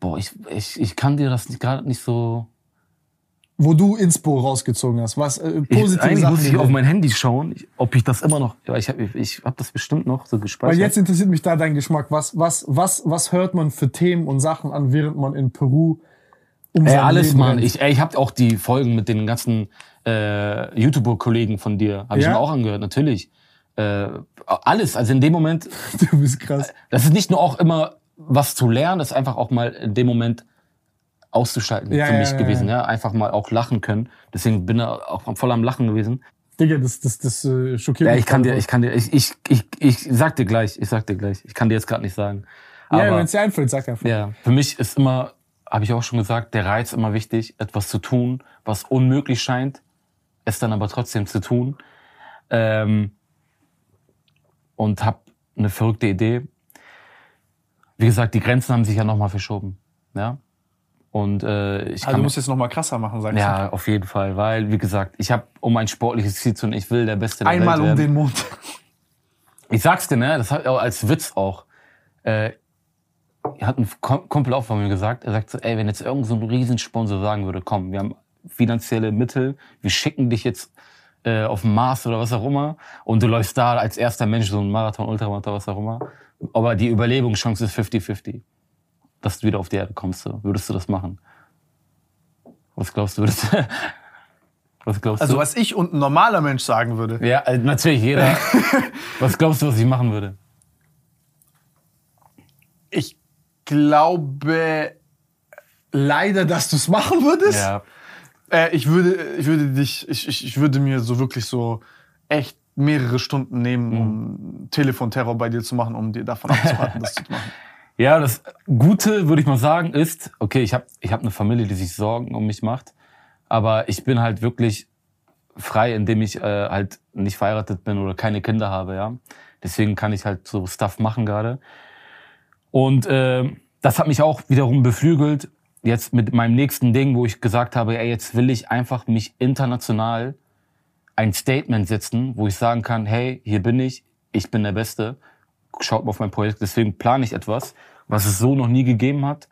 Boah, ich, ich, ich kann dir das gerade nicht so wo du Inspo rausgezogen hast? Was äh, positive ich, Eigentlich Sachen muss ich auf mein Handy schauen, ob ich das immer noch. Ja, ich habe ich hab das bestimmt noch so gespeichert. Weil jetzt interessiert mich da dein Geschmack. Was was was was hört man für Themen und Sachen an, während man in Peru um ey, alles, Leben Mann. Ich, ey, ich habe auch die Folgen mit den ganzen äh, YouTuber-Kollegen von dir, habe ja? ich mir auch angehört, natürlich. äh, alles. Also in dem Moment. Du bist krass. Das ist nicht nur auch immer was zu lernen, das ist einfach auch mal in dem Moment auszuschalten ja, für mich ja, gewesen. Ja. Einfach mal auch lachen können. Deswegen bin ich auch voll am Lachen gewesen. Digga, das, das, das äh, schockiert mich. Ja, ich kann dir, ich kann dir, ich, ich, ich, ich sag dir gleich, ich sag dir gleich. Ich kann dir jetzt gerade nicht sagen. Aber, ja, wenn es dir einfällt, sag einfach. Ja, für mich ist immer, habe ich auch schon gesagt, der Reiz immer wichtig, etwas zu tun, was unmöglich scheint, es dann aber trotzdem zu tun. Ähm, und habe eine verrückte Idee. Wie gesagt, die Grenzen haben sich ja nochmal verschoben. Ja. Und äh, ich also du musst jetzt nochmal krasser machen, sagst ja, du? Ja, auf jeden Fall, weil wie gesagt, ich habe um ein sportliches Ziel zu tun, ich will der Beste der Einmal Welt werden. um den Mond. Ich sag's dir, ne, das hat auch als Witz auch. Äh, hat ein Kumpel auch von mir gesagt, er sagt so, ey, wenn jetzt irgend so ein Riesensponsor sagen würde, komm, wir haben finanzielle Mittel, wir schicken dich jetzt äh, auf den Mars oder was auch immer und du läufst da als erster Mensch so ein Marathon, Ultramarathon, was auch immer. Aber die Überlebungschance ist 50-50, dass du wieder auf die Erde kommst. Würdest du das machen? Was glaubst du, würdest du? Was glaubst also, du? Was ich und ein normaler Mensch sagen würde. Ja, äh, natürlich, jeder. was glaubst du, was ich machen würde? Ich glaube leider, dass du es machen würdest. Ja. Äh, ich würde, ich würde dich, ich, ich, ich würde mir so wirklich so echt mehrere Stunden nehmen, mhm. um Telefonterror bei dir zu machen, um dir davon abzuhalten, das zu machen. Ja, das Gute, würde ich mal sagen, ist, okay, ich habe ich hab eine Familie, die sich Sorgen um mich macht, aber ich bin halt wirklich frei, indem ich äh, halt nicht verheiratet bin oder keine Kinder habe, ja. Deswegen kann ich halt so Stuff machen gerade. Und äh, das hat mich auch wiederum beflügelt, jetzt mit meinem nächsten Ding, wo ich gesagt habe, ey, jetzt will ich einfach mich international ein Statement setzen, wo ich sagen kann, hey, hier bin ich, ich bin der Beste, schaut mal auf mein Projekt. Deswegen plane ich etwas, was es so noch nie gegeben hat.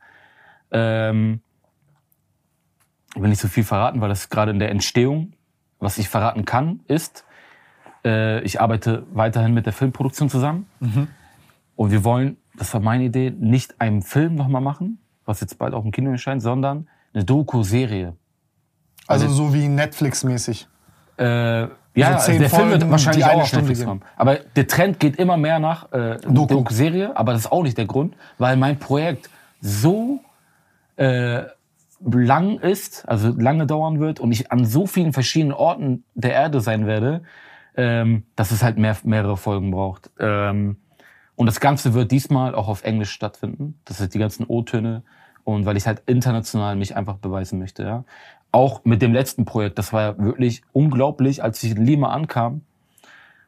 Ähm, will nicht so viel verraten, weil das gerade in der Entstehung. Was ich verraten kann, ist, äh, ich arbeite weiterhin mit der Filmproduktion zusammen. Mhm. Und wir wollen das war meine Idee, nicht einen Film nochmal machen, was jetzt bald auch im Kino erscheint, sondern eine Doku-Serie. Also, also so wie Netflix-mäßig. Äh, ja, also der Film wird wahrscheinlich auch auf Netflix kommen. Aber der Trend geht immer mehr nach äh, Doku-Serie, aber das ist auch nicht der Grund, weil mein Projekt so äh, lang ist, also lange dauern wird und ich an so vielen verschiedenen Orten der Erde sein werde, ähm, dass es halt mehr, mehrere Folgen braucht. Ähm, und das Ganze wird diesmal auch auf Englisch stattfinden. Das sind die ganzen O-Töne. Und weil ich halt international mich einfach beweisen möchte, ja. Auch mit dem letzten Projekt, das war ja wirklich unglaublich, als ich in Lima ankam.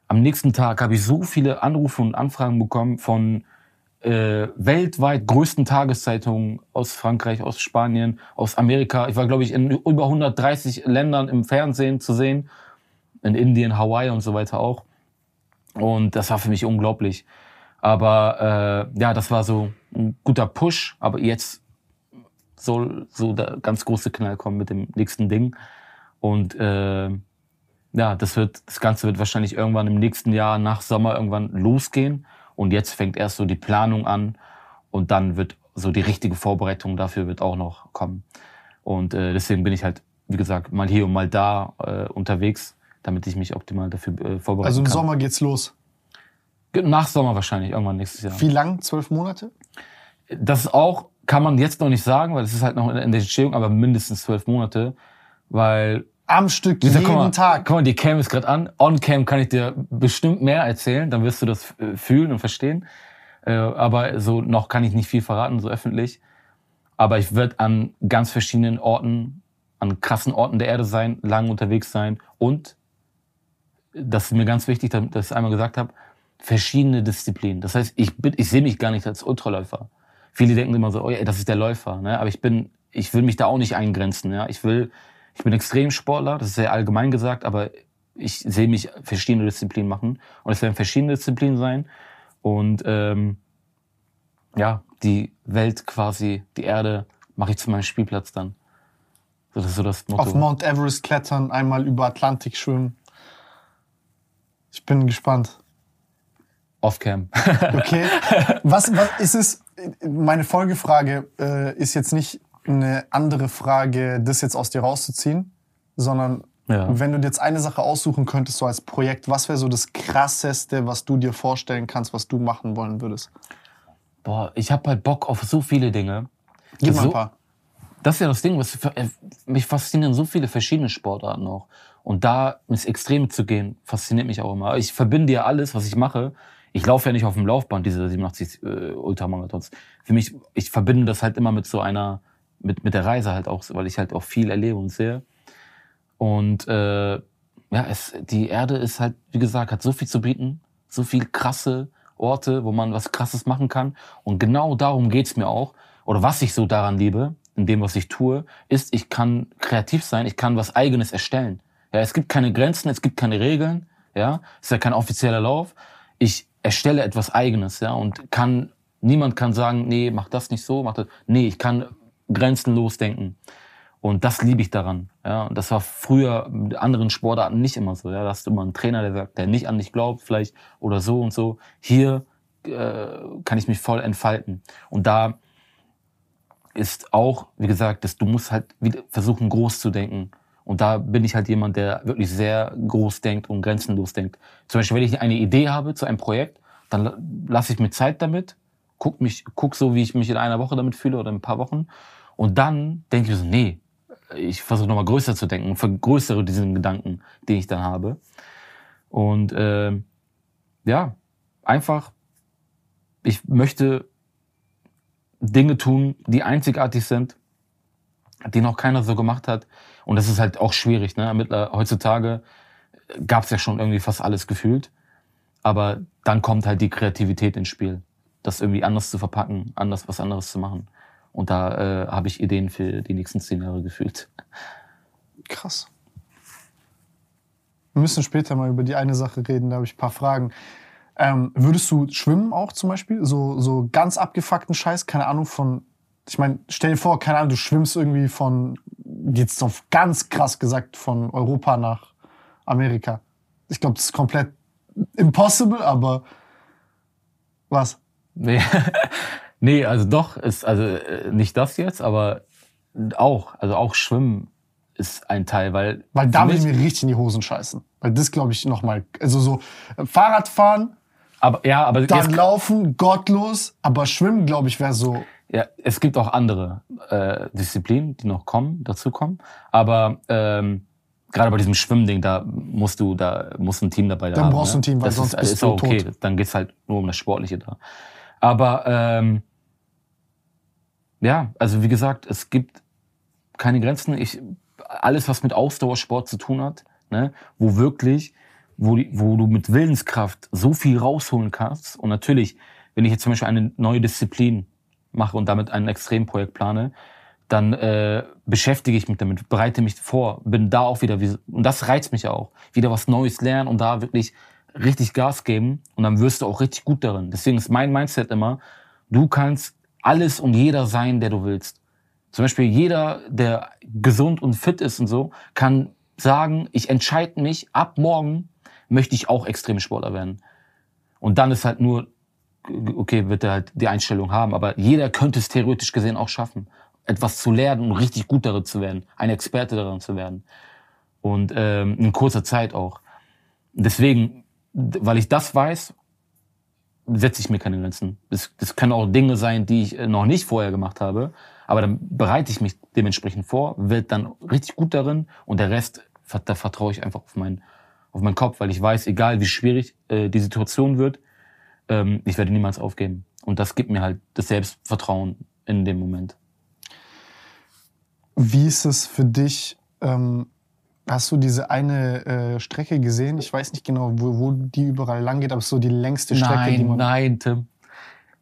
Am nächsten Tag habe ich so viele Anrufe und Anfragen bekommen von äh, weltweit größten Tageszeitungen aus Frankreich, aus Spanien, aus Amerika. Ich war, glaube ich, in über 130 Ländern im Fernsehen zu sehen. In Indien, Hawaii und so weiter auch. Und das war für mich unglaublich. Aber äh, ja, das war so ein guter Push. Aber jetzt soll so der ganz große Knall kommen mit dem nächsten Ding. Und äh, ja, das wird, das Ganze wird wahrscheinlich irgendwann im nächsten Jahr nach Sommer irgendwann losgehen. Und jetzt fängt erst so die Planung an und dann wird so die richtige Vorbereitung dafür wird auch noch kommen. Und äh, deswegen bin ich halt, wie gesagt, mal hier und mal da äh, unterwegs, damit ich mich optimal dafür äh, vorbereiten kann. Also im kann. Sommer geht's los. Nach Sommer wahrscheinlich, irgendwann nächstes Jahr. Wie lang? Zwölf Monate? Das auch, kann man jetzt noch nicht sagen, weil es ist halt noch in der Entstehung, aber mindestens zwölf Monate. Weil. Am Stück, dieser, jeden mal, Tag. Guck mal, die Cam ist gerade an. On Cam kann ich dir bestimmt mehr erzählen, dann wirst du das äh, fühlen und verstehen. Äh, aber so noch kann ich nicht viel verraten, so öffentlich. Aber ich werde an ganz verschiedenen Orten, an krassen Orten der Erde sein, lang unterwegs sein und das ist mir ganz wichtig, dass ich es einmal gesagt habe, verschiedene Disziplinen. Das heißt, ich bin, ich sehe mich gar nicht als Ultraläufer. Viele denken immer so, oh ja, das ist der Läufer, ne? Aber ich bin, ich will mich da auch nicht eingrenzen, ja. Ich will, ich bin Extremsportler, das ist sehr allgemein gesagt, aber ich sehe mich verschiedene Disziplinen machen und es werden verschiedene Disziplinen sein und ähm, ja, die Welt quasi, die Erde mache ich zu meinem Spielplatz dann. So, das ist so das Motto. Auf Mount Everest klettern, einmal über Atlantik schwimmen. Ich bin gespannt. Off-Cam. okay. Was, was ist es? Meine Folgefrage äh, ist jetzt nicht eine andere Frage, das jetzt aus dir rauszuziehen, sondern Ja. Wenn du dir jetzt eine Sache aussuchen könntest, so als Projekt, was wäre so das Krasseste, was du dir vorstellen kannst, was du machen wollen würdest? Boah, ich habe halt Bock auf so viele Dinge. Gib mal ein paar. Das ist ja das Ding, was äh, mich faszinieren so viele verschiedene Sportarten auch. Und da ins Extreme zu gehen, fasziniert mich auch immer. Ich verbinde ja alles, was ich mache. Ich laufe ja nicht auf dem Laufband, diese 87 äh, Ultramarathons. Für mich, ich verbinde das halt immer mit so einer, mit, mit der Reise halt auch, weil ich halt auch viel erlebe und sehe. Und äh, ja, es, die Erde ist halt, wie gesagt, hat so viel zu bieten, so viel krasse Orte, wo man was Krasses machen kann. Und genau darum geht's mir auch. Oder was ich so daran liebe, in dem, was ich tue, ist, ich kann kreativ sein, ich kann was Eigenes erstellen. Ja, es gibt keine Grenzen, es gibt keine Regeln. Ja, es ist ja kein offizieller Lauf. Ich erstelle etwas Eigenes, ja, und kann, niemand kann sagen, nee, mach das nicht so, mach das. Nee, ich kann grenzenlos denken. Und das liebe ich daran. Ja, und das war früher mit anderen Sportarten nicht immer so. Ja, da hast du immer einen Trainer, der sagt, der nicht an dich glaubt, vielleicht oder so und so. Hier äh, kann ich mich voll entfalten. Und da ist auch, wie gesagt, dass du musst halt versuchen, groß zu denken. Und da bin ich halt jemand, der wirklich sehr groß denkt und grenzenlos denkt. Zum Beispiel, wenn ich eine Idee habe zu einem Projekt, dann lasse ich mir Zeit damit, guck mich, guck so, wie ich mich in einer Woche damit fühle oder in ein paar Wochen. Und dann denke ich so, nee, ich versuche nochmal größer zu denken und vergrößere diesen Gedanken, den ich dann habe. Und äh, ja, einfach, ich möchte Dinge tun, die einzigartig sind, die noch keiner so gemacht hat. Und das ist halt auch schwierig. Ne? Mittler, heutzutage gab es ja schon irgendwie fast alles gefühlt. Aber dann kommt halt die Kreativität ins Spiel, das irgendwie anders zu verpacken, anders was anderes zu machen. Und da äh, habe ich Ideen für die nächsten zehn Jahre gefühlt. Krass. Wir müssen später mal über die eine Sache reden, da habe ich ein paar Fragen. Ähm, würdest du schwimmen auch zum Beispiel? So, so ganz abgefuckten Scheiß, keine Ahnung von. Ich meine, stell dir vor, keine Ahnung, du schwimmst irgendwie von, jetzt auf ganz krass gesagt, von Europa nach Amerika. Ich glaube, das ist komplett impossible, aber was? Nee. Nee, also doch, ist also äh, nicht das jetzt, aber auch, also auch Schwimmen ist ein Teil, weil. Weil da will ich mir richtig in die Hosen scheißen. Weil das glaube ich nochmal, also so äh, Fahrradfahren, aber ja, aber dann laufen, gottlos, aber Schwimmen, glaube ich, wäre so. Ja, es gibt auch andere äh, Disziplinen, die noch kommen, dazu kommen. Aber ähm, gerade bei diesem Schwimmding, da musst du, da muss ein Team dabei da Dann haben, brauchst du ne? ein Team, weil das sonst ist, bist ist du okay. tot. Dann geht's halt nur um das Sportliche da. Aber ähm, ja, also wie gesagt, es gibt keine Grenzen. Ich, alles, was mit Ausdauersport zu tun hat, ne, wo wirklich, wo, die, wo du mit Willenskraft so viel rausholen kannst. Und natürlich, wenn ich jetzt zum Beispiel eine neue Disziplin mache und damit ein Extremprojekt plane, dann äh, beschäftige ich mich damit, bereite mich vor, bin da auch wieder, wie, und das reizt mich auch, wieder was Neues lernen und da wirklich richtig Gas geben und dann wirst du auch richtig gut darin. Deswegen ist mein Mindset immer, du kannst alles und jeder sein, der du willst. Zum Beispiel jeder, der gesund und fit ist und so, kann sagen, ich entscheide mich, ab morgen möchte ich auch Extremsportler werden. Und dann ist halt nur, okay, wird er halt die Einstellung haben, aber jeder könnte es theoretisch gesehen auch schaffen, etwas zu lernen und richtig gut darin zu werden, ein Experte darin zu werden. Und ähm, in kurzer Zeit auch. Deswegen, weil ich das weiß setze ich mir keine Grenzen. Das, das können auch Dinge sein, die ich äh, noch nicht vorher gemacht habe. Aber dann bereite ich mich dementsprechend vor, werde dann richtig gut darin und der Rest, da vertraue ich einfach auf meinen, auf meinen Kopf, weil ich weiß, egal wie schwierig äh, die Situation wird, ähm, ich werde niemals aufgeben. Und das gibt mir halt das Selbstvertrauen in dem Moment. Wie ist es für dich, ähm, Hast du diese eine äh, Strecke gesehen? Ich weiß nicht genau, wo, wo die überall lang geht, aber es ist so die längste Strecke, nein, die man. Nein, Tim.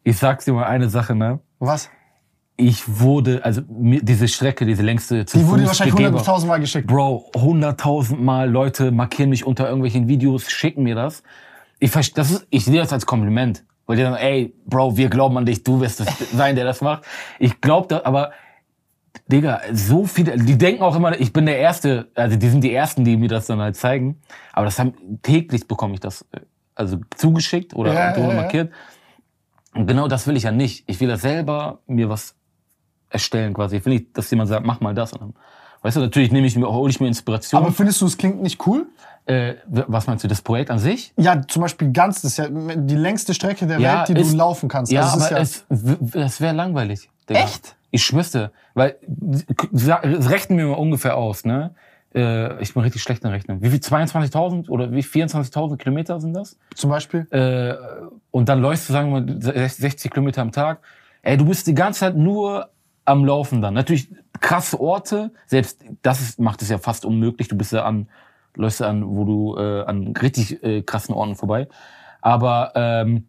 Ich sag's dir mal eine Sache, ne? Was? Ich wurde, also mir, diese Strecke, diese längste zu Die wurde wahrscheinlich 100.000 Mal geschickt. Bro, 100.000 Mal Leute markieren mich unter irgendwelchen Videos, schicken mir das. Ich, das ist, ich sehe das als Kompliment. Weil die sagen, ey, Bro, wir glauben an dich, du wirst es sein, der das macht. Ich glaube das, aber Digga, so viele, die denken auch immer, ich bin der Erste, also die sind die Ersten, die mir das dann halt zeigen. Aber das haben, täglich bekomme ich das, äh, also zugeschickt oder ja, ja, markiert. Und genau das will ich ja nicht. Ich will ja selber mir was erstellen quasi. Ich will nicht, dass jemand sagt, mach mal das. Und Weißt du, natürlich nehme ich mir, hole ich mir Inspiration. Aber findest du, es klingt nicht cool? Äh, was meinst du, das Projekt an sich? Ja, zum Beispiel ganz, das ist ja die längste Strecke der ja, Welt, die ist, du laufen kannst. Ja, also aber ja es, das wäre langweilig. Digga. Echt? Ich schwörste, weil rechnen wir mal ungefähr aus, ne? Äh, ich bin richtig schlecht in Rechnen. Wie viel? 22.000 oder wie 24.000 Kilometer sind das? Zum Beispiel? Äh, und dann läufst du, sagen wir mal, 60 Kilometer am Tag. Ey, du bist die ganze Zeit nur am Laufen dann. Natürlich krasse Orte, selbst das ist, macht es ja fast unmöglich. Du bist ja an, läufst an, wo du äh, an richtig äh, krassen Orten vorbei. Aber ähm,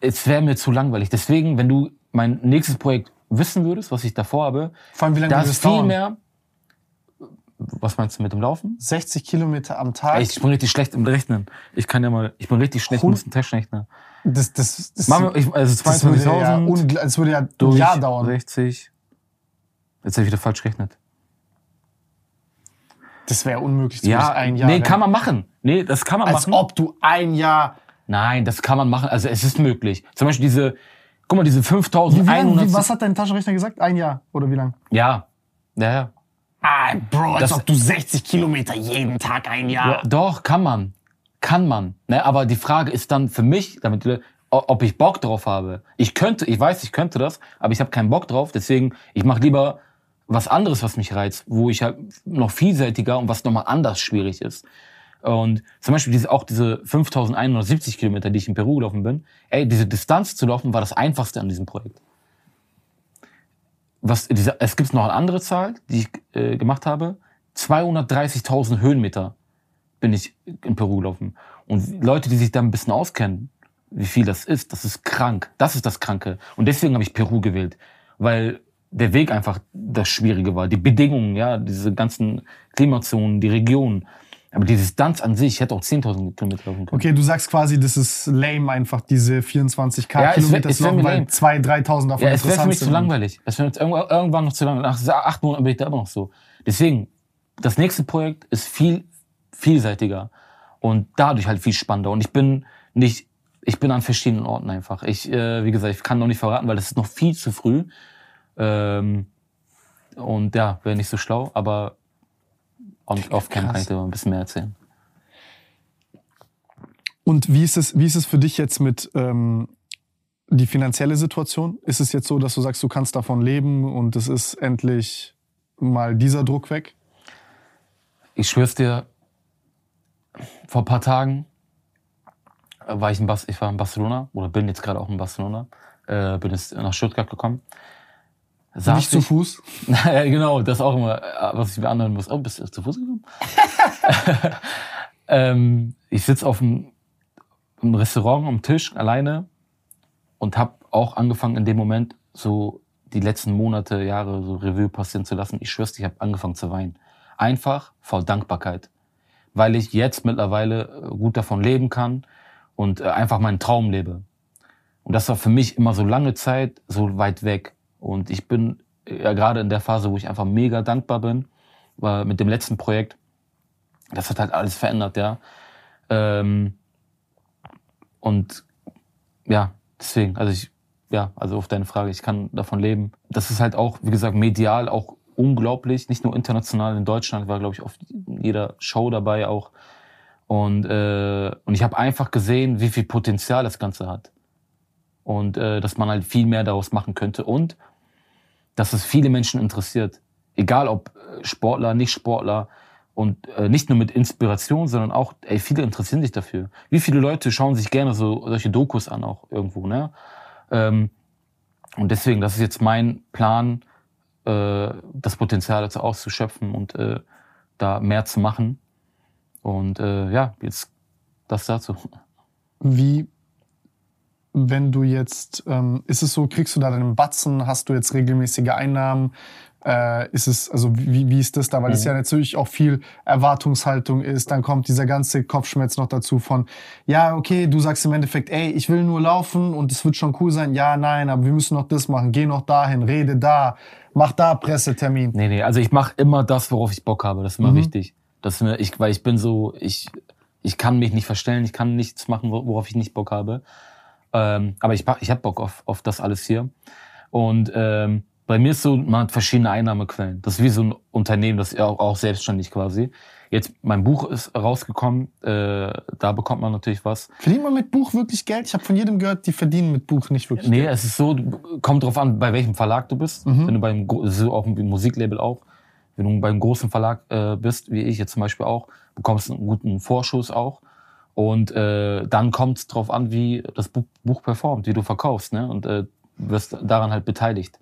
es wäre mir zu langweilig. Deswegen, wenn du mein nächstes Projekt wissen würdest, was ich davor habe, Vor allem, wie lange da ist viel dauern? mehr. Was meinst du mit dem Laufen? 60 Kilometer am Tag. Ey, ich bin richtig schlecht im Rechnen. Ich kann ja mal, ich bin richtig schlecht, einen Taschenrechner. Das, das, das, Machen wir, ich, also 22.000. Das, ja, würde ja ein Jahr dauern. 60. Jetzt habe ich wieder falsch gerechnet. Das wäre unmöglich. Ja, ein Jahr. Nee, kann man machen. Nee, das kann man Als machen. Als ob du ein Jahr. Nein, das kann man machen. Also es ist möglich. Zum Beispiel diese, guck mal, diese 5100. was hat dein Taschenrechner gesagt? Ein Jahr oder wie lang? Ja, ja, ja. Ah, Bro, als das, ob du 60 Kilometer jeden Tag ein Jahr. Ja, doch, kann man. Kann man. Ne? Aber die Frage ist dann für mich, damit ob ich Bock drauf habe. Ich könnte, ich weiß, ich könnte das, aber ich habe keinen Bock drauf. Deswegen, ich mache lieber was anderes, was mich reizt, wo ich halt noch vielseitiger und was nochmal anders schwierig ist. Und zum Beispiel diese, auch diese 5170 Kilometer, die ich in Peru gelaufen bin, ey, diese Distanz zu laufen war das einfachste an diesem Projekt. Was, diese, es gibt noch eine andere Zahl, die ich äh, gemacht habe. 230.000 Höhenmeter bin ich in Peru gelaufen. Und Leute, die sich da ein bisschen auskennen, wie viel das ist, das ist krank. Das ist das Kranke. Und deswegen habe ich Peru gewählt. Weil der Weg einfach das Schwierige war. Die Bedingungen, ja, diese ganzen Klimazonen, die Region. Aber die Distanz an sich, ich hätte auch 10.000 Kilometer laufen können. Okay, du sagst quasi, das ist lame einfach, diese 24k ja, Kilometer wär, es wär weil 2.000, 3.000 davon Ja, es wäre für mich zu langweilig. Es wäre irgendwann noch zu lang. Nach acht Monaten bin ich da immer noch so. Deswegen, das nächste Projekt ist viel vielseitiger und dadurch halt viel spannender. Und ich bin nicht, ich bin an verschiedenen Orten einfach. Ich, äh, wie gesagt, ich kann noch nicht verraten, weil das ist noch viel zu früh. Ähm, und ja, wäre nicht so schlau, aber auf Camp kann ich dir ein bisschen mehr erzählen. Und wie ist es, wie ist es für dich jetzt mit ähm, die finanzielle Situation? Ist es jetzt so, dass du sagst, du kannst davon leben und es ist endlich mal dieser Druck weg? Ich schwör's dir, vor ein paar Tagen war ich in, Bas ich war in Barcelona oder bin jetzt gerade auch in Barcelona, äh, bin jetzt nach Stuttgart gekommen Saß Nicht zu Fuß? ja, genau, das auch immer, äh, was ich mir anhören muss. Oh, bist du zu Fuß gekommen? ähm, ich sitze auf einem, einem Restaurant am Tisch alleine und habe auch angefangen in dem Moment so die letzten Monate, Jahre so Revue passieren zu lassen. Ich schwör's, ich habe angefangen zu weinen. Einfach vor Dankbarkeit. Weil ich jetzt mittlerweile äh, gut davon leben kann und äh, einfach meinen Traum lebe. Und das war für mich immer so lange Zeit so weit weg. Und ich bin ja gerade in der Phase, wo ich einfach mega dankbar bin, weil mit dem letzten Projekt, das hat halt alles verändert, ja. Ähm, und ja, deswegen, also ich, ja, also auf deine Frage, ich kann davon leben. Das ist halt auch, wie gesagt, medial auch unglaublich, nicht nur international, in Deutschland war, glaube ich, oft jeder Show dabei auch. Und, äh, und ich habe einfach gesehen, wie viel Potenzial das Ganze hat. Und äh, dass man halt viel mehr daraus machen könnte. Und dass es viele Menschen interessiert. Egal ob äh, Sportler, Nicht-Sportler. Und äh, nicht nur mit Inspiration, sondern auch, ey, viele interessieren sich dafür. Wie viele Leute schauen sich gerne so solche Dokus an, auch irgendwo, ne? Ähm, und deswegen, das ist jetzt mein Plan, äh, das Potenzial dazu auszuschöpfen und äh, da mehr zu machen. Und äh, ja, jetzt das dazu. Wie wenn du jetzt, ähm, ist es so, kriegst du da deinen Batzen, hast du jetzt regelmäßige Einnahmen? Äh, ist es, also wie, wie ist das da? Weil es mhm. ja natürlich auch viel Erwartungshaltung ist. Dann kommt dieser ganze Kopfschmerz noch dazu von, ja, okay, du sagst im Endeffekt, ey, ich will nur laufen und es wird schon cool sein. Ja, nein, aber wir müssen noch das machen. Geh noch dahin, rede da, mach da Pressetermin. Nee, nee, also ich mache immer das, worauf ich Bock habe. Das ist immer mhm. wichtig. Das ist mir, ich, weil ich bin so, ich, ich kann mich nicht verstellen, ich kann nichts machen, worauf ich nicht Bock habe. Ähm, aber ich, ich hab Bock auf, auf das alles hier. Und ähm, Bei mir ist so, man hat verschiedene Einnahmequellen. Das ist wie so ein Unternehmen, das ist auch, auch selbstständig quasi. Jetzt, mein Buch ist rausgekommen, äh, da bekommt man natürlich was. Verdient man mit Buch wirklich Geld? Ich habe von jedem gehört, die verdienen mit Buch nicht wirklich nee, Geld. Nee, es ist so, kommt drauf an, bei welchem Verlag du bist. Mhm. Wenn du beim, so auch im Musiklabel auch, wenn du beim großen Verlag äh, bist, wie ich jetzt zum Beispiel auch, bekommst du einen guten Vorschuss auch. Und äh, dann kommt es drauf an, wie das Buch, Buch performt, wie du verkaufst, ne? Und äh, wirst daran halt beteiligt.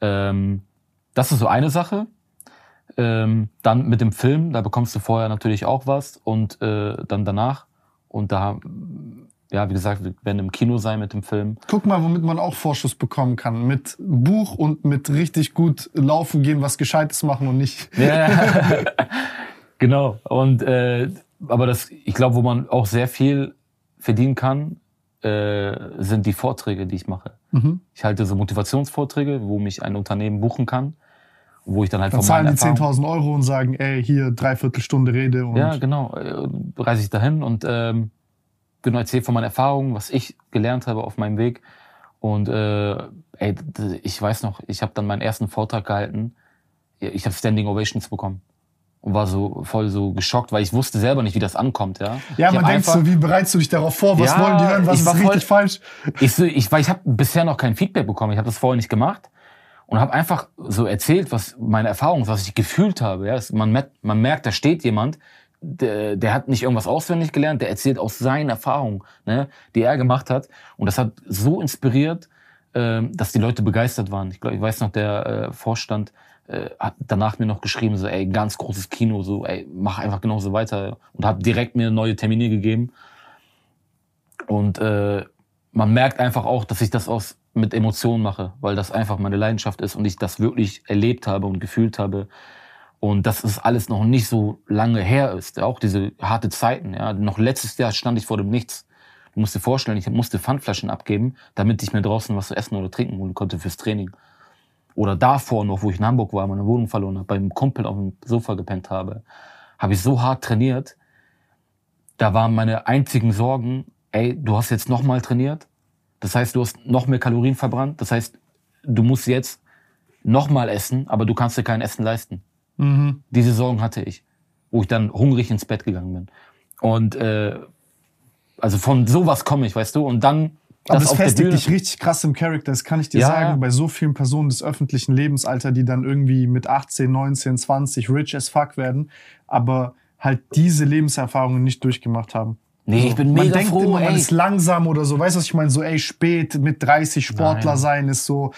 Ähm, das ist so eine Sache. Ähm, dann mit dem Film, da bekommst du vorher natürlich auch was und äh, dann danach. Und da, ja, wie gesagt, wir werden im Kino sein mit dem Film. Guck mal, womit man auch Vorschuss bekommen kann. Mit Buch und mit richtig gut laufen gehen, was Gescheites machen und nicht. Ja, genau. Und äh, aber das, ich glaube, wo man auch sehr viel verdienen kann, äh, sind die Vorträge, die ich mache. Mhm. Ich halte so Motivationsvorträge, wo mich ein Unternehmen buchen kann wo ich dann halt dann von zahlen die 10.000 Euro und sagen, ey, hier dreiviertel Stunde Rede. Und ja, genau. Äh, reise ich dahin und ähm, genau erzähle von meinen Erfahrungen, was ich gelernt habe auf meinem Weg. Und äh, ey, ich weiß noch, ich habe dann meinen ersten Vortrag gehalten. Ich habe Standing Ovations bekommen und war so voll so geschockt, weil ich wusste selber nicht, wie das ankommt, ja. Ja, man denkt so, wie bereitest du dich darauf vor? Was ja, wollen die hören? Was ist richtig voll, falsch? Ich, so, ich, weil ich habe bisher noch kein Feedback bekommen. Ich habe das vorher nicht gemacht und habe einfach so erzählt, was meine Erfahrung, was ich gefühlt habe. Ja, man, man merkt, da steht jemand, der, der hat nicht irgendwas auswendig gelernt, der erzählt aus seinen Erfahrungen, ne, die er gemacht hat. Und das hat so inspiriert, äh, dass die Leute begeistert waren. Ich glaube, ich weiß noch, der äh, Vorstand äh, hat danach mir noch geschrieben, so, ey, ganz großes Kino, so, ey, mach einfach genauso weiter. Und hat direkt mir neue Termine gegeben. Und äh, man merkt einfach auch, dass ich das aus mit Emotionen mache, weil das einfach meine Leidenschaft ist und ich das wirklich erlebt habe und gefühlt habe. Und dass es alles noch nicht so lange her ist. Auch diese harte Zeiten. Ja. Noch letztes Jahr stand ich vor dem Nichts. Du musst dir vorstellen, ich musste Pfandflaschen abgeben, damit ich mir draußen was zu essen oder trinken holen konnte fürs Training. Oder davor noch, wo ich in Hamburg war, meine Wohnung verloren habe, beim Kumpel auf dem Sofa gepennt habe, habe ich so hart trainiert. Da waren meine einzigen Sorgen, ey, du hast jetzt nochmal trainiert, das heißt, du hast noch mehr Kalorien verbrannt. Das heißt, du musst jetzt nochmal essen, aber du kannst dir kein Essen leisten. Mhm. Diese Sorgen hatte ich, wo ich dann hungrig ins Bett gegangen bin. Und äh, also von sowas komme ich, weißt du. Und dann aber es festigt dich richtig krass im Charakter, das kann ich dir ja, sagen, bei so vielen Personen des öffentlichen Lebensalter, die dann irgendwie mit 18, 19, 20 rich as fuck werden, aber halt diese Lebenserfahrungen nicht durchgemacht haben. Nee, so, ich bin mega man denkt froh, immer, man ist langsam oder so. Weißt du, was ich meine? So, ey, spät mit 30 Sportler Nein. sein ist so,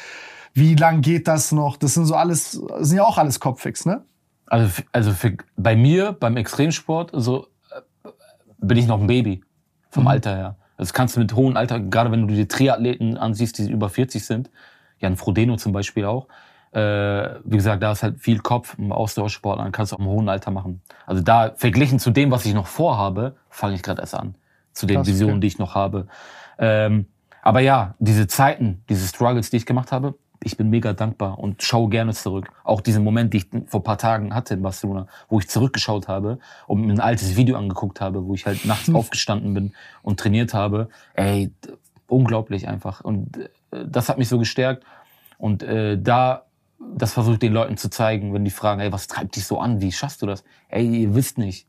wie lang geht das noch? Das sind so alles, das sind ja auch alles Kopfix, ne? Also, also für, bei mir, beim Extremsport, so, äh, bin ich noch ein Baby. Vom mhm. Alter her. Das kannst du mit hohem Alter, gerade wenn du die Triathleten ansiehst, die über 40 sind, Jan Frodeno zum Beispiel auch, äh, wie gesagt, da ist halt viel Kopf im Ausdauersport, dann kannst du auch im hohen Alter machen. Also da, verglichen zu dem, was ich noch vorhabe, fange ich gerade erst an. Zu den Visionen, okay. die ich noch habe. Ähm, aber ja, diese Zeiten, diese Struggles, die ich gemacht habe, ich bin mega dankbar und schaue gerne zurück. Auch diesen Moment, die ich vor paar Tagen hatte in Barcelona, wo ich zurückgeschaut habe und mir ein altes Video angeguckt habe, wo ich halt nachts aufgestanden bin und trainiert habe. Ey, unglaublich einfach. Und äh, das hat mich so gestärkt. Und äh, da das versuche ich den Leuten zu zeigen, wenn die fragen, ey, was treibt dich so an? Wie schaffst du das? Ey, ihr wisst nicht.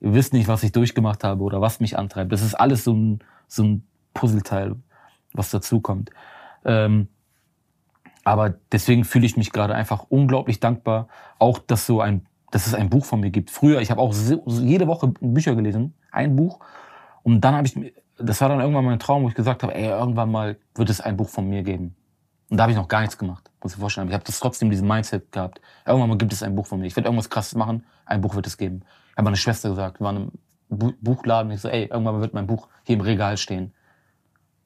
Ihr wisst nicht, was ich durchgemacht habe oder was mich antreibt. Das ist alles so ein, so ein Puzzleteil, was dazukommt. Ähm, aber deswegen fühle ich mich gerade einfach unglaublich dankbar, auch dass so ein, dass es ein Buch von mir gibt. Früher, ich habe auch jede Woche Bücher gelesen, ein Buch. Und dann habe ich, das war dann irgendwann mein Traum, wo ich gesagt habe, irgendwann mal wird es ein Buch von mir geben. Und da habe ich noch gar nichts gemacht, muss ich vorstellen. Ich habe trotzdem diesen Mindset gehabt. Irgendwann mal gibt es ein Buch von mir. Ich werde irgendwas krasses machen, ein Buch wird es geben. Ich habe meine Schwester gesagt, wir waren im Buchladen. Ich so, ey, irgendwann wird mein Buch hier im Regal stehen.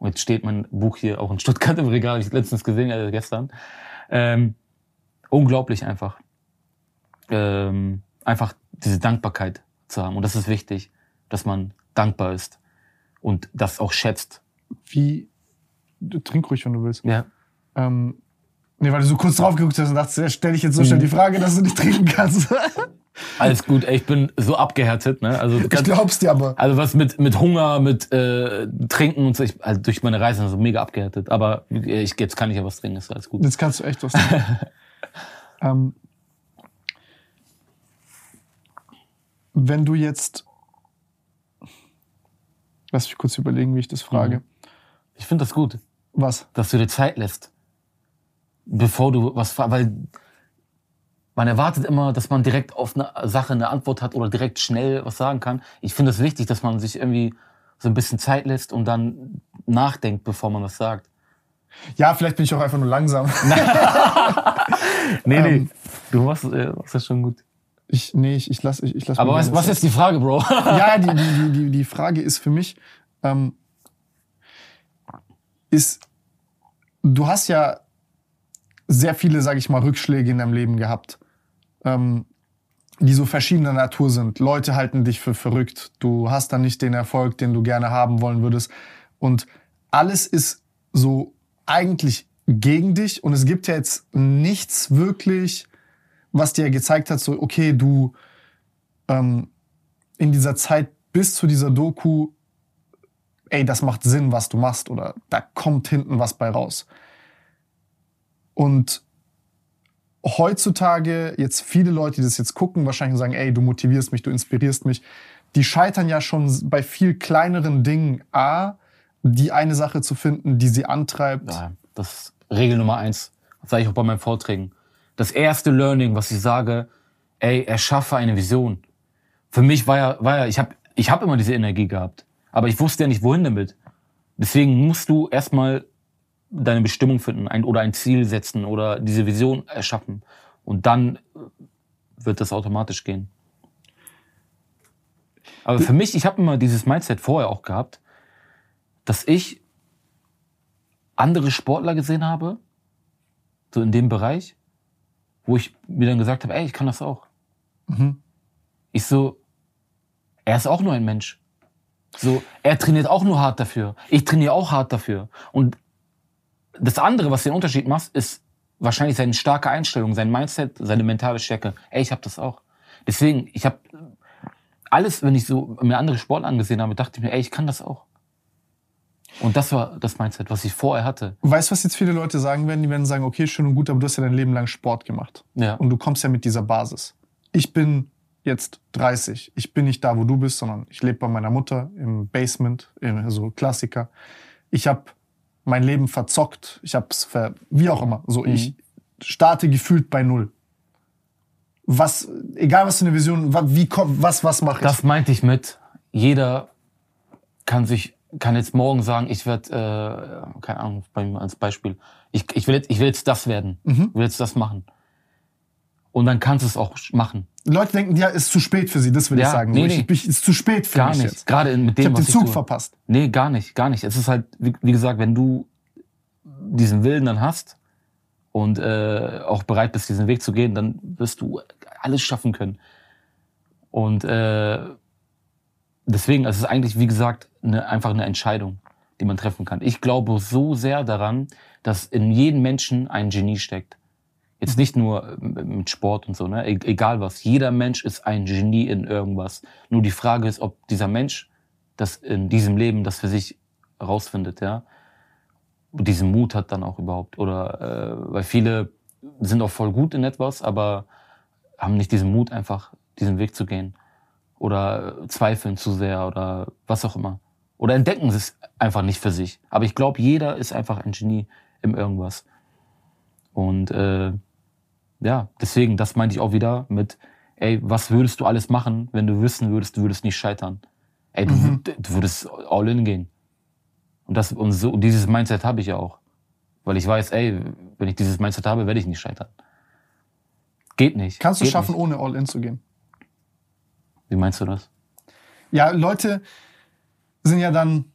Und jetzt steht mein Buch hier auch in Stuttgart im Regal. Ich letztens gesehen, äh, gestern. Ähm, unglaublich einfach. Ähm, einfach diese Dankbarkeit zu haben. Und das ist wichtig, dass man dankbar ist und das auch schätzt. Wie, du trink ruhig, wenn du willst. Ja. Ähm, nee, weil du so kurz drauf geguckt hast und dachtest, stelle ich jetzt so schnell die Frage, dass du nicht trinken kannst. Alles gut, ey, ich bin so abgehärtet, ne? Also ich glaub's dir aber. Also was mit mit Hunger, mit äh, Trinken und so, ich, also durch meine Reise so mega abgehärtet. Aber ich, jetzt kann ich ja was trinken, ist alles gut. Jetzt kannst du echt was trinken. ähm, wenn du jetzt, lass mich kurz überlegen, wie ich das frage. Mhm. Ich finde das gut. Was? Dass du dir Zeit lässt, bevor du was, weil man erwartet immer, dass man direkt auf eine Sache eine Antwort hat oder direkt schnell was sagen kann. Ich finde es wichtig, dass man sich irgendwie so ein bisschen Zeit lässt und dann nachdenkt, bevor man was sagt. Ja, vielleicht bin ich auch einfach nur langsam. nee, nee. Ähm, du machst, äh, machst das schon gut. Ich, nee, ich, ich lass, ich, ich lass Aber was, was ist die Frage, Bro? ja, die, die, die, die Frage ist für mich, ähm, ist, du hast ja sehr viele, sag ich mal, Rückschläge in deinem Leben gehabt ähm, die so verschiedener Natur sind. Leute halten dich für verrückt. Du hast dann nicht den Erfolg, den du gerne haben wollen würdest. Und alles ist so eigentlich gegen dich. Und es gibt ja jetzt nichts wirklich, was dir gezeigt hat, so, okay, du ähm, in dieser Zeit bis zu dieser Doku, ey, das macht Sinn, was du machst. Oder da kommt hinten was bei raus. Und heutzutage jetzt viele Leute, die das jetzt gucken, wahrscheinlich sagen, ey, du motivierst mich, du inspirierst mich, die scheitern ja schon bei viel kleineren Dingen. A, die eine Sache zu finden, die sie antreibt. Ja, das ist Regel Nummer eins. Das sage ich auch bei meinen Vorträgen. Das erste Learning, was ich sage, ey, erschaffe eine Vision. Für mich war ja, war ja, ich habe ich hab immer diese Energie gehabt. Aber ich wusste ja nicht, wohin damit. Deswegen musst du erstmal deine Bestimmung finden ein, oder ein Ziel setzen oder diese Vision erschaffen. Und dann wird das automatisch gehen. Aber für mich, ich habe immer dieses Mindset vorher auch gehabt, dass ich andere Sportler gesehen habe, so in dem Bereich, wo ich mir dann gesagt habe, ey, ich kann das auch. Mhm. Ich so, er ist auch nur ein Mensch. So, er trainiert auch nur hart dafür. Ich trainiere auch hart dafür. Und das andere, was den Unterschied macht, ist wahrscheinlich seine starke Einstellung, sein Mindset, seine mentale Stärke. Ey, ich habe das auch. Deswegen, ich habe alles, wenn ich so mir andere Sport angesehen habe, dachte ich mir, ey, ich kann das auch. Und das war das Mindset, was ich vorher hatte. Weißt du, was jetzt viele Leute sagen werden? Die werden sagen, okay, schön und gut, aber du hast ja dein Leben lang Sport gemacht. Ja. Und du kommst ja mit dieser Basis. Ich bin jetzt 30. Ich bin nicht da, wo du bist, sondern ich lebe bei meiner Mutter im Basement, so Klassiker. Ich habe mein Leben verzockt, ich hab's ver, wie auch immer. So, mhm. ich starte gefühlt bei null. Was, egal was für eine Vision, wie kommt, was, was mache ich? Das meinte ich mit, jeder kann sich, kann jetzt morgen sagen, ich werde, äh, keine Ahnung, bei mir als Beispiel, ich, ich, will jetzt, ich will jetzt das werden, mhm. will jetzt das machen. Und dann kannst du es auch machen. Leute denken, ja, ist zu spät für sie, das will ja, ich sagen. Nee, nee. Ich, ich, ist zu spät für gar mich nicht. Jetzt. Gerade mit dem, ich hab den Zug verpasst. Nee, gar nicht, gar nicht. Es ist halt, wie, wie gesagt, wenn du diesen Willen dann hast und äh, auch bereit bist, diesen Weg zu gehen, dann wirst du alles schaffen können. Und äh, deswegen, es ist eigentlich, wie gesagt, eine, einfach eine Entscheidung, die man treffen kann. Ich glaube so sehr daran, dass in jedem Menschen ein Genie steckt. Jetzt nicht nur mit Sport und so, ne? E egal was. Jeder Mensch ist ein Genie in irgendwas. Nur die Frage ist, ob dieser Mensch das in diesem Leben das für sich rausfindet, ja. Und diesen Mut hat dann auch überhaupt. Oder äh, weil viele sind auch voll gut in etwas, aber haben nicht diesen Mut, einfach diesen Weg zu gehen. Oder zweifeln zu sehr oder was auch immer. Oder entdecken es einfach nicht für sich. Aber ich glaube, jeder ist einfach ein Genie im irgendwas. Und äh, ja, deswegen, das meinte ich auch wieder mit, ey, was würdest du alles machen, wenn du wissen würdest, du würdest nicht scheitern? Ey, du, mhm. du würdest all in gehen. Und, das, und so, dieses Mindset habe ich ja auch. Weil ich weiß, ey, wenn ich dieses Mindset habe, werde ich nicht scheitern. Geht nicht. Kannst du Geht schaffen, nicht. ohne all in zu gehen? Wie meinst du das? Ja, Leute sind ja dann,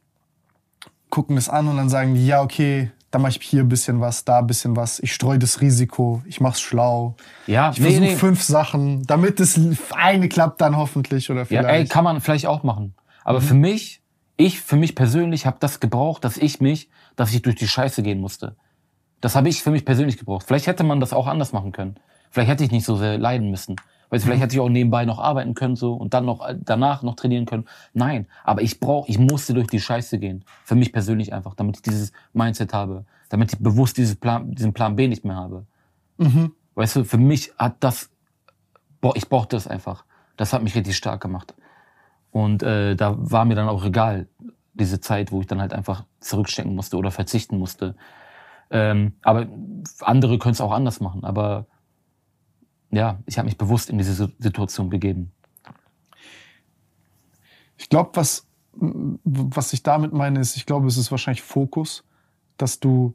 gucken das an und dann sagen ja, okay, da mache ich hier ein bisschen was, da ein bisschen was. Ich streue das Risiko, ich mach's schlau. Ja, ich nee, versuche nee. fünf Sachen, damit das eine klappt dann hoffentlich oder vielleicht. Ja, ey, kann man vielleicht auch machen. Aber mhm. für mich, ich für mich persönlich habe das gebraucht, dass ich mich, dass ich durch die Scheiße gehen musste. Das habe ich für mich persönlich gebraucht. Vielleicht hätte man das auch anders machen können. Vielleicht hätte ich nicht so sehr leiden müssen. Weißt du, vielleicht hätte ich auch nebenbei noch arbeiten können so und dann noch danach noch trainieren können. Nein, aber ich brauche, ich musste durch die Scheiße gehen. Für mich persönlich einfach, damit ich dieses Mindset habe, damit ich bewusst dieses Plan, diesen Plan B nicht mehr habe. Mhm. Weißt du, für mich hat das, boah, ich brauchte das einfach. Das hat mich richtig stark gemacht. Und äh, da war mir dann auch egal, diese Zeit, wo ich dann halt einfach zurückstecken musste oder verzichten musste. Ähm, aber andere können es auch anders machen. Aber ja, ich habe mich bewusst in diese Situation begeben. Ich glaube, was, was ich damit meine, ist, ich glaube, es ist wahrscheinlich Fokus, dass du,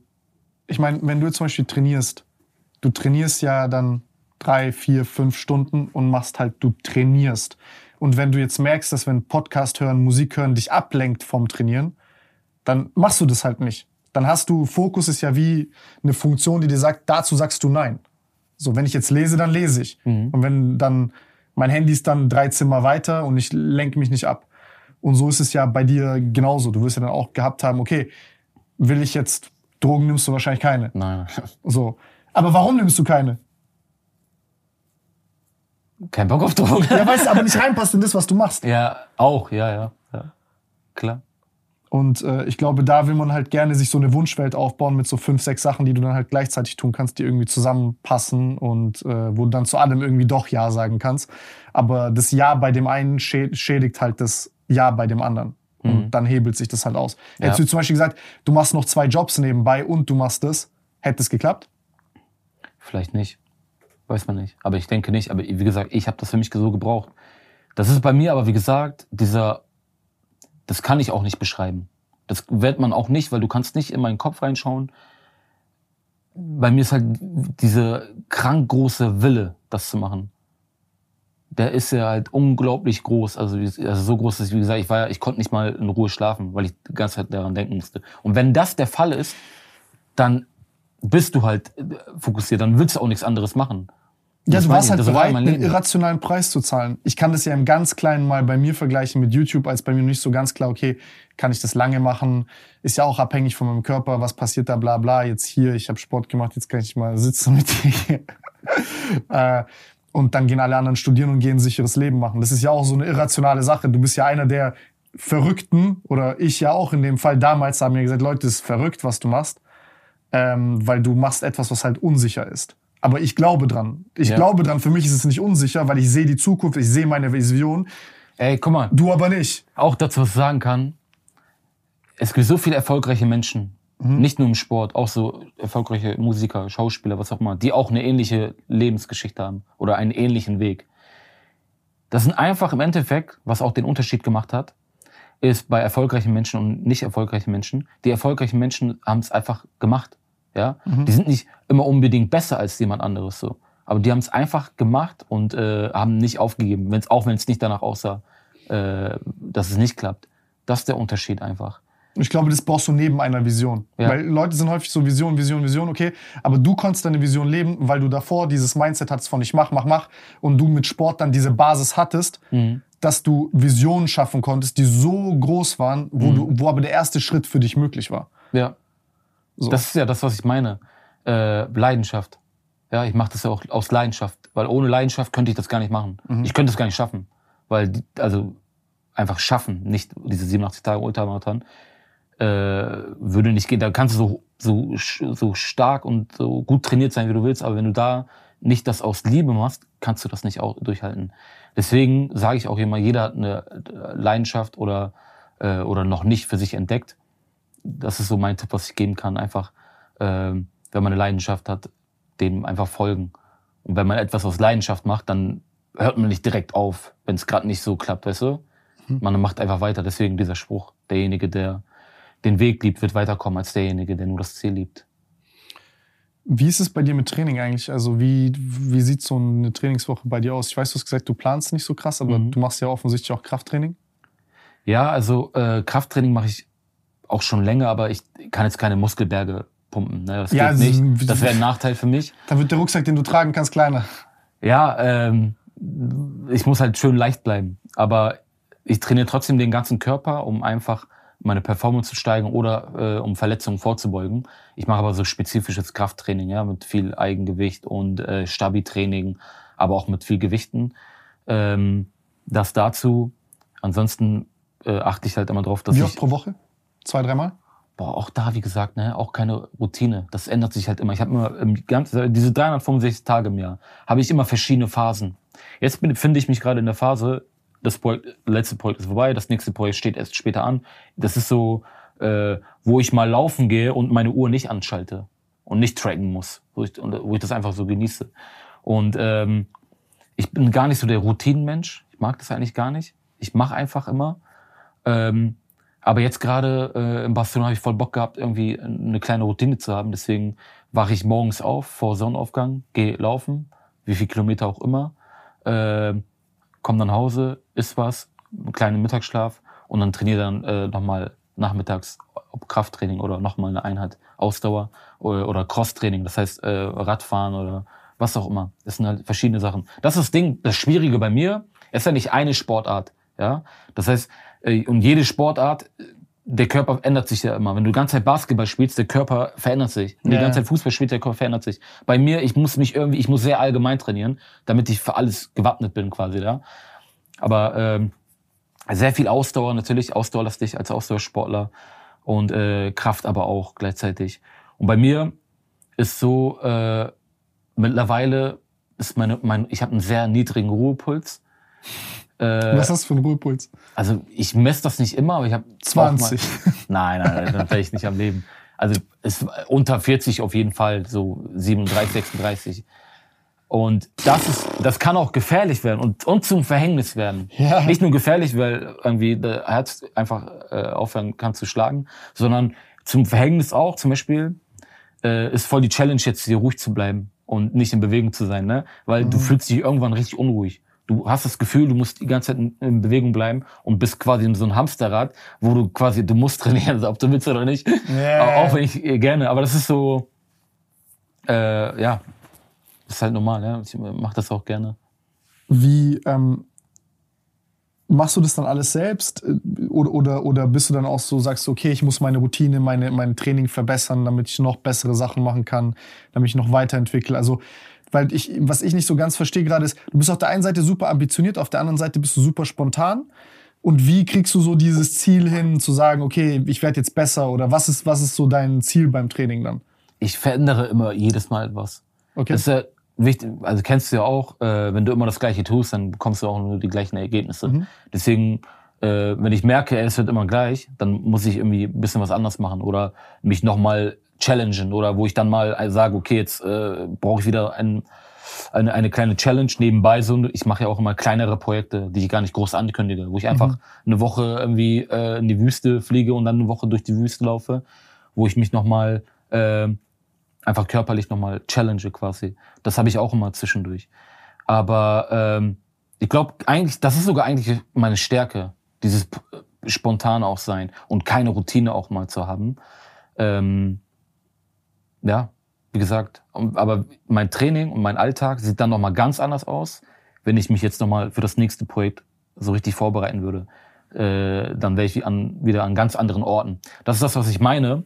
ich meine, wenn du zum Beispiel trainierst, du trainierst ja dann drei, vier, fünf Stunden und machst halt, du trainierst. Und wenn du jetzt merkst, dass wenn Podcast hören, Musik hören dich ablenkt vom Trainieren, dann machst du das halt nicht. Dann hast du, Fokus ist ja wie eine Funktion, die dir sagt, dazu sagst du nein. So, wenn ich jetzt lese, dann lese ich. Mhm. Und wenn dann mein Handy ist dann drei Zimmer weiter und ich lenke mich nicht ab. Und so ist es ja bei dir genauso. Du wirst ja dann auch gehabt haben, okay, will ich jetzt Drogen nimmst du wahrscheinlich keine. Nein. So. Aber warum nimmst du keine? Kein Bock auf Drogen. Ja, weißt du, aber nicht reinpasst in das, was du machst. Ja, auch, ja, ja. ja. Klar. Und äh, ich glaube, da will man halt gerne sich so eine Wunschwelt aufbauen mit so fünf, sechs Sachen, die du dann halt gleichzeitig tun kannst, die irgendwie zusammenpassen und äh, wo du dann zu allem irgendwie doch Ja sagen kannst. Aber das Ja bei dem einen schädigt halt das Ja bei dem anderen. Und mhm. dann hebelt sich das halt aus. Ja. Hättest du zum Beispiel gesagt, du machst noch zwei Jobs nebenbei und du machst das, hätte es geklappt? Vielleicht nicht. Weiß man nicht. Aber ich denke nicht. Aber wie gesagt, ich habe das für mich so gebraucht. Das ist bei mir aber, wie gesagt, dieser, das kann ich auch nicht beschreiben. Das wird man auch nicht, weil du kannst nicht in meinen Kopf reinschauen. Bei mir ist halt diese krank große Wille, das zu machen. Der ist ja halt unglaublich groß. Also, also so groß, dass, wie gesagt, ich war ja, ich konnte nicht mal in Ruhe schlafen, weil ich die ganze Zeit daran denken musste. Und wenn das der Fall ist, dann bist du halt äh, fokussiert, dann willst du auch nichts anderes machen. Ja, du warst halt bereit, einen irrationalen Preis zu zahlen. Ich kann das ja im ganz kleinen mal bei mir vergleichen mit YouTube, als bei mir nicht so ganz klar, okay, kann ich das lange machen? Ist ja auch abhängig von meinem Körper, was passiert da, bla bla. Jetzt hier, ich habe Sport gemacht, jetzt kann ich mal sitzen mit dir. äh, und dann gehen alle anderen studieren und gehen ein sicheres Leben machen. Das ist ja auch so eine irrationale Sache. Du bist ja einer der Verrückten, oder ich ja auch in dem Fall damals, haben mir gesagt, Leute, das ist verrückt, was du machst ähm, weil du machst etwas, was halt unsicher ist. Aber ich glaube dran. Ich ja. glaube dran. Für mich ist es nicht unsicher, weil ich sehe die Zukunft, ich sehe meine Vision. Ey, guck mal. Du aber nicht. Auch dazu, was ich sagen kann. Es gibt so viele erfolgreiche Menschen. Mhm. Nicht nur im Sport, auch so erfolgreiche Musiker, Schauspieler, was auch immer, die auch eine ähnliche Lebensgeschichte haben oder einen ähnlichen Weg. Das sind einfach im Endeffekt, was auch den Unterschied gemacht hat, ist bei erfolgreichen Menschen und nicht erfolgreichen Menschen. Die erfolgreichen Menschen haben es einfach gemacht. Ja, mhm. die sind nicht immer unbedingt besser als jemand anderes so, aber die haben es einfach gemacht und äh, haben nicht aufgegeben, wenn's, auch wenn es nicht danach aussah, äh, dass es nicht klappt. Das ist der Unterschied einfach. Ich glaube, das brauchst du neben einer Vision. Ja. Weil Leute sind häufig so Vision, Vision, Vision, okay. Aber du konntest deine Vision leben, weil du davor dieses Mindset hattest von ich mach, mach, mach. Und du mit Sport dann diese Basis hattest, mhm. dass du Visionen schaffen konntest, die so groß waren, wo, mhm. du, wo aber der erste Schritt für dich möglich war. Ja. So. Das ist ja das, was ich meine. Äh, Leidenschaft. Ja, ich mache das ja auch aus Leidenschaft, weil ohne Leidenschaft könnte ich das gar nicht machen. Mhm. Ich könnte es gar nicht schaffen, weil also einfach schaffen, nicht diese 87 Tage Ultramarathon äh, würde nicht gehen. Da kannst du so, so so stark und so gut trainiert sein, wie du willst, aber wenn du da nicht das aus Liebe machst, kannst du das nicht auch durchhalten. Deswegen sage ich auch immer, jeder hat eine Leidenschaft oder äh, oder noch nicht für sich entdeckt das ist so mein Tipp, was ich geben kann. Einfach, äh, wenn man eine Leidenschaft hat, dem einfach folgen. Und wenn man etwas aus Leidenschaft macht, dann hört man nicht direkt auf, wenn es gerade nicht so klappt, weißt du? Mhm. Man macht einfach weiter. Deswegen dieser Spruch, derjenige, der den Weg liebt, wird weiterkommen als derjenige, der nur das Ziel liebt. Wie ist es bei dir mit Training eigentlich? Also wie, wie sieht so eine Trainingswoche bei dir aus? Ich weiß, du hast gesagt, du planst nicht so krass, aber mhm. du machst ja offensichtlich auch Krafttraining. Ja, also äh, Krafttraining mache ich auch schon länger, aber ich kann jetzt keine Muskelberge pumpen. Ne? Das ja, geht nicht. Das wäre ein Nachteil für mich. Dann wird der Rucksack, den du tragen kannst, kleiner. Ja, ähm, ich muss halt schön leicht bleiben. Aber ich trainiere trotzdem den ganzen Körper, um einfach meine Performance zu steigern oder äh, um Verletzungen vorzubeugen. Ich mache aber so spezifisches Krafttraining, ja, mit viel Eigengewicht und äh, Stabi-Training, aber auch mit viel Gewichten. Ähm, das dazu. Ansonsten äh, achte ich halt immer drauf, dass Wie ich... oft pro Woche? Zwei, dreimal? Boah, auch da, wie gesagt, ne, auch keine Routine. Das ändert sich halt immer. Ich habe immer im ganzen, diese 365 Tage im Jahr, habe ich immer verschiedene Phasen. Jetzt finde ich mich gerade in der Phase, das Projekt, letzte Projekt ist vorbei, das nächste Projekt steht erst später an. Das ist so, äh, wo ich mal laufen gehe und meine Uhr nicht anschalte und nicht tracken muss, wo ich, wo ich das einfach so genieße. Und ähm, ich bin gar nicht so der Routinenmensch. Ich mag das eigentlich gar nicht. Ich mache einfach immer. Ähm, aber jetzt gerade äh, in Barcelona habe ich voll Bock gehabt, irgendwie eine kleine Routine zu haben. Deswegen wache ich morgens auf vor Sonnenaufgang, gehe laufen, wie viel Kilometer auch immer, äh, komme dann nach Hause, isst was, einen kleinen Mittagsschlaf und dann trainiere dann äh, nochmal nachmittags ob Krafttraining oder nochmal eine Einheit Ausdauer oder, oder Crosstraining, das heißt äh, Radfahren oder was auch immer. Das sind halt verschiedene Sachen. Das ist das Ding, das Schwierige bei mir, ist ja nicht eine Sportart. Ja, das heißt, und jede Sportart, der Körper ändert sich ja immer. Wenn du die ganze Zeit Basketball spielst, der Körper verändert sich. Wenn du die ganze Zeit Fußball spielst, der Körper verändert sich. Bei mir, ich muss mich irgendwie, ich muss sehr allgemein trainieren, damit ich für alles gewappnet bin quasi, ja. Aber ähm, sehr viel Ausdauer natürlich, ausdauerlastig als Ausdauersportler und äh, Kraft aber auch gleichzeitig. Und bei mir ist so äh, mittlerweile ist meine, mein, ich habe einen sehr niedrigen Ruhepuls. Äh, Was hast du für einen Ruhepuls? Also ich messe das nicht immer, aber ich habe 20. Mal, nein, nein, dann wäre ich nicht am Leben. Also ist unter 40 auf jeden Fall, so 37, 36. Und das ist, das kann auch gefährlich werden und, und zum Verhängnis werden. Ja. Nicht nur gefährlich, weil irgendwie der Herz einfach äh, aufhören kann zu schlagen, sondern zum Verhängnis auch. Zum Beispiel äh, ist voll die Challenge jetzt hier ruhig zu bleiben und nicht in Bewegung zu sein, ne? Weil mhm. du fühlst dich irgendwann richtig unruhig. Du hast das Gefühl, du musst die ganze Zeit in, Bewegung bleiben und bist quasi in so einem Hamsterrad, wo du quasi, du musst trainieren, ob du willst oder nicht. Yeah. Auch wenn ich äh, gerne, aber das ist so, äh, ja, das ist halt normal, ja. Ich mache das auch gerne. Wie ähm, machst du das dann alles selbst? Äh, oder, oder, oder bist du dann auch so, sagst du, okay, ich muss meine Routine, meine, mein Training verbessern, damit ich noch bessere Sachen machen kann, damit ich noch weiterentwickle? Also, weil ich, was ich nicht so ganz verstehe gerade ist, du bist auf der einen Seite super ambitioniert, auf der anderen Seite bist du super spontan. Und wie kriegst du so dieses Ziel hin, zu sagen, okay, ich werde jetzt besser oder was ist, was ist so dein Ziel beim Training dann? Ich verändere immer jedes Mal etwas. Okay. Das ist ja wichtig, also kennst du ja auch, äh, wenn du immer das Gleiche tust, dann bekommst du auch nur die gleichen Ergebnisse. Mhm. Deswegen, äh, wenn ich merke, es wird immer gleich, dann muss ich irgendwie ein bisschen was anders machen oder mich nochmal challengen oder wo ich dann mal sage, okay, jetzt äh, brauche ich wieder ein, eine, eine kleine Challenge nebenbei. So, ich mache ja auch immer kleinere Projekte, die ich gar nicht groß ankündige, wo ich einfach mhm. eine Woche irgendwie äh, in die Wüste fliege und dann eine Woche durch die Wüste laufe, wo ich mich nochmal äh, einfach körperlich nochmal challenge quasi. Das habe ich auch immer zwischendurch. Aber ähm, ich glaube eigentlich, das ist sogar eigentlich meine Stärke, dieses spontan auch sein und keine Routine auch mal zu haben. Ähm, ja, wie gesagt, aber mein Training und mein Alltag sieht dann nochmal ganz anders aus, wenn ich mich jetzt nochmal für das nächste Projekt so richtig vorbereiten würde. Äh, dann wäre ich an, wieder an ganz anderen Orten. Das ist das, was ich meine.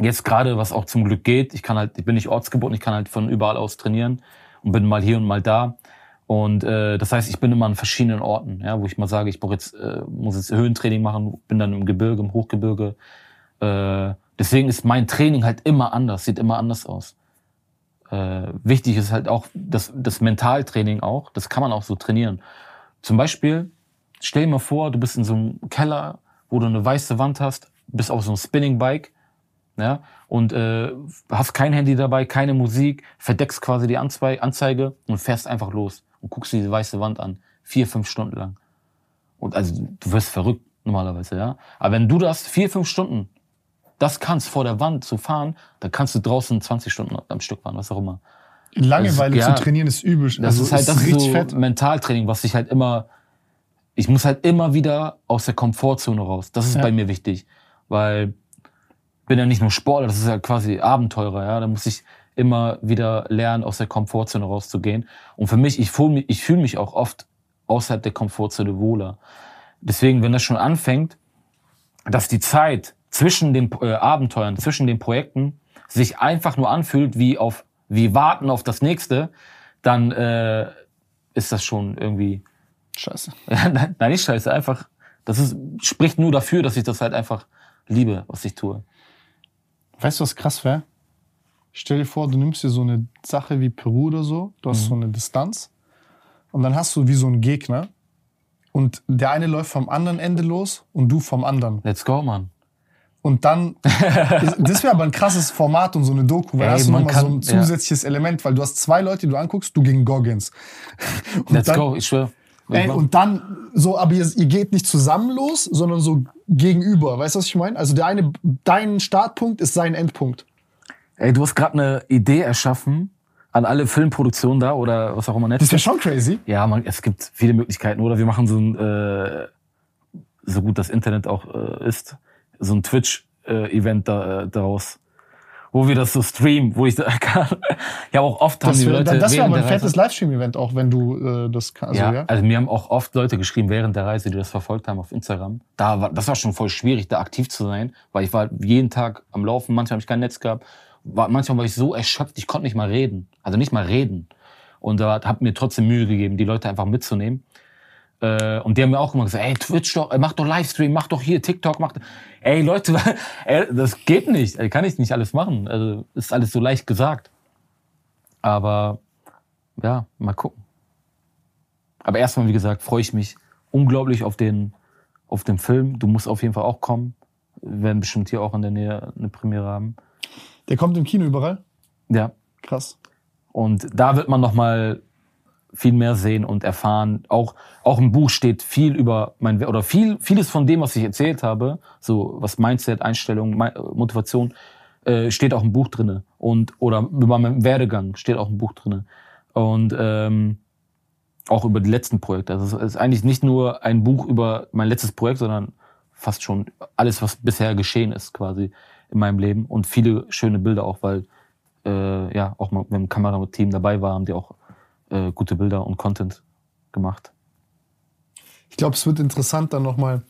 Jetzt gerade, was auch zum Glück geht, ich kann halt, ich bin nicht ortsgebunden, ich kann halt von überall aus trainieren und bin mal hier und mal da. Und äh, das heißt, ich bin immer an verschiedenen Orten, ja, wo ich mal sage, ich brauche jetzt, äh, muss jetzt Höhentraining machen, bin dann im Gebirge, im Hochgebirge. Äh, deswegen ist mein Training halt immer anders, sieht immer anders aus. Äh, wichtig ist halt auch das, das Mentaltraining auch, das kann man auch so trainieren. Zum Beispiel, stell dir mal vor, du bist in so einem Keller, wo du eine weiße Wand hast, bist auf so einem Spinning Bike ja, und äh, hast kein Handy dabei, keine Musik, verdeckst quasi die Anzei Anzeige und fährst einfach los und guckst diese weiße Wand an, vier, fünf Stunden lang. Und also du wirst verrückt normalerweise, ja. Aber wenn du das vier, fünf Stunden das kannst, vor der Wand zu fahren, dann kannst du draußen 20 Stunden am Stück fahren, was auch immer. Langeweile ist, ja, zu trainieren ist übel. Das also ist halt das ist so fett. Mentaltraining, was ich halt immer, ich muss halt immer wieder aus der Komfortzone raus. Das ist ja. bei mir wichtig, weil bin ja nicht nur Sportler, das ist ja quasi Abenteurer, ja. Da muss ich immer wieder lernen, aus der Komfortzone rauszugehen. Und für mich, ich fühle mich, ich fühle mich auch oft außerhalb der Komfortzone wohler. Deswegen, wenn das schon anfängt, dass die Zeit zwischen den äh, Abenteuern, zwischen den Projekten sich einfach nur anfühlt wie auf, wie warten auf das nächste, dann äh, ist das schon irgendwie scheiße. Nein, nicht scheiße, einfach das ist spricht nur dafür, dass ich das halt einfach liebe, was ich tue. Weißt du, was krass wäre? Stell dir vor, du nimmst dir so eine Sache wie Peru oder so, du hast mhm. so eine Distanz und dann hast du wie so einen Gegner und der eine läuft vom anderen Ende los und du vom anderen. Let's go, Mann. Und dann, das wäre aber ein krasses Format und so eine Doku, weil Ey, hast du nochmal so ein zusätzliches ja. Element, weil du hast zwei Leute, die du anguckst, du gegen Goggins. Und Let's dann, go, ich schwöre. Ey, und dann so, aber ihr, ihr, geht nicht zusammen los, sondern so gegenüber. Weißt du, was ich meine? Also der eine, dein Startpunkt ist sein Endpunkt. Ey, du hast gerade eine Idee erschaffen an alle Filmproduktionen da oder was auch immer. Netflix. Das ist ja schon crazy. Ja, man, es gibt viele Möglichkeiten. Oder wir machen so ein, äh, so gut das Internet auch äh, ist, so ein Twitch-Event da, äh, daraus wo wir das so streamen, wo ich da kann. ja, auch oft das haben die Leute. Das wäre aber ein fettes Livestream-Event, auch wenn du äh, das kannst. Also, ja, ja, also mir haben auch oft Leute geschrieben während der Reise, die das verfolgt haben auf Instagram. Da war, das war schon voll schwierig, da aktiv zu sein, weil ich war jeden Tag am Laufen, manchmal habe ich kein Netz gehabt. War, manchmal war ich so erschöpft, ich konnte nicht mal reden. Also nicht mal reden. Und da habe mir trotzdem Mühe gegeben, die Leute einfach mitzunehmen. Äh, und die haben mir auch immer gesagt, ey, Twitch doch, äh, mach doch Livestream, mach doch hier TikTok, mach, ey, Leute, ey, das geht nicht, ey, kann ich nicht alles machen. Also, ist alles so leicht gesagt. Aber, ja, mal gucken. Aber erstmal, wie gesagt, freue ich mich unglaublich auf den, auf den Film. Du musst auf jeden Fall auch kommen. Wir werden bestimmt hier auch in der Nähe eine Premiere haben. Der kommt im Kino überall? Ja. Krass. Und da wird man noch mal viel mehr sehen und erfahren. Auch, auch im Buch steht viel über mein, oder viel, vieles von dem, was ich erzählt habe, so was Mindset, Einstellung, Motivation, äh, steht auch im Buch drinne und oder über meinen Werdegang steht auch im Buch drinne und ähm, auch über die letzten Projekte. Also es ist eigentlich nicht nur ein Buch über mein letztes Projekt, sondern fast schon alles, was bisher geschehen ist, quasi in meinem Leben und viele schöne Bilder auch, weil äh, ja auch mal mit dem Kamerateam dabei war, haben die auch äh, gute Bilder und Content gemacht. Ich glaube, es wird interessant dann nochmal.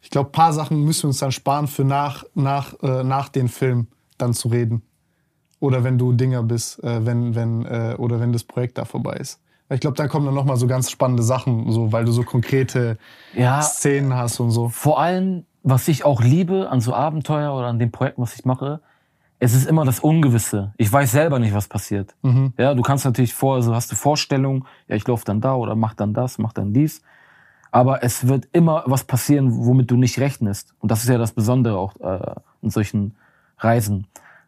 Ich glaube, paar Sachen müssen wir uns dann sparen für nach, nach, äh, nach den Film dann zu reden. Oder wenn du Dinger bist, äh, wenn, wenn, äh, oder wenn das Projekt da vorbei ist. Ich glaube, da kommen dann nochmal so ganz spannende Sachen, so, weil du so konkrete ja, Szenen hast und so. Vor allem, was ich auch liebe an so Abenteuer oder an dem Projekt, was ich mache, es ist immer das Ungewisse. Ich weiß selber nicht, was passiert. Mhm. Ja, du kannst natürlich vor, also hast du Vorstellungen, ja, ich laufe dann da oder mach dann das, mach dann dies. Aber es wird immer was passieren, womit du nicht rechnest. Und das ist ja das Besondere auch äh, in solchen Reisen.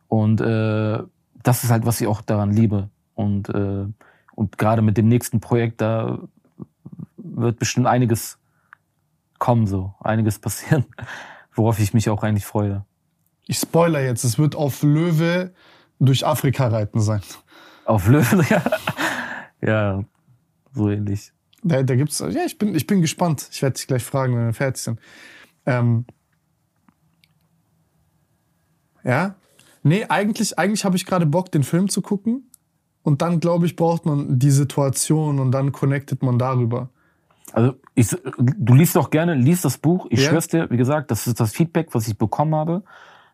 Und äh, das ist halt, was ich auch daran liebe. Und, äh, und gerade mit dem nächsten Projekt, da wird bestimmt einiges kommen, so einiges passieren, worauf ich mich auch eigentlich freue ich spoiler jetzt, es wird auf Löwe durch Afrika reiten sein. Auf Löwe, ja. ja, so ähnlich. Da, da gibt's, ja, ich bin, ich bin gespannt. Ich werde dich gleich fragen, wenn wir fertig sind. Ähm, ja, nee, eigentlich, eigentlich habe ich gerade Bock, den Film zu gucken. Und dann, glaube ich, braucht man die Situation und dann connectet man darüber. Also ich, du liest doch gerne, liest das Buch. Ich ja. schwör's dir, wie gesagt, das ist das Feedback, was ich bekommen habe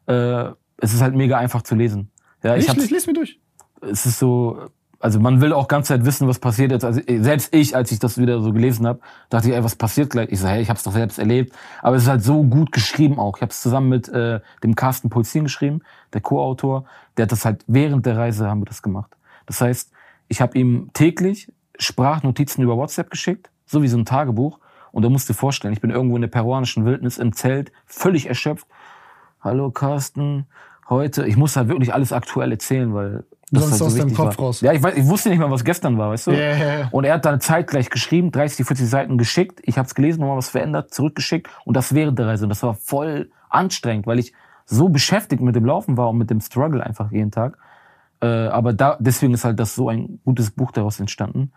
äh, es ist halt mega einfach zu lesen. Ja, ich, ich les, les mir durch. Es ist so, also man will auch ganz Zeit wissen, was passiert jetzt. Also selbst ich, als ich das wieder so gelesen habe, dachte ich, ey, was passiert gleich? Ich so, hey, ich habe es doch selbst erlebt. Aber es ist halt so gut geschrieben auch. Ich habe es zusammen mit äh, dem Carsten Polzin geschrieben, der Co-Autor. Der hat das halt während der Reise haben wir das gemacht. Das heißt, ich habe ihm täglich Sprachnotizen über WhatsApp geschickt, so wie so ein Tagebuch. Und da musst du dir vorstellen, ich bin irgendwo in der peruanischen Wildnis im Zelt, völlig erschöpft hallo Carsten, heute, ich muss halt wirklich alles aktuell erzählen, weil das Sonst halt so aus deinem Kopf war. raus. Ja, ich, weiß, ich wusste nicht mal, was gestern war, weißt du? Yeah, yeah, yeah. Und er hat dann zeitgleich geschrieben, 30, 40 Seiten geschickt. Ich habe es gelesen, nochmal was verändert, zurückgeschickt und das während der Reise. Und das war voll anstrengend, weil ich so beschäftigt mit dem Laufen war und mit dem Struggle einfach jeden Tag. Äh, aber da, deswegen ist halt das so ein gutes Buch daraus entstanden.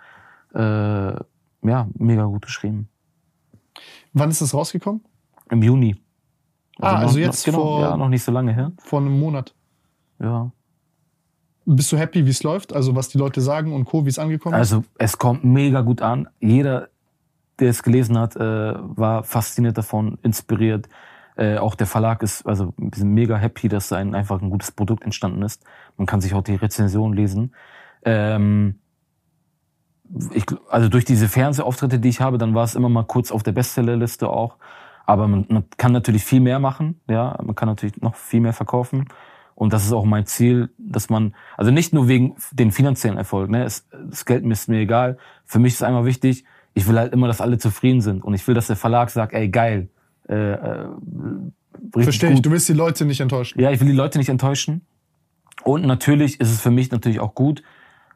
Äh, ja, mega gut geschrieben. Wann ist das rausgekommen? Im Juni. Also ah, also jetzt genau, vor, ja, noch nicht so lange her. Vor einem Monat. Ja. Bist du happy, wie es läuft? Also was die Leute sagen und Co., wie es angekommen ist? Also es kommt mega gut an. Jeder, der es gelesen hat, äh, war fasziniert davon, inspiriert. Äh, auch der Verlag ist, also wir sind mega happy, dass ein einfach ein gutes Produkt entstanden ist. Man kann sich auch die Rezension lesen. Ähm, ich, also durch diese Fernsehauftritte, die ich habe, dann war es immer mal kurz auf der Bestsellerliste auch. Aber man, man kann natürlich viel mehr machen, ja, man kann natürlich noch viel mehr verkaufen. Und das ist auch mein Ziel, dass man, also nicht nur wegen den finanziellen Erfolg, ne, es, das Geld ist mir egal. Für mich ist einmal wichtig, ich will halt immer, dass alle zufrieden sind. Und ich will, dass der Verlag sagt, ey, geil. Äh, äh, Verstehe ich, du willst die Leute nicht enttäuschen. Ja, ich will die Leute nicht enttäuschen. Und natürlich ist es für mich natürlich auch gut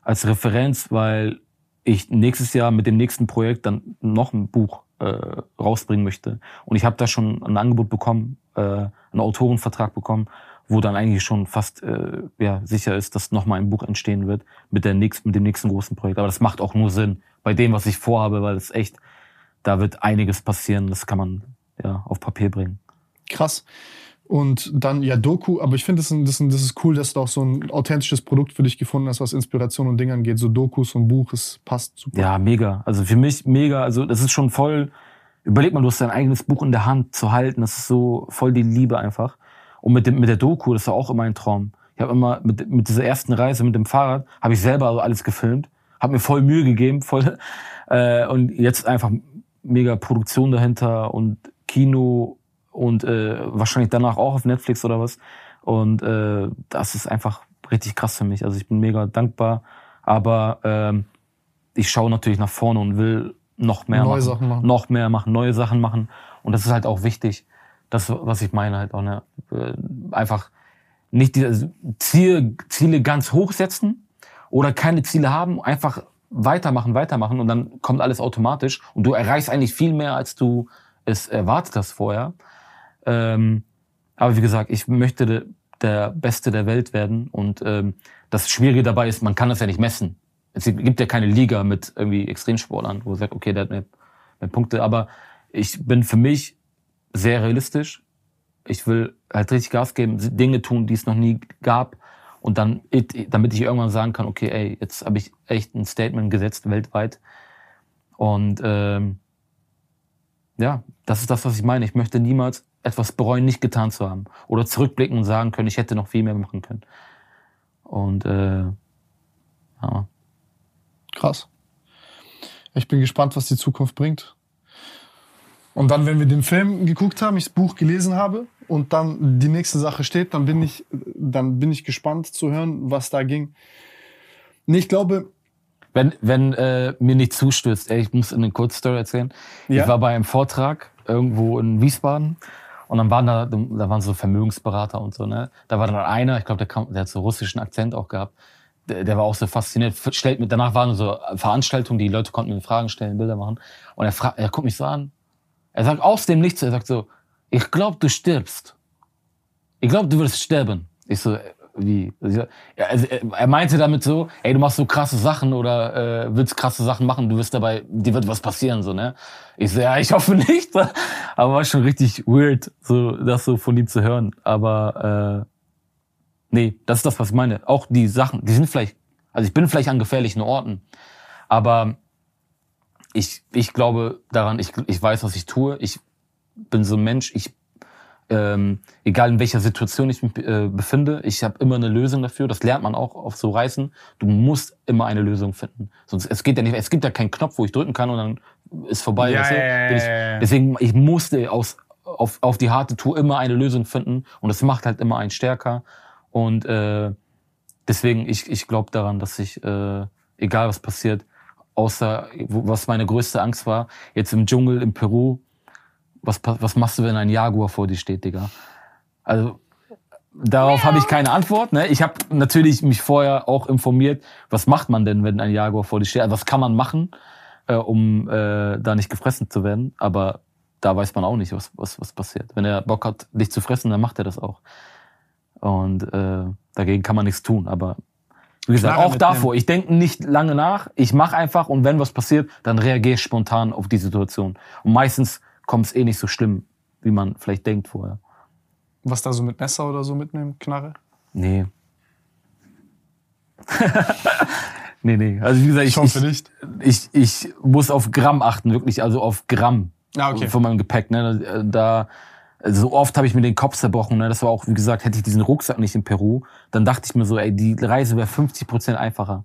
als Referenz, weil ich nächstes Jahr mit dem nächsten Projekt dann noch ein Buch äh, rausbringen möchte. Und ich habe da schon ein Angebot bekommen, äh, einen Autorenvertrag bekommen, wo dann eigentlich schon fast äh, ja, sicher ist, dass nochmal ein Buch entstehen wird mit, der nächsten, mit dem nächsten großen Projekt. Aber das macht auch nur Sinn bei dem, was ich vorhabe, weil es echt, da wird einiges passieren. Das kann man ja auf Papier bringen. Krass. Und dann ja Doku, aber ich finde, das, das, das ist cool, dass du auch so ein authentisches Produkt für dich gefunden hast, was Inspiration und Dinge angeht. So Dokus und Buch, es passt super. Ja, mega. Also für mich mega. Also das ist schon voll. Überleg mal, du hast dein eigenes Buch in der Hand zu halten. Das ist so voll die Liebe einfach. Und mit, dem, mit der Doku, das war auch immer ein Traum. Ich habe immer mit, mit dieser ersten Reise mit dem Fahrrad, habe ich selber also alles gefilmt, habe mir voll Mühe gegeben, voll äh, und jetzt einfach mega Produktion dahinter und Kino und äh, wahrscheinlich danach auch auf Netflix oder was. Und äh, das ist einfach richtig krass für mich. Also ich bin mega dankbar, aber ähm, ich schaue natürlich nach vorne und will noch mehr neue machen, Sachen machen, noch mehr machen, neue Sachen machen. Und das ist halt auch wichtig. Das, was ich meine halt auch, ne? Äh, einfach nicht die Ziel, Ziele ganz hoch setzen oder keine Ziele haben, einfach weitermachen, weitermachen und dann kommt alles automatisch und du erreichst eigentlich viel mehr, als du es erwartet hast vorher. Ähm, aber wie gesagt, ich möchte der Beste der Welt werden und ähm, das Schwierige dabei ist, man kann das ja nicht messen. Es gibt ja keine Liga mit irgendwie Extremsportlern, wo man sagt, okay, der hat mehr, mehr Punkte. Aber ich bin für mich sehr realistisch. Ich will halt richtig Gas geben, Dinge tun, die es noch nie gab. Und dann, damit ich irgendwann sagen kann, okay, ey, jetzt habe ich echt ein Statement gesetzt weltweit. Und ähm, ja, das ist das, was ich meine. Ich möchte niemals etwas bereuen, nicht getan zu haben. Oder zurückblicken und sagen können, ich hätte noch viel mehr machen können. Und äh, ja. Krass. Ich bin gespannt, was die Zukunft bringt. Und dann, wenn wir den Film geguckt haben, ich das Buch gelesen habe und dann die nächste Sache steht, dann bin ich, dann bin ich gespannt zu hören, was da ging. Nee, ich glaube. Wenn, wenn äh, mir nicht zustürzt, ey, ich muss eine Kurzstory erzählen. Ja? Ich war bei einem Vortrag irgendwo in Wiesbaden und dann waren da, da waren so Vermögensberater und so, ne? Da war dann einer, ich glaube, der, kam, der hat so russischen Akzent auch gehabt. Der, der war auch so fasziniert. Stellt mit, danach waren so Veranstaltungen, die Leute konnten mir Fragen stellen, Bilder machen. Und er, fragt, er guckt mich so an, er sagt aus dem Nichts, er sagt so, ich glaube, du stirbst. Ich glaube, du wirst sterben. Ich so, wie? Also er meinte damit so, ey, du machst so krasse Sachen oder äh, willst krasse Sachen machen, du wirst dabei, dir wird was passieren, so, ne? Ich so, ja, ich hoffe nicht. Aber war schon richtig weird, so das so von ihm zu hören. Aber äh, nee, das ist das, was ich meine. Auch die Sachen, die sind vielleicht, also ich bin vielleicht an gefährlichen Orten, aber ich, ich glaube daran, ich, ich weiß, was ich tue. Ich bin so ein Mensch, ich, ähm, egal in welcher Situation ich mich äh, befinde, ich habe immer eine Lösung dafür. Das lernt man auch auf so Reisen. Du musst immer eine Lösung finden. Sonst es geht ja nicht, es gibt ja keinen Knopf, wo ich drücken kann und dann ist vorbei. Ja, weißt du? ja, ja, deswegen, ich musste aus, auf, auf die harte Tour immer eine Lösung finden und das macht halt immer einen stärker. Und äh, deswegen, ich, ich glaube daran, dass ich, äh, egal was passiert, außer was meine größte Angst war, jetzt im Dschungel in Peru, was, was machst du, wenn ein Jaguar vor dir steht, Digga? Also darauf habe ich keine Antwort. Ne? Ich habe natürlich mich vorher auch informiert, was macht man denn, wenn ein Jaguar vor dir steht? Also was kann man machen, äh, um äh, da nicht gefressen zu werden? Aber da weiß man auch nicht, was, was, was passiert. Wenn er Bock hat, dich zu fressen, dann macht er das auch. Und äh, dagegen kann man nichts tun. Aber wie gesagt, auch davor. Ich denke nicht lange nach. Ich mache einfach und wenn was passiert, dann reagiere ich spontan auf die Situation. Und meistens kommt es eh nicht so schlimm, wie man vielleicht denkt vorher. Was da so mit Messer oder so mitnehmen, Knarre? Nee. nee, nee. Also wie gesagt, ich, ich, nicht. ich, ich muss auf Gramm achten, wirklich, also auf Gramm ah, okay. von meinem Gepäck. Ne? Da so oft habe ich mir den Kopf zerbrochen. Ne? Das war auch, wie gesagt, hätte ich diesen Rucksack nicht in Peru, dann dachte ich mir so, ey, die Reise wäre 50 Prozent einfacher.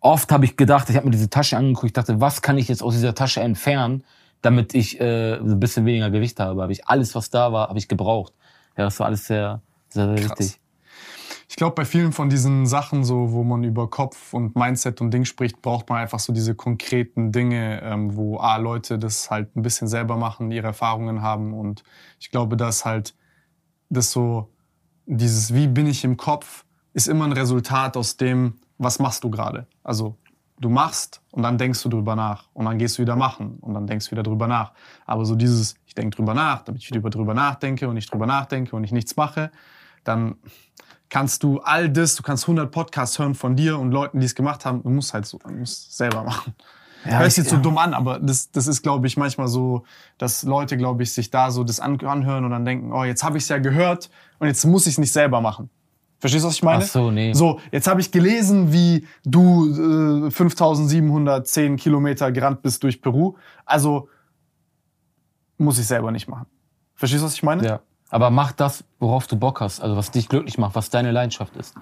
oft habe ich gedacht, ich habe mir diese Tasche angeguckt, ich dachte, was kann ich jetzt aus dieser Tasche entfernen, damit ich äh, ein bisschen weniger Gewicht habe. Habe ich alles, was da war, habe ich gebraucht. Ja, das war alles sehr, sehr, sehr wichtig. Ich glaube, bei vielen von diesen Sachen, so, wo man über Kopf und Mindset und Ding spricht, braucht man einfach so diese konkreten Dinge, ähm, wo A, Leute das halt ein bisschen selber machen, ihre Erfahrungen haben. Und ich glaube, dass halt das so, dieses Wie bin ich im Kopf, ist immer ein Resultat aus dem, was machst du gerade. Also du machst und dann denkst du drüber nach und dann gehst du wieder machen und dann denkst du wieder drüber nach. Aber so dieses, ich denke drüber nach, damit ich wieder drüber nachdenke und ich drüber nachdenke und ich nichts mache, dann kannst du all das, du kannst 100 Podcasts hören von dir und Leuten, die es gemacht haben. Du musst halt so, du musst selber machen. Ja, Hört sich jetzt ja. so dumm an, aber das, das ist, glaube ich, manchmal so, dass Leute, glaube ich, sich da so das anhören und dann denken, oh, jetzt habe ich es ja gehört und jetzt muss ich es nicht selber machen. Verstehst du, was ich meine? Ach so, nee. So, jetzt habe ich gelesen, wie du äh, 5710 Kilometer gerannt bist durch Peru. Also muss ich selber nicht machen. Verstehst du, was ich meine? Ja. Aber mach das, worauf du Bock hast, also was dich glücklich macht, was deine Leidenschaft ist.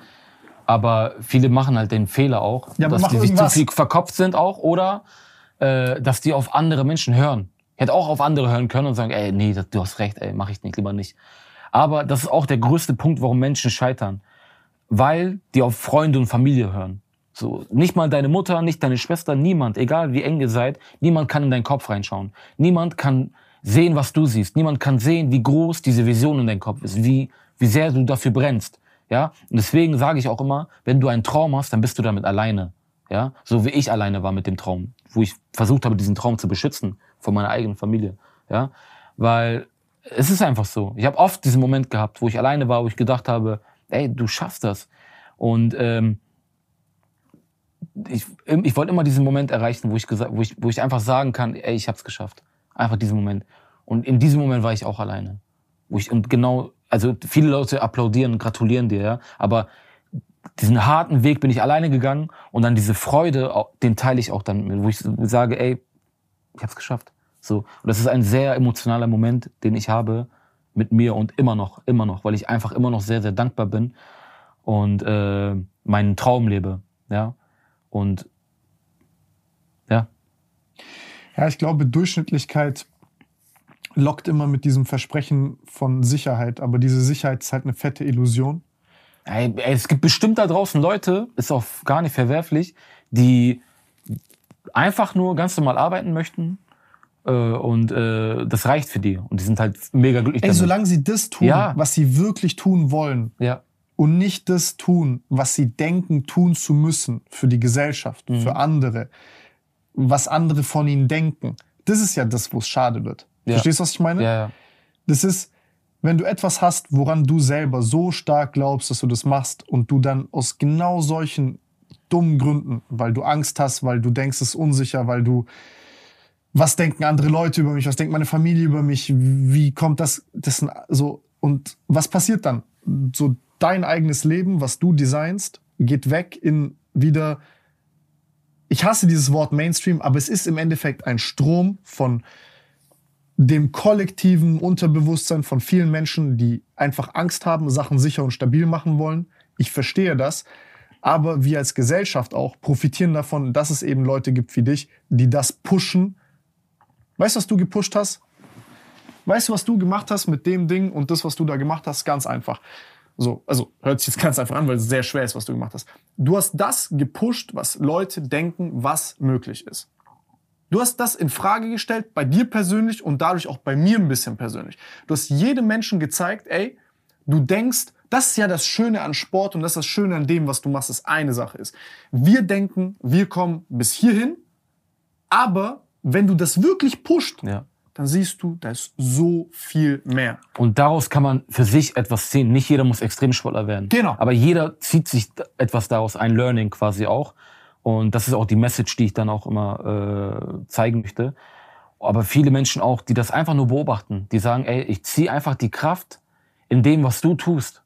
Aber viele machen halt den Fehler auch, ja, dass die sich zu viel verkopft sind auch oder äh, dass die auf andere Menschen hören. Ich hätte auch auf andere hören können und sagen, ey, nee, du hast recht, ey, mach ich nicht, lieber nicht. Aber das ist auch der größte Punkt, warum Menschen scheitern. Weil die auf Freunde und Familie hören. So, nicht mal deine Mutter, nicht deine Schwester, niemand, egal wie eng ihr seid, niemand kann in deinen Kopf reinschauen. Niemand kann sehen, was du siehst. Niemand kann sehen, wie groß diese Vision in deinem Kopf ist, wie, wie sehr du dafür brennst. Ja, und deswegen sage ich auch immer, wenn du einen Traum hast, dann bist du damit alleine. Ja, so wie ich alleine war mit dem Traum, wo ich versucht habe, diesen Traum zu beschützen von meiner eigenen Familie. Ja, weil es ist einfach so. Ich habe oft diesen Moment gehabt, wo ich alleine war, wo ich gedacht habe, ey, du schaffst das. Und ähm, ich, ich wollte immer diesen Moment erreichen, wo ich, wo ich, wo ich einfach sagen kann, ey, ich habe es geschafft. Einfach diesen Moment. Und in diesem Moment war ich auch alleine. Wo ich, und genau, also viele Leute applaudieren gratulieren dir, ja. Aber diesen harten Weg bin ich alleine gegangen und dann diese Freude, den teile ich auch dann, wo ich sage, ey, ich hab's geschafft. So. Und das ist ein sehr emotionaler Moment, den ich habe mit mir und immer noch, immer noch, weil ich einfach immer noch sehr, sehr dankbar bin und äh, meinen Traum lebe, ja. Und ja, ja, ich glaube, Durchschnittlichkeit lockt immer mit diesem Versprechen von Sicherheit, aber diese Sicherheit ist halt eine fette Illusion. Ey, es gibt bestimmt da draußen Leute, ist auch gar nicht verwerflich, die einfach nur ganz normal arbeiten möchten und äh, das reicht für die und die sind halt mega glücklich. Ey, damit. solange sie das tun, ja. was sie wirklich tun wollen ja. und nicht das tun, was sie denken tun zu müssen für die Gesellschaft, mhm. für andere, was andere von ihnen denken. Das ist ja das, wo es schade wird. Ja. Verstehst du, was ich meine? Ja, ja. Das ist, wenn du etwas hast, woran du selber so stark glaubst, dass du das machst und du dann aus genau solchen dummen Gründen, weil du Angst hast, weil du denkst, es ist unsicher, weil du was denken andere Leute über mich, was denkt meine Familie über mich, wie kommt das, das so und was passiert dann? So dein eigenes Leben, was du designst, geht weg in wieder ich hasse dieses Wort Mainstream, aber es ist im Endeffekt ein Strom von dem kollektiven Unterbewusstsein von vielen Menschen, die einfach Angst haben, Sachen sicher und stabil machen wollen. Ich verstehe das. Aber wir als Gesellschaft auch profitieren davon, dass es eben Leute gibt wie dich, die das pushen. Weißt du, was du gepusht hast? Weißt du, was du gemacht hast mit dem Ding und das, was du da gemacht hast? Ganz einfach. So, also hört sich jetzt ganz einfach an, weil es sehr schwer ist, was du gemacht hast. Du hast das gepusht, was Leute denken, was möglich ist. Du hast das in Frage gestellt, bei dir persönlich und dadurch auch bei mir ein bisschen persönlich. Du hast jedem Menschen gezeigt, ey, du denkst, das ist ja das Schöne an Sport und das ist das Schöne an dem, was du machst, ist eine Sache ist. Wir denken, wir kommen bis hierhin, aber wenn du das wirklich pusht, ja dann siehst du, da ist so viel mehr. Und daraus kann man für sich etwas ziehen. Nicht jeder muss Extremsportler werden. Genau. Aber jeder zieht sich etwas daraus, ein Learning quasi auch. Und das ist auch die Message, die ich dann auch immer äh, zeigen möchte. Aber viele Menschen auch, die das einfach nur beobachten, die sagen, ey, ich ziehe einfach die Kraft in dem, was du tust.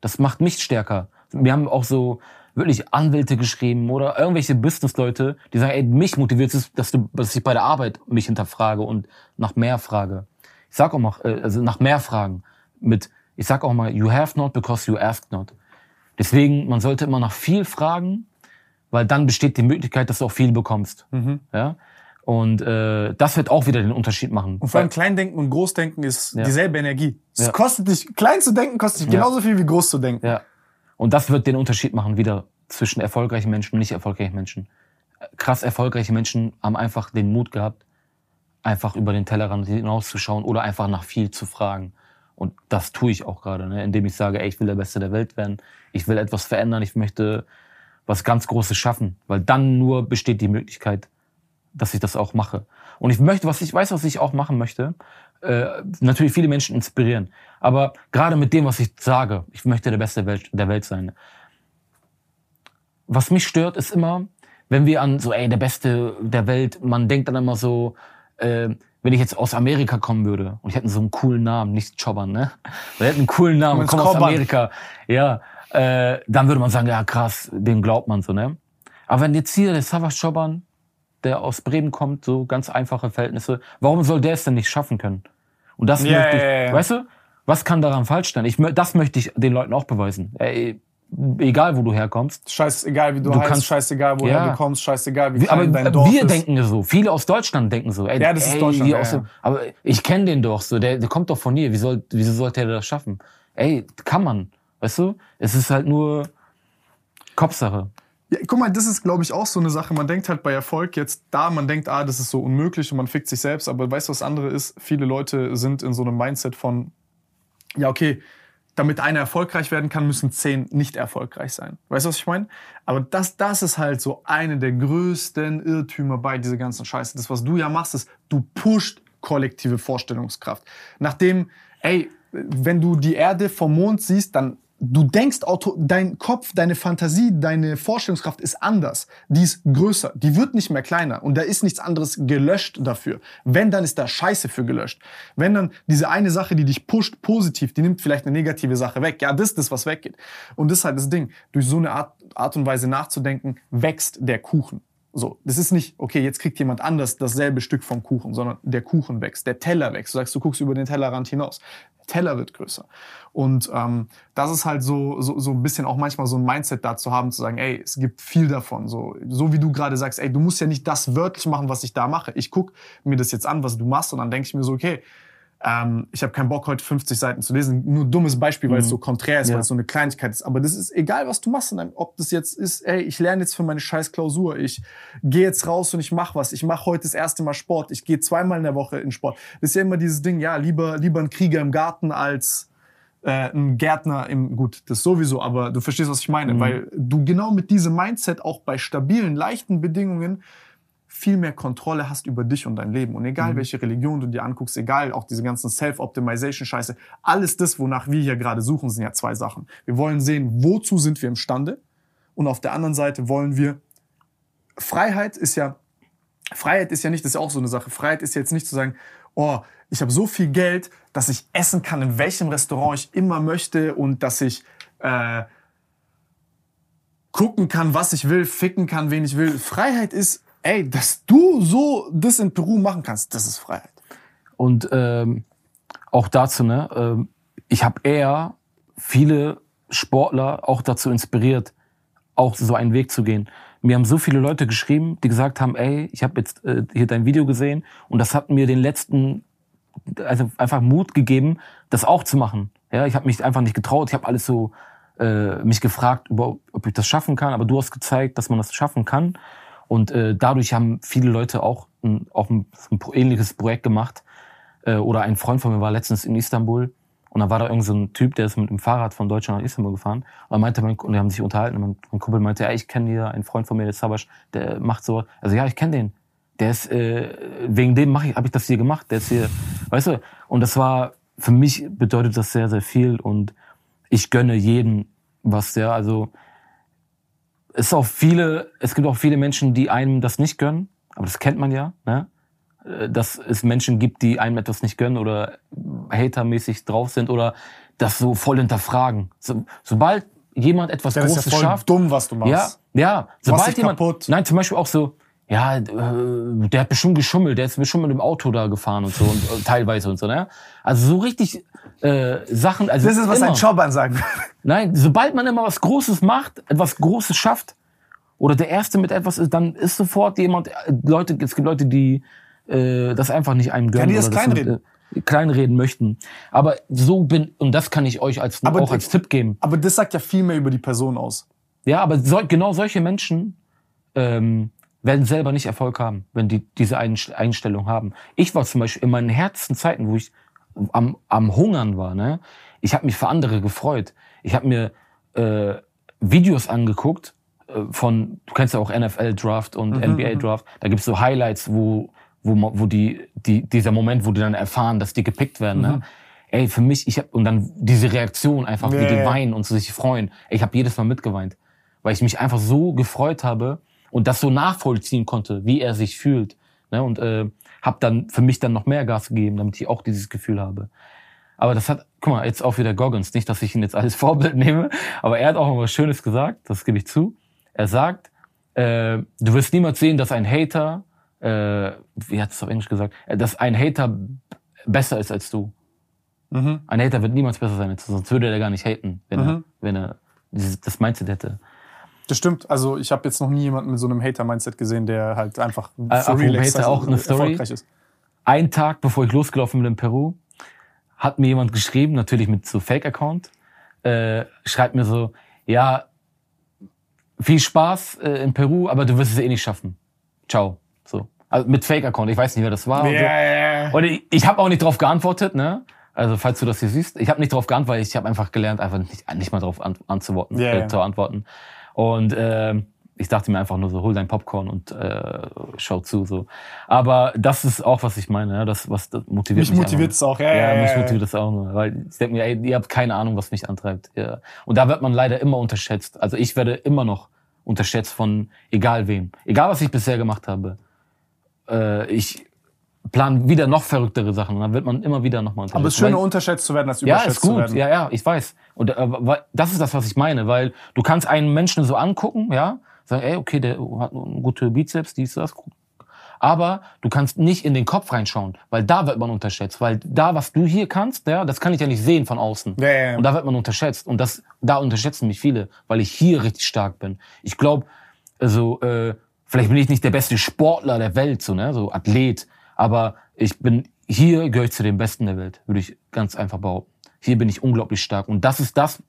Das macht mich stärker. Wir haben auch so wirklich Anwälte geschrieben oder irgendwelche Businessleute, die sagen, ey, mich motiviert es, dass du, dass ich bei der Arbeit mich hinterfrage und nach mehr frage. Ich sag auch mal, äh, also nach mehr Fragen. Mit, ich sag auch mal, you have not because you ask not. Deswegen, man sollte immer nach viel fragen, weil dann besteht die Möglichkeit, dass du auch viel bekommst. Mhm. Ja? Und äh, das wird auch wieder den Unterschied machen. Und vor allem Kleindenken und Großdenken ist ja. dieselbe Energie. Es ja. kostet dich, klein zu denken, kostet dich genauso viel wie groß zu denken. Ja. Und das wird den Unterschied machen wieder zwischen erfolgreichen Menschen und nicht erfolgreichen Menschen. Krass erfolgreiche Menschen haben einfach den Mut gehabt, einfach über den Tellerrand hinauszuschauen oder einfach nach viel zu fragen. Und das tue ich auch gerade, ne? indem ich sage, ey, ich will der Beste der Welt werden, ich will etwas verändern, ich möchte was ganz Großes schaffen, weil dann nur besteht die Möglichkeit, dass ich das auch mache. Und ich möchte, was ich weiß, was ich auch machen möchte, äh, natürlich viele Menschen inspirieren. Aber gerade mit dem, was ich sage, ich möchte der Beste der Welt, sein. Was mich stört, ist immer, wenn wir an so, ey, der Beste der Welt, man denkt dann immer so, äh, wenn ich jetzt aus Amerika kommen würde und ich hätte so einen coolen Namen, nicht Chobbern, ne? Wir hätten einen coolen Namen, kommen aus Amerika, ja, äh, dann würde man sagen, ja krass, dem glaubt man so, ne? Aber wenn jetzt hier der Savas Chobbern, der aus Bremen kommt, so ganz einfache Verhältnisse, warum soll der es denn nicht schaffen können? Und das yeah, möchte ich, yeah, yeah. weißt du, was kann daran falsch sein? Ich, das möchte ich den Leuten auch beweisen. Ey, egal wo du herkommst. Scheißegal wie du, du heißt, kannst, scheißegal woher ja. du kommst, scheißegal wie klein aber dein Dorf wir ist. denken so, viele aus Deutschland denken so. Ey, ja, das ey, ist Deutschland. Ja, ja. aber ich kenne den doch so, der, der kommt doch von hier. Wie soll, wieso sollte er das schaffen? Ey, kann man, weißt du? Es ist halt nur Kopfsache. Ja, guck mal, das ist, glaube ich, auch so eine Sache. Man denkt halt bei Erfolg jetzt da, man denkt, ah, das ist so unmöglich und man fickt sich selbst. Aber weißt du, was andere ist? Viele Leute sind in so einem Mindset von, ja, okay, damit einer erfolgreich werden kann, müssen zehn nicht erfolgreich sein. Weißt du, was ich meine? Aber das, das ist halt so eine der größten Irrtümer bei dieser ganzen Scheiße. Das, was du ja machst, ist, du pusht kollektive Vorstellungskraft. Nachdem, ey, wenn du die Erde vom Mond siehst, dann du denkst, auto, dein Kopf, deine Fantasie, deine Vorstellungskraft ist anders. Die ist größer. Die wird nicht mehr kleiner. Und da ist nichts anderes gelöscht dafür. Wenn, dann ist da Scheiße für gelöscht. Wenn dann diese eine Sache, die dich pusht, positiv, die nimmt vielleicht eine negative Sache weg. Ja, das ist das, was weggeht. Und das ist halt das Ding. Durch so eine Art, Art und Weise nachzudenken, wächst der Kuchen. So, das ist nicht, okay, jetzt kriegt jemand anders dasselbe Stück vom Kuchen, sondern der Kuchen wächst, der Teller wächst. Du sagst, du guckst über den Tellerrand hinaus. Der Teller wird größer. Und ähm, das ist halt so, so, so ein bisschen auch manchmal so ein Mindset da zu haben, zu sagen, ey, es gibt viel davon. So, so wie du gerade sagst, ey, du musst ja nicht das wörtlich machen, was ich da mache. Ich guck mir das jetzt an, was du machst, und dann denke ich mir so, okay, ähm, ich habe keinen Bock, heute 50 Seiten zu lesen. Nur dummes Beispiel, weil mhm. es so konträr ist, ja. weil es so eine Kleinigkeit ist. Aber das ist egal, was du machst. Ob das jetzt ist, ey, ich lerne jetzt für meine scheiß Klausur. Ich gehe jetzt raus und ich mache was. Ich mache heute das erste Mal Sport. Ich gehe zweimal in der Woche in Sport. Das ist ja immer dieses Ding, ja, lieber, lieber ein Krieger im Garten als äh, ein Gärtner im, gut, das sowieso, aber du verstehst, was ich meine. Mhm. Weil du genau mit diesem Mindset auch bei stabilen, leichten Bedingungen viel mehr Kontrolle hast über dich und dein Leben. Und egal, mhm. welche Religion du dir anguckst, egal, auch diese ganzen Self-Optimization-Scheiße, alles das, wonach wir hier gerade suchen, sind ja zwei Sachen. Wir wollen sehen, wozu sind wir imstande? Und auf der anderen Seite wollen wir, Freiheit ist ja, Freiheit ist ja nicht, das ist ja auch so eine Sache. Freiheit ist jetzt nicht zu sagen, oh, ich habe so viel Geld, dass ich essen kann, in welchem Restaurant ich immer möchte und dass ich äh, gucken kann, was ich will, ficken kann, wen ich will. Freiheit ist, ey, dass du so das in Peru machen kannst, das ist Freiheit. Und ähm, auch dazu, ne, ähm, ich habe eher viele Sportler auch dazu inspiriert, auch so einen Weg zu gehen. Mir haben so viele Leute geschrieben, die gesagt haben, ey, ich habe jetzt äh, hier dein Video gesehen und das hat mir den letzten, also einfach Mut gegeben, das auch zu machen. Ja, ich habe mich einfach nicht getraut. Ich habe alles so äh, mich gefragt, ob ich das schaffen kann. Aber du hast gezeigt, dass man das schaffen kann. Und äh, dadurch haben viele Leute auch ein, auch ein, ein ähnliches Projekt gemacht. Äh, oder ein Freund von mir war letztens in Istanbul und da war da irgend so Typ, der ist mit dem Fahrrad von Deutschland nach Istanbul gefahren. Und er meinte, mein, und die haben sich unterhalten. Und mein, mein Kumpel meinte, ja, ich kenne hier einen Freund von mir, der Sabasch, der macht so. Also ja, ich kenne den. Der ist, äh, wegen dem mache ich, habe ich das hier gemacht. Der ist hier, weißt du. Und das war für mich bedeutet das sehr, sehr viel. Und ich gönne jeden was der. Also es auch viele, es gibt auch viele Menschen, die einem das nicht gönnen, aber das kennt man ja, ne? Äh, dass es Menschen gibt, die einem etwas nicht gönnen oder hatermäßig drauf sind oder das so voll hinterfragen. So, sobald jemand etwas das Großes ist ja voll schafft, dumm, was du machst. Ja, ja. Sobald jemand, kaputt. nein, zum Beispiel auch so, ja, äh, der hat bestimmt geschummelt, der ist bestimmt mit dem Auto da gefahren und so und äh, teilweise und so, ne? Also so richtig äh, Sachen. Also das ist, was immer. ein Job ansagt. Nein, sobald man immer was Großes macht, etwas Großes schafft oder der Erste mit etwas ist, dann ist sofort jemand, äh, Leute, es gibt Leute, die äh, das einfach nicht einem gönnen. Ja, die das kleinreden. Äh, kleinreden möchten. Aber so bin, und das kann ich euch als, aber auch als Tipp geben. Aber das sagt ja viel mehr über die Person aus. Ja, aber so, genau solche Menschen ähm, werden selber nicht Erfolg haben, wenn die diese Einstellung haben. Ich war zum Beispiel in meinen härtesten Zeiten, wo ich am, am Hungern war, ne? ich habe mich für andere gefreut. Ich habe mir äh, Videos angeguckt äh, von, du kennst ja auch NFL Draft und mhm, NBA mhm. Draft, da gibt's so Highlights, wo, wo, wo die, die, dieser Moment, wo die dann erfahren, dass die gepickt werden. Ne? Mhm. Ne? Ey, für mich, ich hab, und dann diese Reaktion einfach, yeah. wie die weinen und sich freuen. Ey, ich habe jedes Mal mitgeweint, weil ich mich einfach so gefreut habe und das so nachvollziehen konnte, wie er sich fühlt. Ne? Und äh, habe dann für mich dann noch mehr Gas gegeben, damit ich auch dieses Gefühl habe. Aber das hat, guck mal, jetzt auch wieder Goggins. Nicht, dass ich ihn jetzt als Vorbild nehme, aber er hat auch was Schönes gesagt, das gebe ich zu. Er sagt, äh, du wirst niemals sehen, dass ein Hater, äh, wie hat es auf Englisch gesagt, äh, dass ein Hater besser ist als du. Mhm. Ein Hater wird niemals besser sein als du, sonst würde er gar nicht haten, wenn mhm. er, wenn er dieses, das Mindset hätte. Das stimmt. Also ich habe jetzt noch nie jemanden mit so einem Hater-Mindset gesehen, der halt einfach äh, for real Hater auch eine Story. erfolgreich ist. Ein Tag, bevor ich losgelaufen bin in Peru, hat mir jemand geschrieben, natürlich mit so Fake-Account, äh, schreibt mir so, ja, viel Spaß äh, in Peru, aber du wirst es eh nicht schaffen. Ciao. So. Also mit Fake-Account, ich weiß nicht, wer das war. Yeah, und, so. und ich, ich habe auch nicht drauf geantwortet, ne? Also falls du das hier siehst, ich habe nicht drauf geantwortet, weil ich habe einfach gelernt, einfach nicht, nicht mal drauf an, anzuworten, yeah, äh, zu antworten. Und äh, ich dachte mir einfach nur so, hol dein Popcorn und äh, schau zu. so. Aber das ist auch, was ich meine. Ja? Das, was das motiviert mich. Mich motiviert es auch, ja. Ja, ja mich motiviert es auch nur. Weil ich denke mir, ey, ihr habt keine Ahnung, was mich antreibt. Ja. Und da wird man leider immer unterschätzt. Also ich werde immer noch unterschätzt von egal wem. Egal, was ich bisher gemacht habe. Äh, ich plan wieder noch verrücktere Sachen und dann wird man immer wieder nochmal unterschätzt. Aber es ist schöner, unterschätzt zu werden, als überschätzt ja, ist gut. zu werden. Ja, ja, ich weiß. Und äh, das ist das, was ich meine, weil du kannst einen Menschen so angucken, ja, sagen, ey, okay, der hat eine gute Bizeps, dies, das, aber du kannst nicht in den Kopf reinschauen, weil da wird man unterschätzt. Weil da, was du hier kannst, ja, das kann ich ja nicht sehen von außen. Ja, ja, ja. Und da wird man unterschätzt. Und das, da unterschätzen mich viele, weil ich hier richtig stark bin. Ich glaube, also, äh, vielleicht bin ich nicht der beste Sportler der Welt, so, ne, so Athlet. Aber ich bin, hier gehöre ich zu den Besten der Welt, würde ich ganz einfach behaupten. Hier bin ich unglaublich stark. Und das ist das,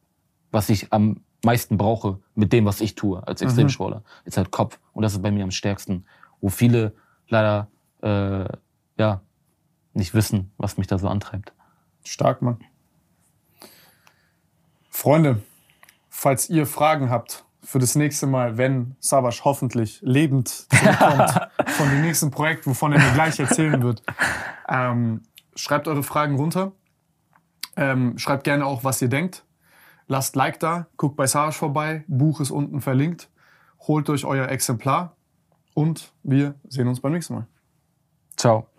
was ich am meisten brauche mit dem, was ich tue als mhm. Extremsportler. Mhm. Ist halt Kopf. Und das ist bei mir am stärksten. Wo viele leider, äh, ja, nicht wissen, was mich da so antreibt. Stark, Mann. Freunde, falls ihr Fragen habt für das nächste Mal, wenn Savas hoffentlich lebend zurückkommt von dem nächsten Projekt, wovon er mir gleich erzählen wird. Ähm, schreibt eure Fragen runter. Ähm, schreibt gerne auch, was ihr denkt. Lasst Like da, guckt bei Savas vorbei. Buch ist unten verlinkt. Holt euch euer Exemplar und wir sehen uns beim nächsten Mal. Ciao.